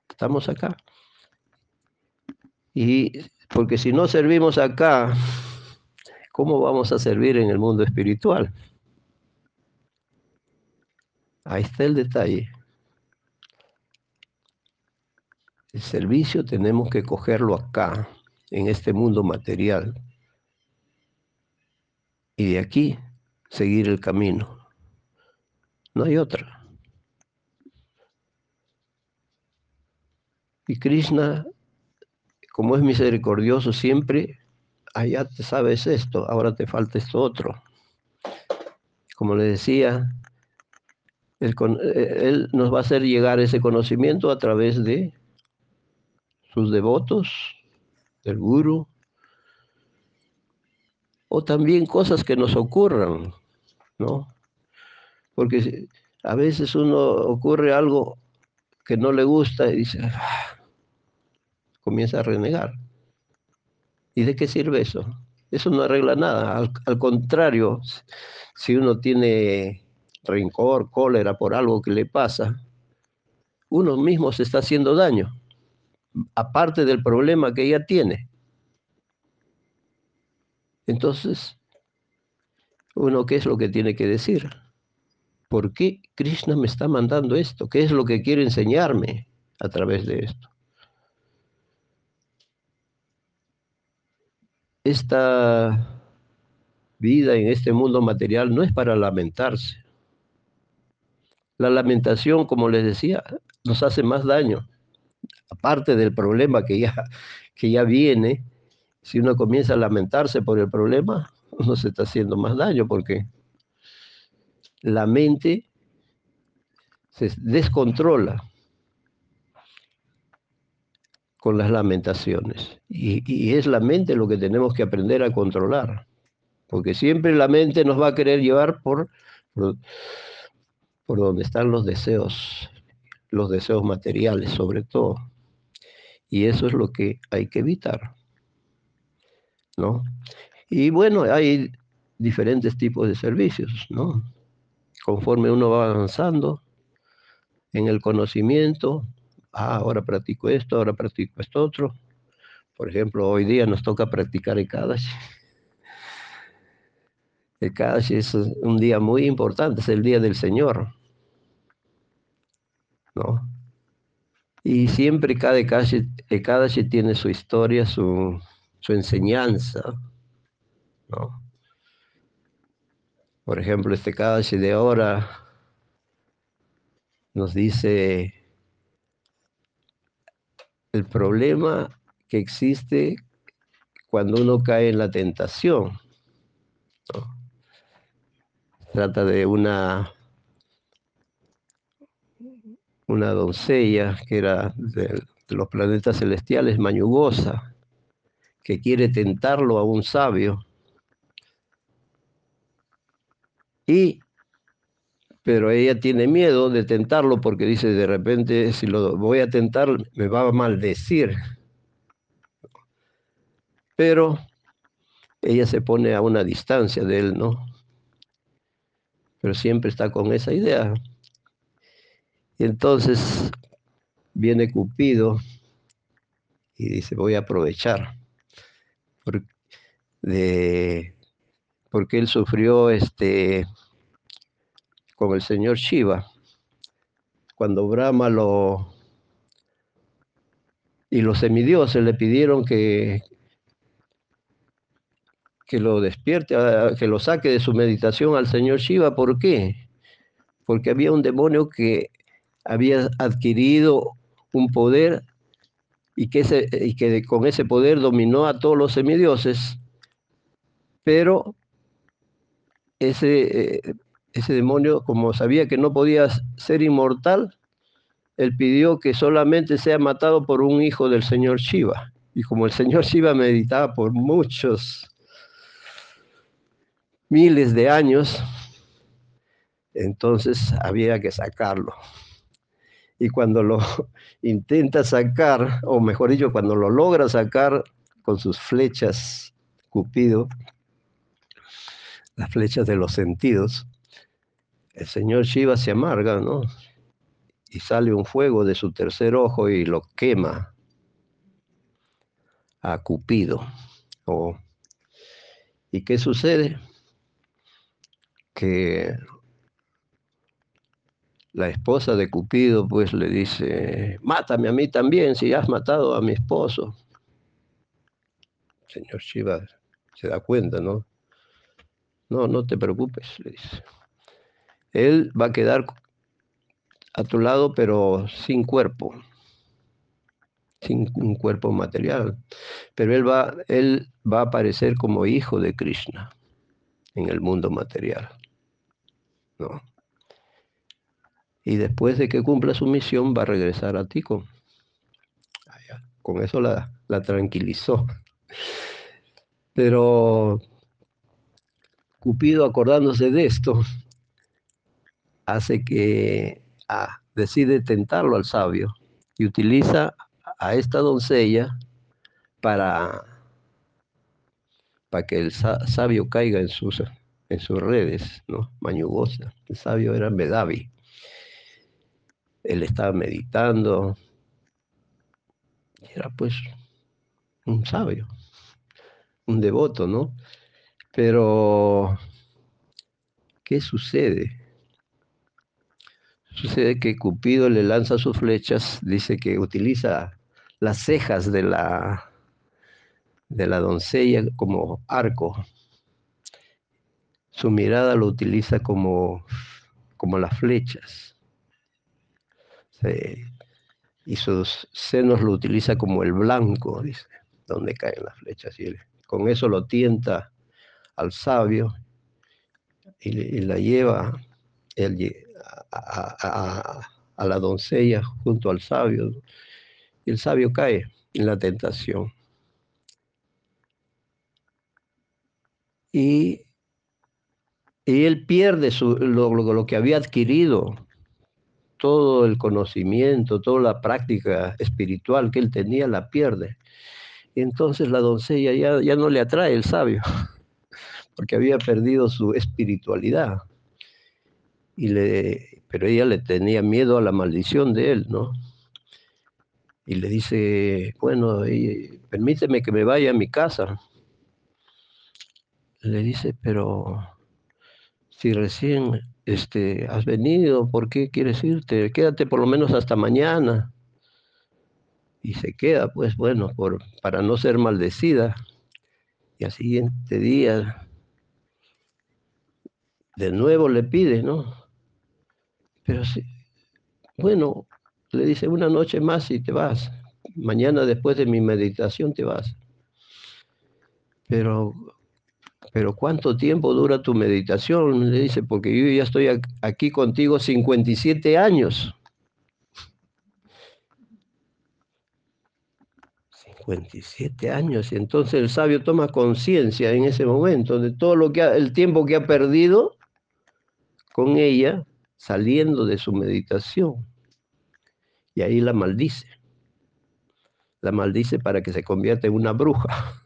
Estamos acá. Y porque si no servimos acá, ¿cómo vamos a servir en el mundo espiritual? Ahí está el detalle. El servicio tenemos que cogerlo acá, en este mundo material. Y de aquí seguir el camino. No hay otra. Y Krishna, como es misericordioso siempre, allá te sabes esto, ahora te falta esto otro. Como le decía, él, eh, él nos va a hacer llegar ese conocimiento a través de sus devotos, del guru, o también cosas que nos ocurran, ¿no? Porque a veces uno ocurre algo que no le gusta y dice, ah", comienza a renegar. ¿Y de qué sirve eso? Eso no arregla nada. Al, contrario, si uno tiene rencor, cólera por algo que le pasa, uno mismo se está haciendo daño aparte del problema que ella tiene. Entonces, uno, ¿qué es lo que tiene que decir? ¿Por qué Krishna me está mandando esto? ¿Qué es lo que quiere enseñarme a través de esto? Esta vida en este mundo material no es para lamentarse. La lamentación, como les decía, nos hace más daño aparte del problema que ya, que ya viene, si uno comienza a lamentarse por el problema, uno se está haciendo más daño porque la mente se descontrola con las lamentaciones. Y, es la mente lo que tenemos que aprender a controlar, porque siempre la mente nos va a querer llevar por, por, por donde están los deseos, los deseos materiales sobre todo. Y eso es lo que hay que evitar. ¿No? Y bueno, hay diferentes tipos de servicios, ¿no? Conforme uno va avanzando en el conocimiento, ah, ahora practico esto, ahora practico esto otro. Por ejemplo, hoy día nos toca practicar el Kadash. El Kadash es un día muy importante, es el día del Señor. ¿No? Y siempre cada calle, cada tiene su historia, su, su enseñanza. ¿no? Por ejemplo, este calle de ahora nos dice el problema que existe cuando uno cae en la tentación. Trata de una, una doncella que era de, los planetas celestiales, Mañugosa, que quiere tentarlo a un sabio. Y pero ella tiene miedo de tentarlo porque dice, de repente, si lo voy a tentar, me va a maldecir. Pero ella se pone a una distancia de él, ¿no? Pero siempre está con esa idea. Y entonces viene Cupido y dice, voy a aprovechar. de, porque él sufrió este con el señor Shiva. Cuando Brahma lo y los semidioses le pidieron que, que lo despierte, que lo saque de su meditación al señor Shiva. ¿Por qué? Porque había un demonio que había adquirido un poder y que, y que con ese poder dominó a todos los semidioses, pero ese eh, ese demonio, como sabía que no podía ser inmortal, él pidió que solamente sea matado por un hijo del señor Shiva. Y como el señor Shiva meditaba por muchos miles de años, entonces había que sacarlo. Y cuando lo intenta sacar, o mejor dicho, cuando lo logra sacar con sus flechas, Cupido, las flechas de los sentidos, el señor Shiva se amarga, ¿no? Y sale un fuego de su tercer ojo y lo quema a Cupido. ¿Y qué sucede? Que la esposa de Cupido pues le dice, mátame a mí también si has matado a mi esposo. El señor Shiva se da cuenta, ¿no? No, no te preocupes, le dice. Él va a quedar a tu lado, pero sin cuerpo, sin un cuerpo material. Pero él va, él va a aparecer como hijo de Krishna en el mundo material. ¿no? Y después de que cumpla su misión, va a regresar a ti con, con eso la, la tranquilizó. Pero Cupido acordándose de esto, hace que ah, decide tentarlo al sabio y utiliza a esta doncella para, para que el sabio caiga en sus, en sus redes, ¿no? Mañugosa. El sabio era Medavi. Él estaba meditando. Era pues un sabio, un devoto, ¿no? Pero, ¿qué sucede? Sucede que Cupido le lanza sus flechas, dice que utiliza las cejas de la, de la doncella como arco. Su mirada lo utiliza como, como las flechas. y sus senos lo utiliza como el blanco, dice, donde caen las flechas. Y con eso lo tienta al sabio y, y la lleva él a, la doncella junto al sabio. El sabio cae en la tentación. Y, y él pierde su, lo, lo que había adquirido, todo el conocimiento, toda la práctica espiritual que él tenía, la pierde. Y entonces la doncella ya, ya no le atrae el sabio, porque había perdido su espiritualidad. Y le, pero ella le tenía miedo a la maldición de él, ¿no? Y le dice, bueno, permíteme que me vaya a mi casa. Le dice, pero si recién este, has venido, ¿por qué quieres irte? Quédate por lo menos hasta mañana. Y se queda, pues bueno, por, para no ser maldecida. Y al siguiente día, de nuevo le pide, ¿no? Pero sí, bueno, le dice una noche más y te vas. Mañana después de mi meditación te vas. Pero pero ¿cuánto tiempo dura tu meditación? Le dice, porque yo ya estoy aquí contigo 57 años. 57 años. Y entonces el sabio toma conciencia en ese momento de todo lo que el tiempo que ha perdido con ella saliendo de su meditación. Y ahí la maldice. La maldice para que se convierta en una bruja.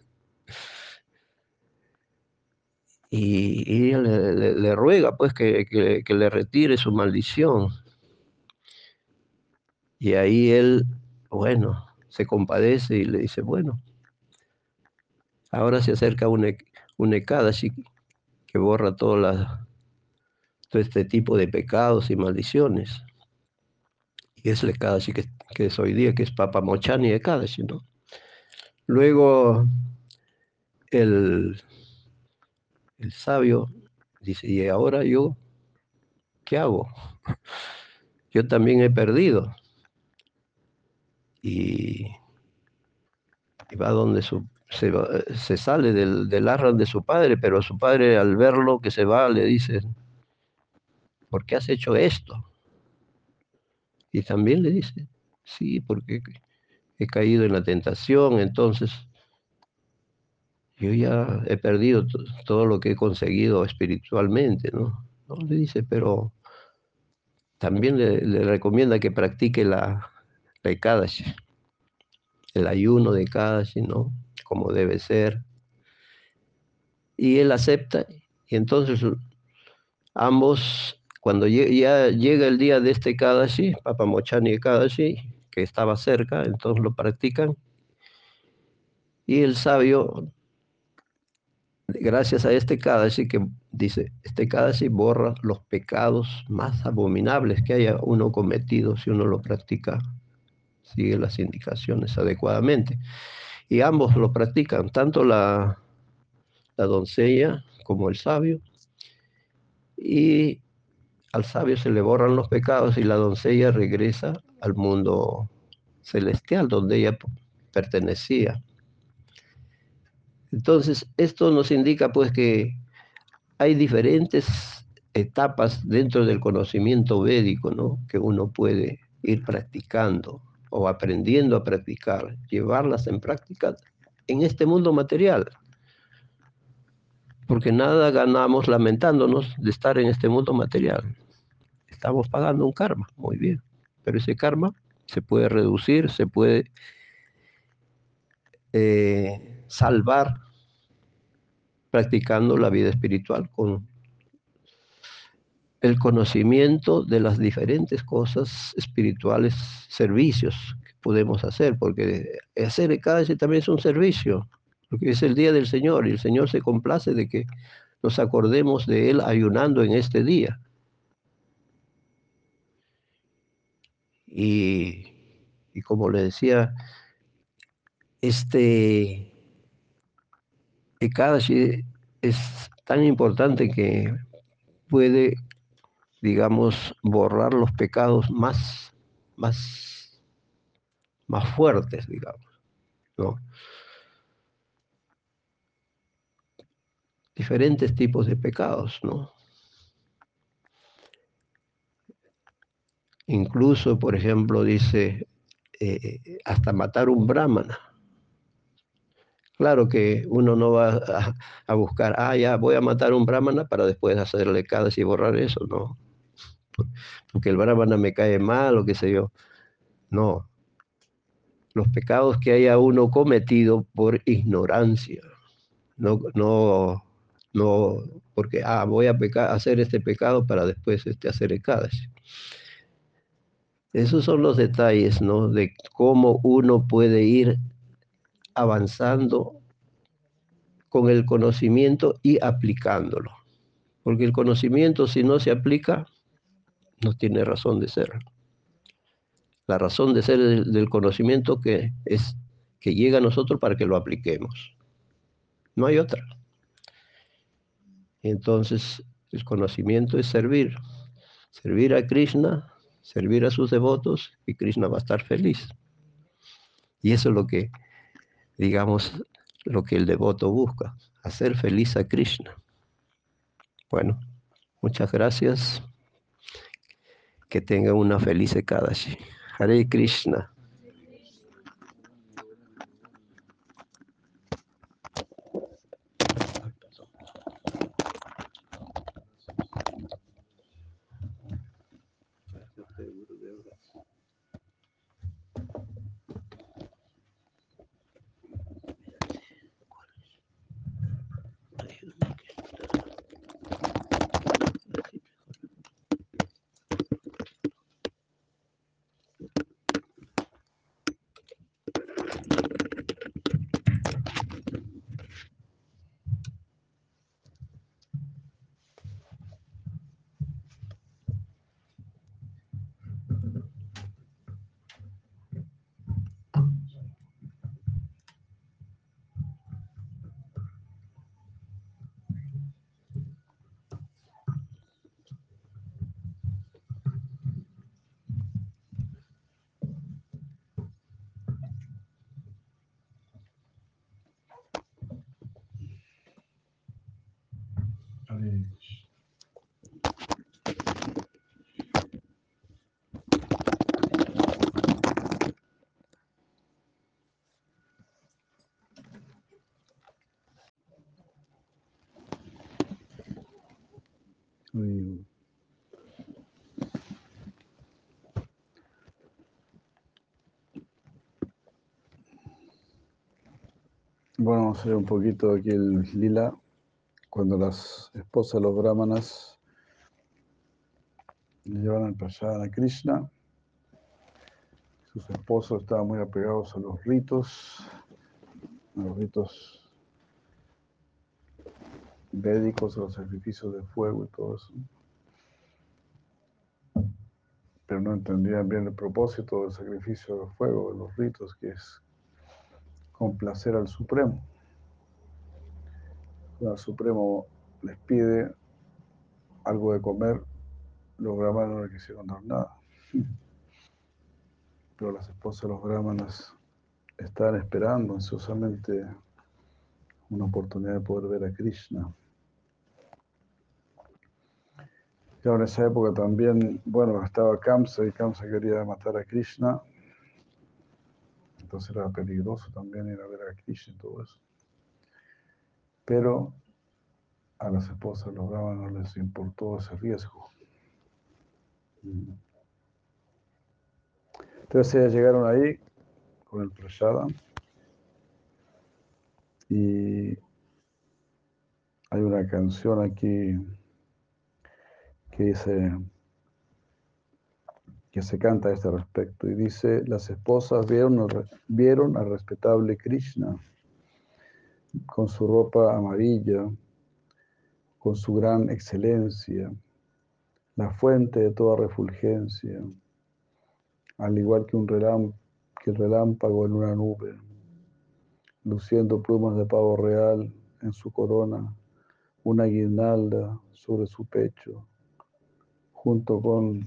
y, ella le, ruega pues que, le retire su maldición. Y ahí él, bueno, se compadece y le dice, bueno, ahora se acerca un, un Ekadashi que borra todo, todo este tipo de pecados y maldiciones. Y es el Ekadashi que, que es hoy día, que es Papa Mochani Ekadashi, ¿no? Luego, el el sabio dice, ¿y ahora yo qué hago? Yo también he perdido. Y, va donde su, se, sale del, del arran de su padre, pero su padre al verlo que se va le dice, ¿por qué has hecho esto? Y también le dice, sí, porque he caído en la tentación, entonces yo ya he perdido todo lo que he conseguido espiritualmente, ¿no? Le dice, pero también le, recomienda que practique la, la Ekadashi, el ayuno de Ekadashi, ¿no? Como debe ser. Y él acepta, y entonces ambos, cuando ya llega el día de este Ekadashi, Papa Mochani Ekadashi, que estaba cerca, entonces lo practican, y el sabio gracias a este Kadashi que dice, este Kadashi borra los pecados más abominables que haya uno cometido si uno lo practica, sigue las indicaciones adecuadamente. Y ambos lo practican, tanto la, la doncella como el sabio. Y al sabio se le borran los pecados y la doncella regresa al mundo celestial donde ella pertenecía. Entonces, esto nos indica pues que hay diferentes etapas dentro del conocimiento védico, ¿no? Que uno puede ir practicando o aprendiendo a practicar, llevarlas en práctica en este mundo material. Porque nada ganamos lamentándonos de estar en este mundo material. Estamos pagando un karma, muy bien. Pero ese karma se puede reducir, se puede eh, salvar practicando la vida espiritual con el conocimiento de las diferentes cosas espirituales, servicios que podemos hacer, porque hacer cada también es un servicio, porque es el día del Señor y el Señor se complace de que nos acordemos de Él ayunando en este día. Y, y como le decía, este Ekadashi es tan importante que puede, digamos, borrar los pecados más, más, más fuertes, digamos, ¿no? Diferentes tipos de pecados, ¿no? Incluso, por ejemplo, dice, eh, hasta matar un brahmana. Claro que uno no va a, buscar, ah, ya voy a matar un brahmana para después hacerle cada y borrar eso, no. Porque el brahmana me cae mal o qué sé yo. No. Los pecados que haya uno cometido por ignorancia. No, no, no, porque, ah, voy a hacer este pecado para después este, hacer el Kadash. Esos son los detalles, ¿no? De cómo uno puede ir avanzando con el conocimiento y aplicándolo. Porque el conocimiento, si no se aplica, no tiene razón de ser. La razón de ser del, conocimiento que es que llega a nosotros para que lo apliquemos. No hay otra. Entonces, el conocimiento es servir. Servir a Krishna, servir a sus devotos y Krishna va a estar feliz. Y eso es lo que, digamos, lo que el devoto busca, hacer feliz a Krishna. Bueno, muchas gracias. Que tenga una feliz Ekadashi. Hare Krishna. Bueno, vamos a ver un poquito aquí el lila. Cuando las esposas de los brahmanas le llevan al prasad a Krishna, sus esposos estaban muy apegados a los ritos, a los ritos védicos, a los sacrificios de fuego y todo eso. Pero no entendían bien el propósito del sacrificio de fuego, de los ritos, que es complacer al Supremo. Cuando el Supremo les pide algo de comer, los brahmanas no quisieron dar nada. Pero las esposas de los brahmanas estaban esperando ansiosamente una oportunidad de poder ver a Krishna. Y en esa época también, bueno, estaba Kamsa y Kamsa quería matar a Krishna era peligroso también ir a ver a Krishna y todo eso. Pero a las esposas los no les importó ese riesgo. Entonces ellas llegaron ahí con el prashada y hay una canción aquí que dice que se canta a este respecto y dice, las esposas vieron, vieron al respetable Krishna con su ropa amarilla, con su gran excelencia, la fuente de toda refulgencia, al igual que un que el relámpago en una nube, luciendo plumas de pavo real en su corona, una guirnalda sobre su pecho, junto con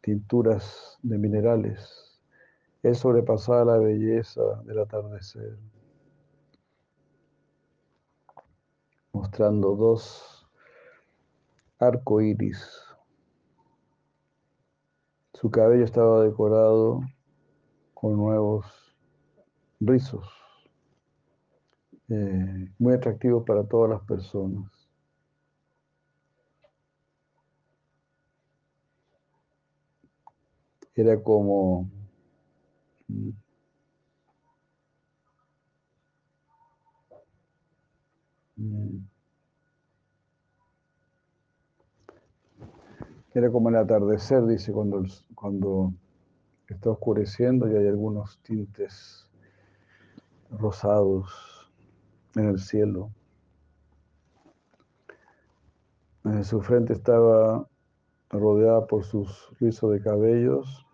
tinturas de minerales. Él sobrepasaba la belleza del atardecer, mostrando dos arcoíris Su cabello estaba decorado con nuevos rizos, eh, muy atractivos para todas las personas. Era como mm, mm, Era como el atardecer, dice, cuando, cuando está oscureciendo y hay algunos tintes rosados en el cielo. Su frente estaba rodeada por sus rizos de cabellos,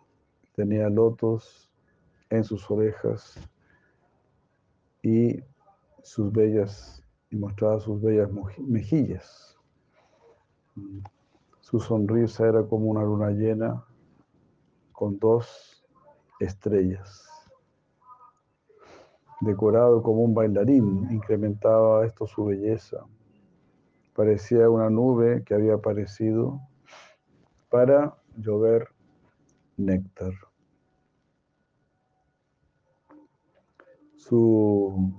tenía lotos en sus orejas y sus bellas, y mostraba sus bellas mejillas. Su sonrisa era como una luna llena con dos estrellas. Decorado como un bailarín, incrementaba esto su belleza. Parecía una nube que había aparecido para llover néctar. Su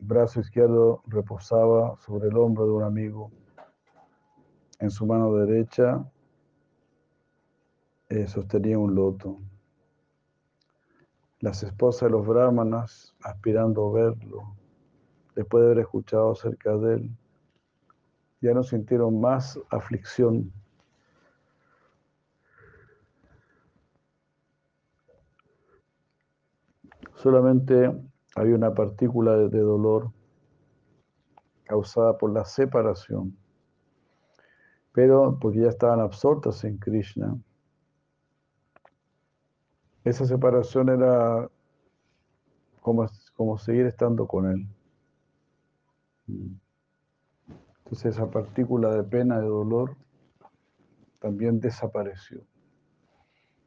brazo izquierdo reposaba sobre el hombro de un amigo en su mano derecha eh, sostenía un loto. Las esposas de los brahmanas, aspirando a verlo, después de haber escuchado acerca de él, ya no sintieron más aflicción. Solamente había una partícula de dolor causada por la separación pero porque ya estaban absortas en Krishna. Esa separación era como, como seguir estando con él. Entonces esa partícula de pena, de dolor, también desapareció.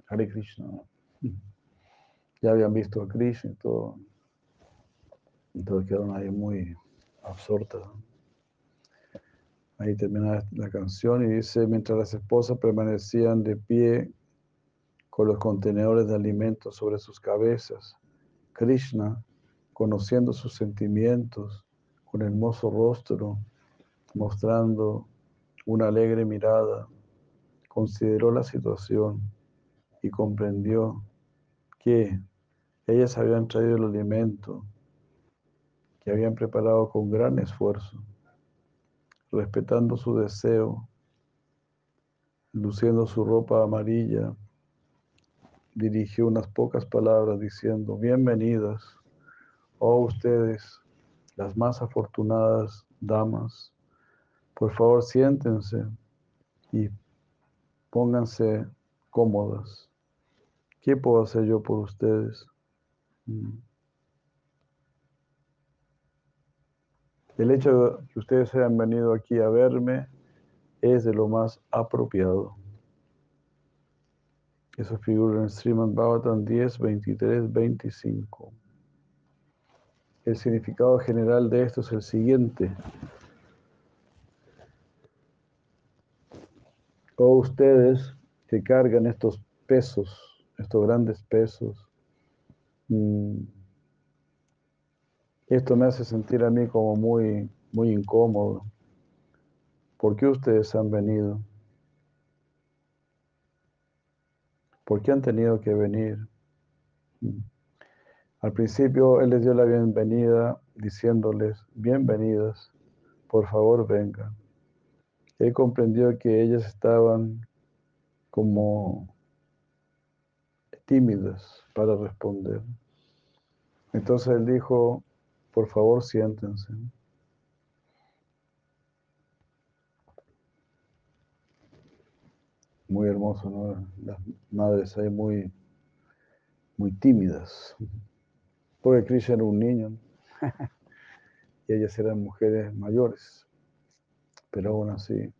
Hare Krishna. Ya habían visto a Krishna y todo. Entonces quedaron ahí muy absortas. Ahí termina la canción y dice, mientras las esposas permanecían de pie con los contenedores de alimentos sobre sus cabezas, Krishna, conociendo sus sentimientos, con hermoso rostro, mostrando una alegre mirada, consideró la situación y comprendió que ellas habían traído el alimento que habían preparado con gran esfuerzo respetando su deseo, luciendo su ropa amarilla, dirigió unas pocas palabras diciendo, bienvenidas, oh ustedes, las más afortunadas damas, por favor siéntense y pónganse cómodas. ¿Qué puedo hacer yo por ustedes? Mm. El hecho de que ustedes hayan venido aquí a verme es de lo más apropiado. Eso figura en Srimad Bhavatan 10, 23, 25. El significado general de esto es el siguiente. O ustedes que cargan estos pesos, estos grandes pesos, esto me hace sentir a mí como muy, muy incómodo. ¿Por qué ustedes han venido? ¿Por qué han tenido que venir? Al principio Él les dio la bienvenida diciéndoles, bienvenidas, por favor vengan. Él comprendió que ellas estaban como tímidas para responder. Entonces Él dijo, por favor, siéntense. Muy hermoso, ¿no? Las madres ahí muy, muy tímidas. Porque Krishna era un niño y ellas eran mujeres mayores. Pero aún así,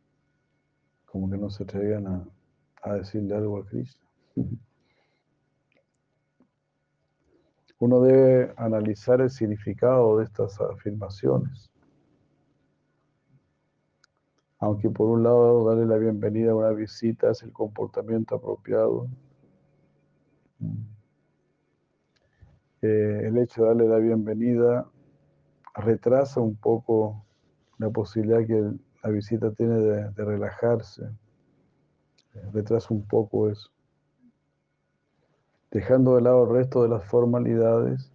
como que no se atrevían a, a decirle algo a Krishna. Uno debe analizar el significado de estas afirmaciones. Aunque por un lado darle la bienvenida a una visita es el comportamiento apropiado, Eh, el hecho de darle la bienvenida retrasa un poco la posibilidad que la visita tiene de, relajarse. Eh, retrasa un poco eso. Dejando de lado el resto de las formalidades,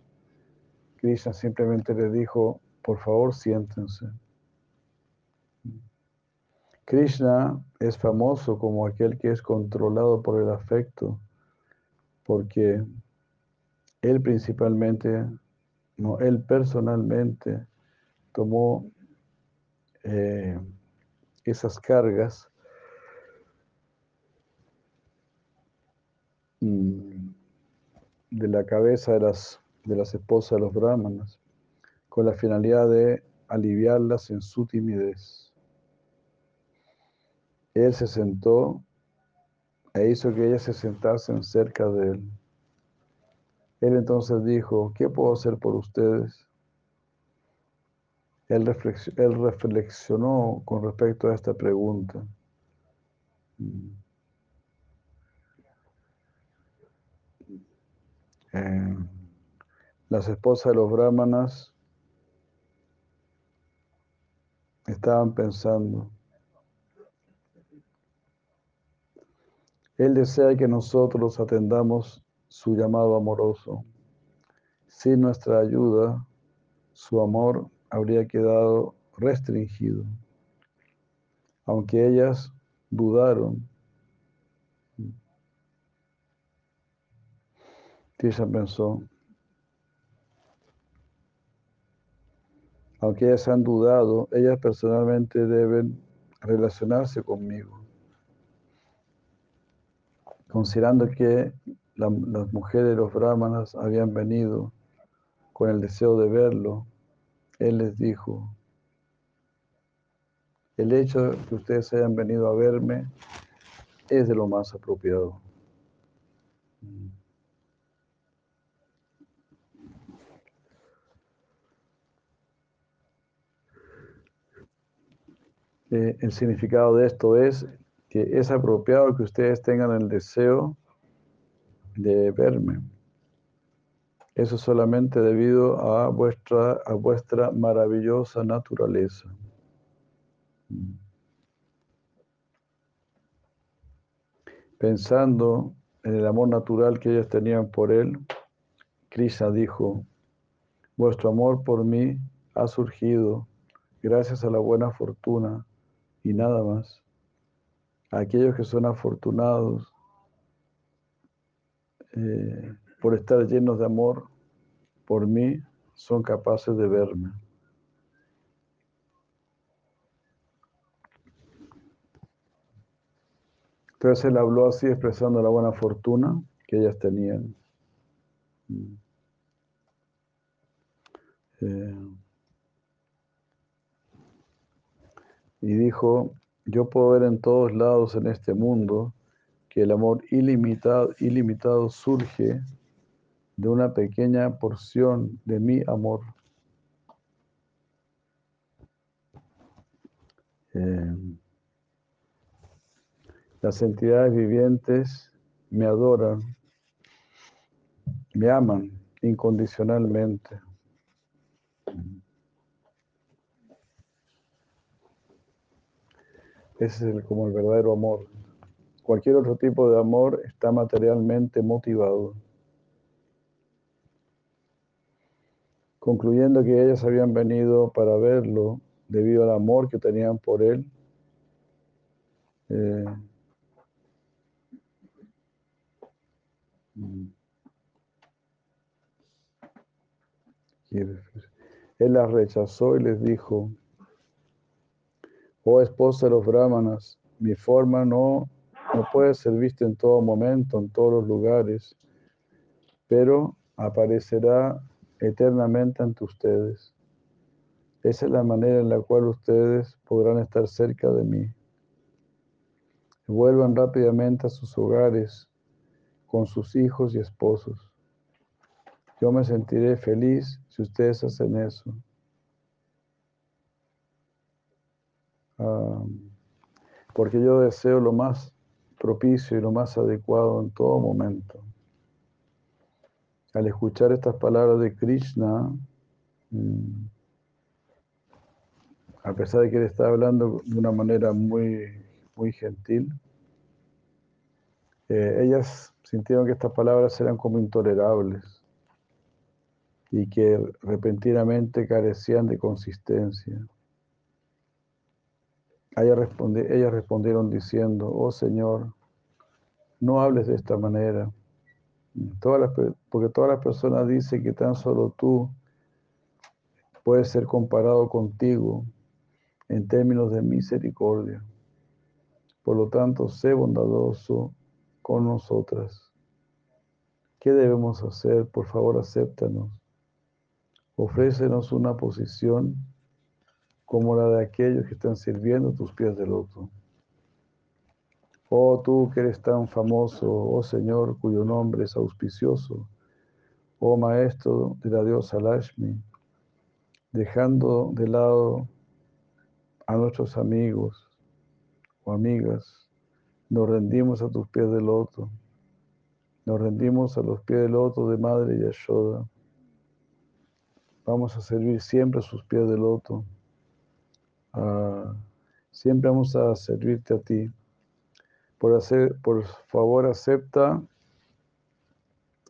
Krishna simplemente le dijo, por favor siéntense. Krishna es famoso como aquel que es controlado por el afecto, porque él principalmente, no, él personalmente tomó eh, esas cargas mm, de la cabeza de las, de las esposas de los brahmanas, con la finalidad de aliviarlas en su timidez. Él se sentó e hizo que ellas se sentasen cerca de él. Él entonces dijo, ¿qué puedo hacer por ustedes? Él, reflexionó con respecto a esta pregunta. Las esposas de los brahmanas estaban pensando, Él desea que nosotros atendamos su llamado amoroso. Sin nuestra ayuda, su amor habría quedado restringido. Aunque ellas dudaron, Tisha pensó, aunque ellas han dudado, ellas personalmente deben relacionarse conmigo considerando que las mujeres de los brahmanas habían venido con el deseo de verlo, él les dijo, el hecho de que ustedes hayan venido a verme es de lo más apropiado. Eh, el significado de esto es que es apropiado que ustedes tengan el deseo de verme. Eso solamente debido a vuestra, a vuestra maravillosa naturaleza. Pensando en el amor natural que ellas tenían por él, Krishna dijo, vuestro amor por mí ha surgido gracias a la buena fortuna y nada más aquellos que son afortunados eh, por estar llenos de amor por mí, son capaces de verme. Entonces él habló así expresando la buena fortuna que ellas tenían. Eh, y dijo, yo puedo ver en todos lados en este mundo que el amor ilimitado, ilimitado surge de una pequeña porción de mi amor. Eh, las entidades vivientes me adoran, me aman incondicionalmente. Ese es el, como el verdadero amor. Cualquier otro tipo de amor está materialmente motivado. Concluyendo que ellas habían venido para verlo debido al amor que tenían por él. Eh, él las rechazó y les dijo, Oh esposa de los brahmanas, mi forma no, no puede ser vista en todo momento, en todos los lugares, pero aparecerá eternamente ante ustedes. Esa es la manera en la cual ustedes podrán estar cerca de mí. Vuelvan rápidamente a sus hogares con sus hijos y esposos. Yo me sentiré feliz si ustedes hacen eso. Porque yo deseo lo más propicio y lo más adecuado en todo momento. al escuchar estas palabras de Krishna, mm, a pesar de que él estaba hablando de una manera muy, muy gentil, eh, ellas sintieron que estas palabras eran como intolerables y que repentinamente carecían de consistencia. Ellas, respondieron diciendo, oh Señor, no hables de esta manera, porque todas las personas dicen que tan solo tú puedes ser comparado contigo en términos de misericordia. Por lo tanto, sé bondadoso con nosotras. ¿Qué debemos hacer? Por favor, acéptanos. Ofrécenos una posición como la de aquellos que están sirviendo tus pies de loto. Oh tú que eres tan famoso, oh Señor, cuyo nombre es auspicioso, oh Maestro de la diosa Lashmi, dejando de lado a nuestros amigos o amigas, nos rendimos a tus pies de loto. Nos rendimos a los pies del loto de Madre Yashoda. Vamos a servir siempre a sus pies de loto. Siempre vamos a servirte a ti. Por favor, acepta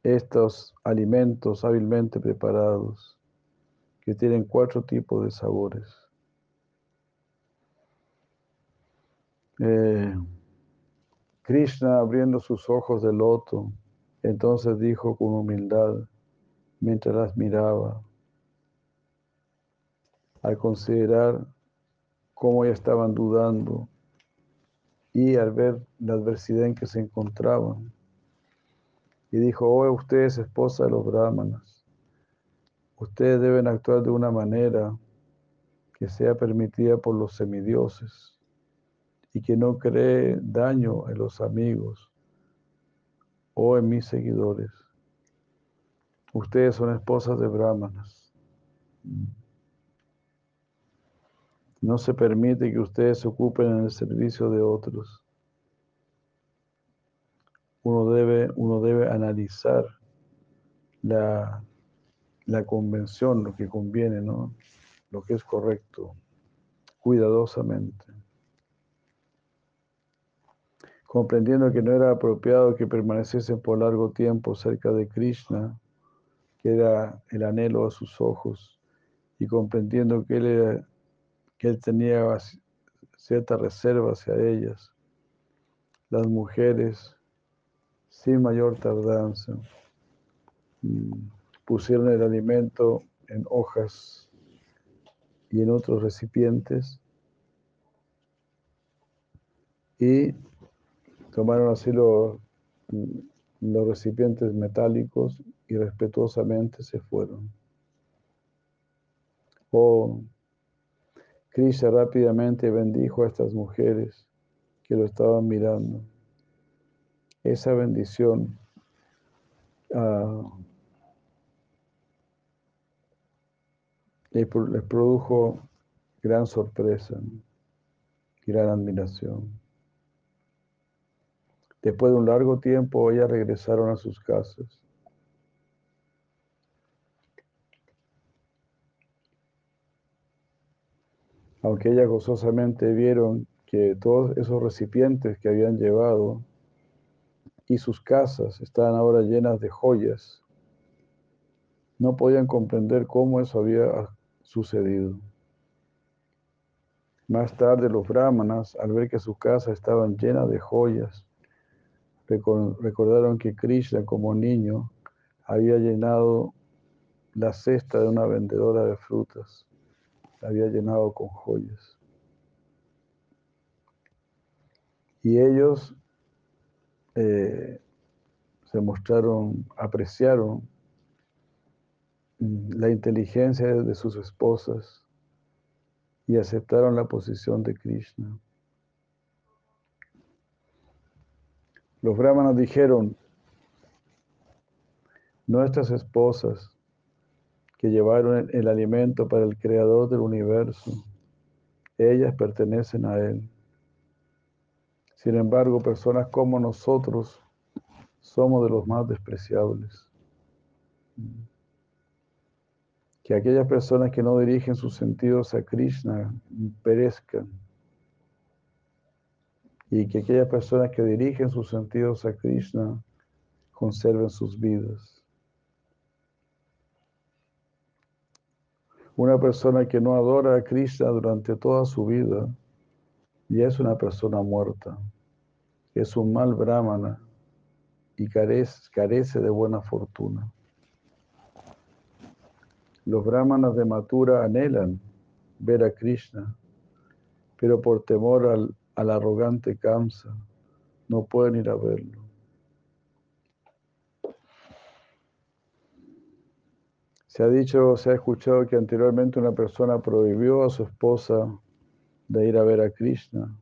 estos alimentos hábilmente preparados que tienen cuatro tipos de sabores. Eh, Krishna abriendo sus ojos de loto, entonces dijo con humildad, mientras las miraba, al considerar cómo ya estaban dudando y al ver la adversidad en que se encontraban, y dijo, oh, ustedes esposa de los brahmanas, ustedes deben actuar de una manera que sea permitida por los semidioses y que no cree daño en los amigos o en mis seguidores. Ustedes son esposas de brahmanas. No se permite que ustedes se ocupen en el servicio de otros. Uno debe, uno debe analizar la, la convención, lo que conviene, ¿no? lo que es correcto, cuidadosamente comprendiendo que no era apropiado que permaneciesen por largo tiempo cerca de Krishna, que era el anhelo a sus ojos, y comprendiendo que él, que él tenía cierta reserva hacia ellas, las mujeres, sin mayor tardanza, pusieron el alimento en hojas y en otros recipientes y Tomaron así los, los recipientes metálicos y respetuosamente se fueron. Oh, Krishna rápidamente bendijo a estas mujeres que lo estaban mirando. Esa bendición uh, les produjo gran sorpresa, gran admiración. Después de un largo tiempo, ellas regresaron a sus casas. Aunque ellas gozosamente vieron que todos esos recipientes que habían llevado y sus casas estaban ahora llenas de joyas, no podían comprender cómo eso había sucedido. Más tarde los brahmanas, al ver que sus casas estaban llenas de joyas, recordaron que Krishna como niño había llenado la cesta de una vendedora de frutas, la había llenado con joyas. Y ellos eh, se mostraron, apreciaron la inteligencia de sus esposas y aceptaron la posición de Krishna. Los brahmanas dijeron, nuestras esposas que llevaron el alimento para el creador del universo, ellas pertenecen a él. Sin embargo, personas como nosotros somos de los más despreciables. Que aquellas personas que no dirigen sus sentidos a Krishna perezcan. Y que aquellas personas que dirigen sus sentidos a Krishna conserven sus vidas. Una persona que no adora a Krishna durante toda su vida ya es una persona muerta, es un mal brahmana y carece, de buena fortuna. Los brahmanas de Mathura anhelan ver a Krishna, pero por temor al arrogante Kamsa no pueden ir a verlo. Se ha dicho, se ha escuchado que anteriormente una persona prohibió a su esposa de ir a ver a Krishna,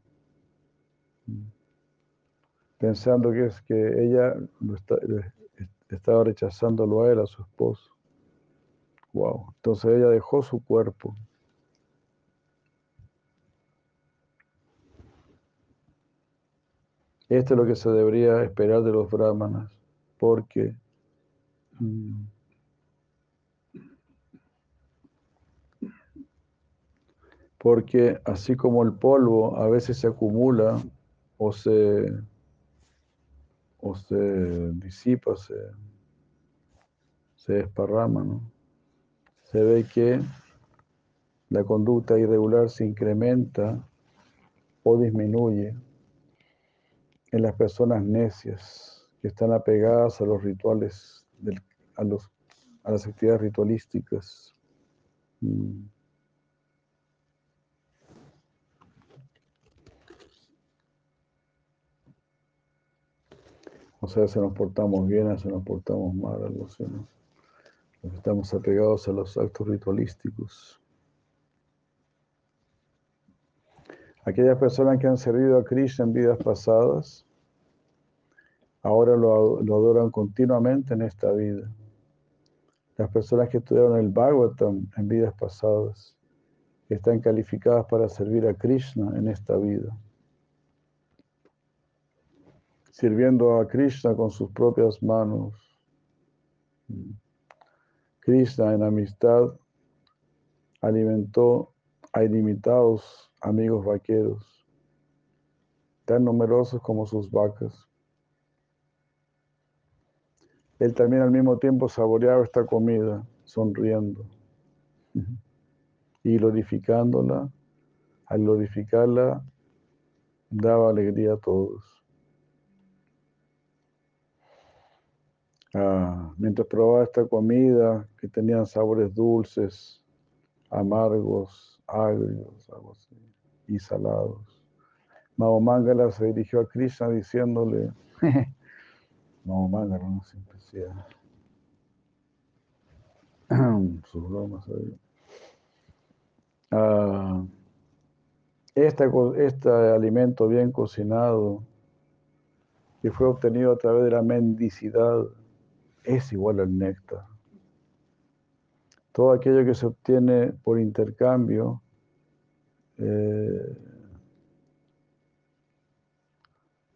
pensando que es que ella estaba rechazándolo a él, a su esposo. Wow. Entonces ella dejó su cuerpo. Esto es lo que se debería esperar de los brahmanas, porque mm, porque así como el polvo a veces se acumula o se, o se disipa, se, se desparrama, ¿no? se ve que la conducta irregular se incrementa o disminuye en las personas necias que están apegadas a los rituales, a, los, a las actividades ritualísticas. Mm. O sea, si nos portamos bien, o si nos portamos mal, algo. Estamos apegados a los actos ritualísticos. Aquellas personas que han servido a Krishna en vidas pasadas, ahora lo, lo adoran continuamente en esta vida. Las personas que estudiaron el Bhagavatam en vidas pasadas, están calificadas para servir a Krishna en esta vida sirviendo a Krishna con sus propias manos. Krishna en amistad alimentó a ilimitados amigos vaqueros, tan numerosos como sus vacas. Él también al mismo tiempo saboreaba esta comida, sonriendo y glorificándola. Al glorificarla, daba alegría a todos. Ah, mientras probaba esta comida que tenían sabores dulces, amargos, agrios, algo así, y salados. Mahomangala se dirigió a Krishna diciéndole, Mahomangala no siempre sea sus bromas ah, este alimento bien cocinado que fue obtenido a través de la mendicidad es igual al néctar. Todo aquello que se obtiene por intercambio eh,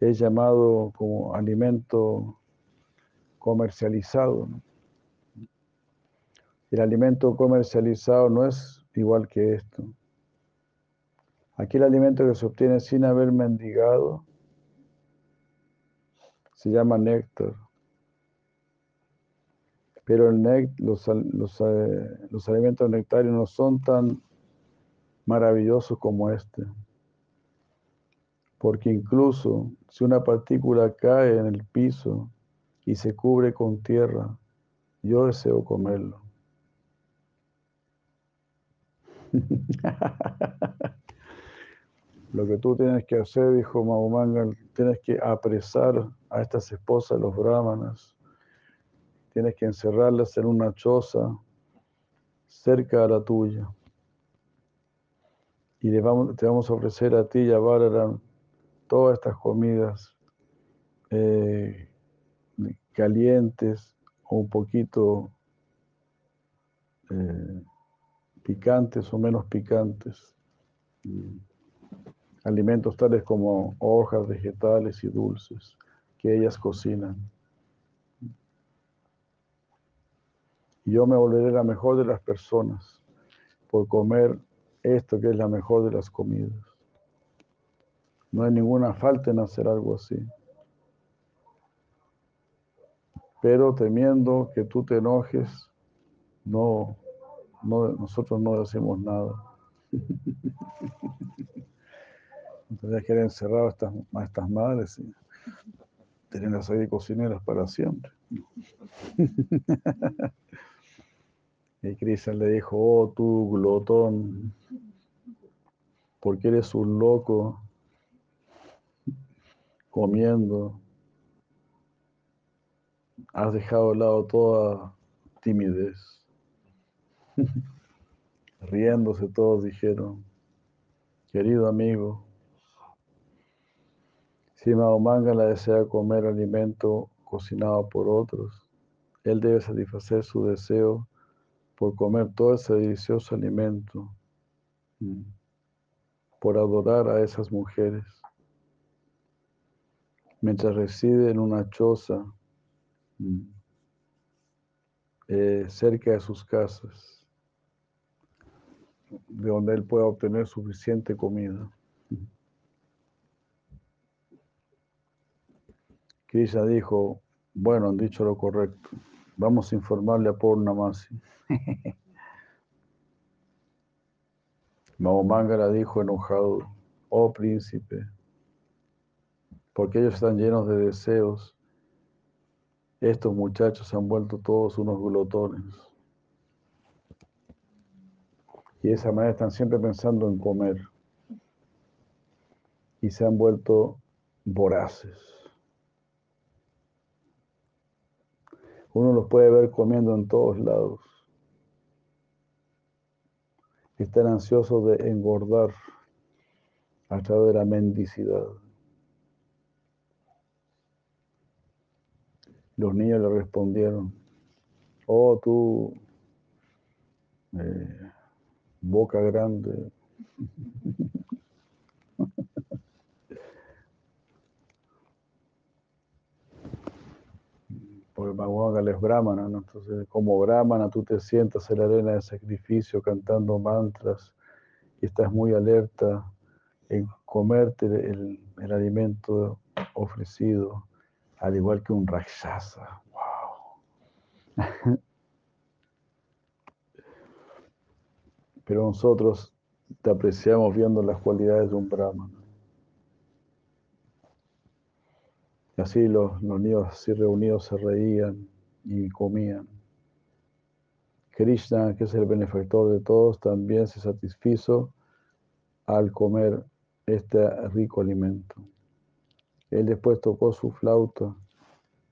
es llamado como alimento comercializado. El alimento comercializado no es igual que esto. Aquel alimento que se obtiene sin haber mendigado se llama néctar. Pero el los, los, eh, los alimentos nectarios no son tan maravillosos como este. Porque incluso si una partícula cae en el piso y se cubre con tierra, yo deseo comerlo. Lo que tú tienes que hacer, dijo Mahumangal, tienes que apresar a estas esposas los brahmanas tienes que encerrarlas en una choza cerca a la tuya. Y te vamos a ofrecer a ti y a Balaram todas estas comidas eh, calientes o un poquito eh, picantes o menos picantes. Alimentos tales como hojas, vegetales y dulces que ellas cocinan. Yo me volveré la mejor de las personas por comer esto que es la mejor de las comidas. No hay ninguna falta en hacer algo así. Pero temiendo que tú te enojes, no, no nosotros no decimos nada. Entonces a estas, a estas madres y tenerlas ahí cocineras para siempre. y Cristian le dijo, oh tú glotón, porque eres un loco comiendo. Has dejado de lado toda timidez. Riéndose todos dijeron, querido amigo, si la desea comer alimento cocinado por otros, él debe satisfacer su deseo por comer todo ese delicioso alimento, por adorar a esas mujeres, mientras reside en una choza mm, eh, cerca de sus casas, de donde él pueda obtener suficiente comida. Krishna dijo, bueno, han dicho lo correcto. Vamos a informarle a Purnamasi. Mahomangala dijo enojado, oh príncipe, porque ellos están llenos de deseos. Estos muchachos se han vuelto todos unos glotones. Y de esa manera están siempre pensando en comer. Y se han vuelto voraces. Uno los puede ver comiendo en todos lados. Están ansiosos de engordar a través de la mendicidad. Los niños le respondieron, oh tú, eh, boca grande. porque Bhagavan es brahmana, ¿no? Entonces, como brahmana, tú te sientas en la arena de sacrificio cantando mantras y estás muy alerta en comerte el, el alimento ofrecido, al igual que un rakshasa. ¡Wow! Pero nosotros te apreciamos viendo las cualidades de un brahmana. Así los, niños así reunidos se reían y comían. Krishna, que es el benefactor de todos, también se satisfizo al comer este rico alimento. Él después tocó su flauta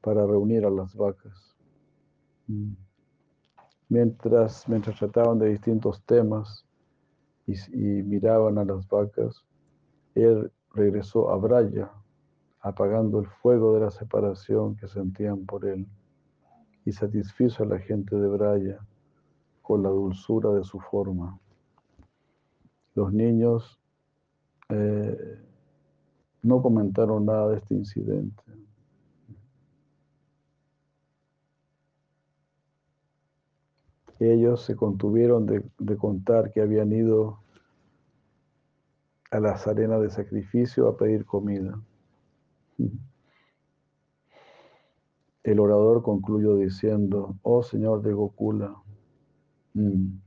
para reunir a las vacas. Mm. Mientras, mientras trataban de distintos temas y, y miraban a las vacas, él regresó a Braya, apagando el fuego de la separación que sentían por él, y satisfizo a la gente de Braya con la dulzura de su forma. Los niños eh, no comentaron nada de este incidente. Ellos se contuvieron de, de contar que habían ido a las arenas de sacrificio a pedir comida. El orador concluyó diciendo, oh Señor de Gokula, mm,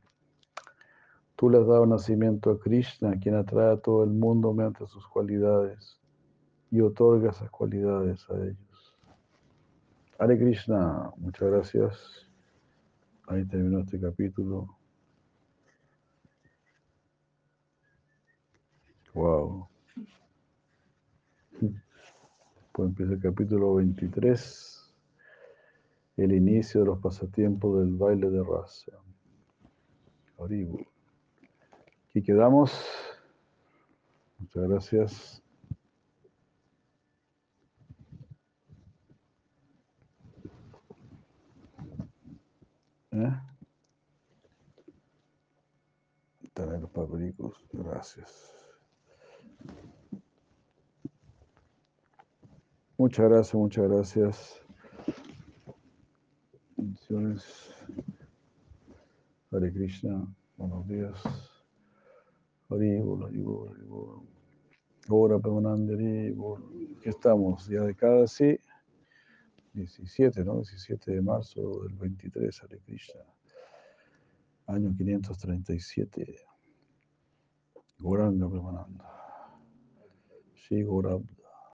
tú le has dado nacimiento a Krishna, quien atrae a todo el mundo mediante sus cualidades y otorga esas cualidades a ellos. Hare Krishna, muchas gracias. Ahí terminó este capítulo. Wow. Pues empieza el capítulo 23, el inicio de los pasatiempos del baile de raza. Aquí quedamos. Muchas gracias. ¿Eh? También los papricos. Gracias. Muchas gracias, muchas gracias. Hare Krishna, buenos días. Haribol, Haribol. Ahora, Pemananda, Haribol. Aquí estamos, día de cada sí. 17, ¿no? 17 de marzo del 23, Hare Krishna. Año 537. Goranga Premananda. Sí, Gorab.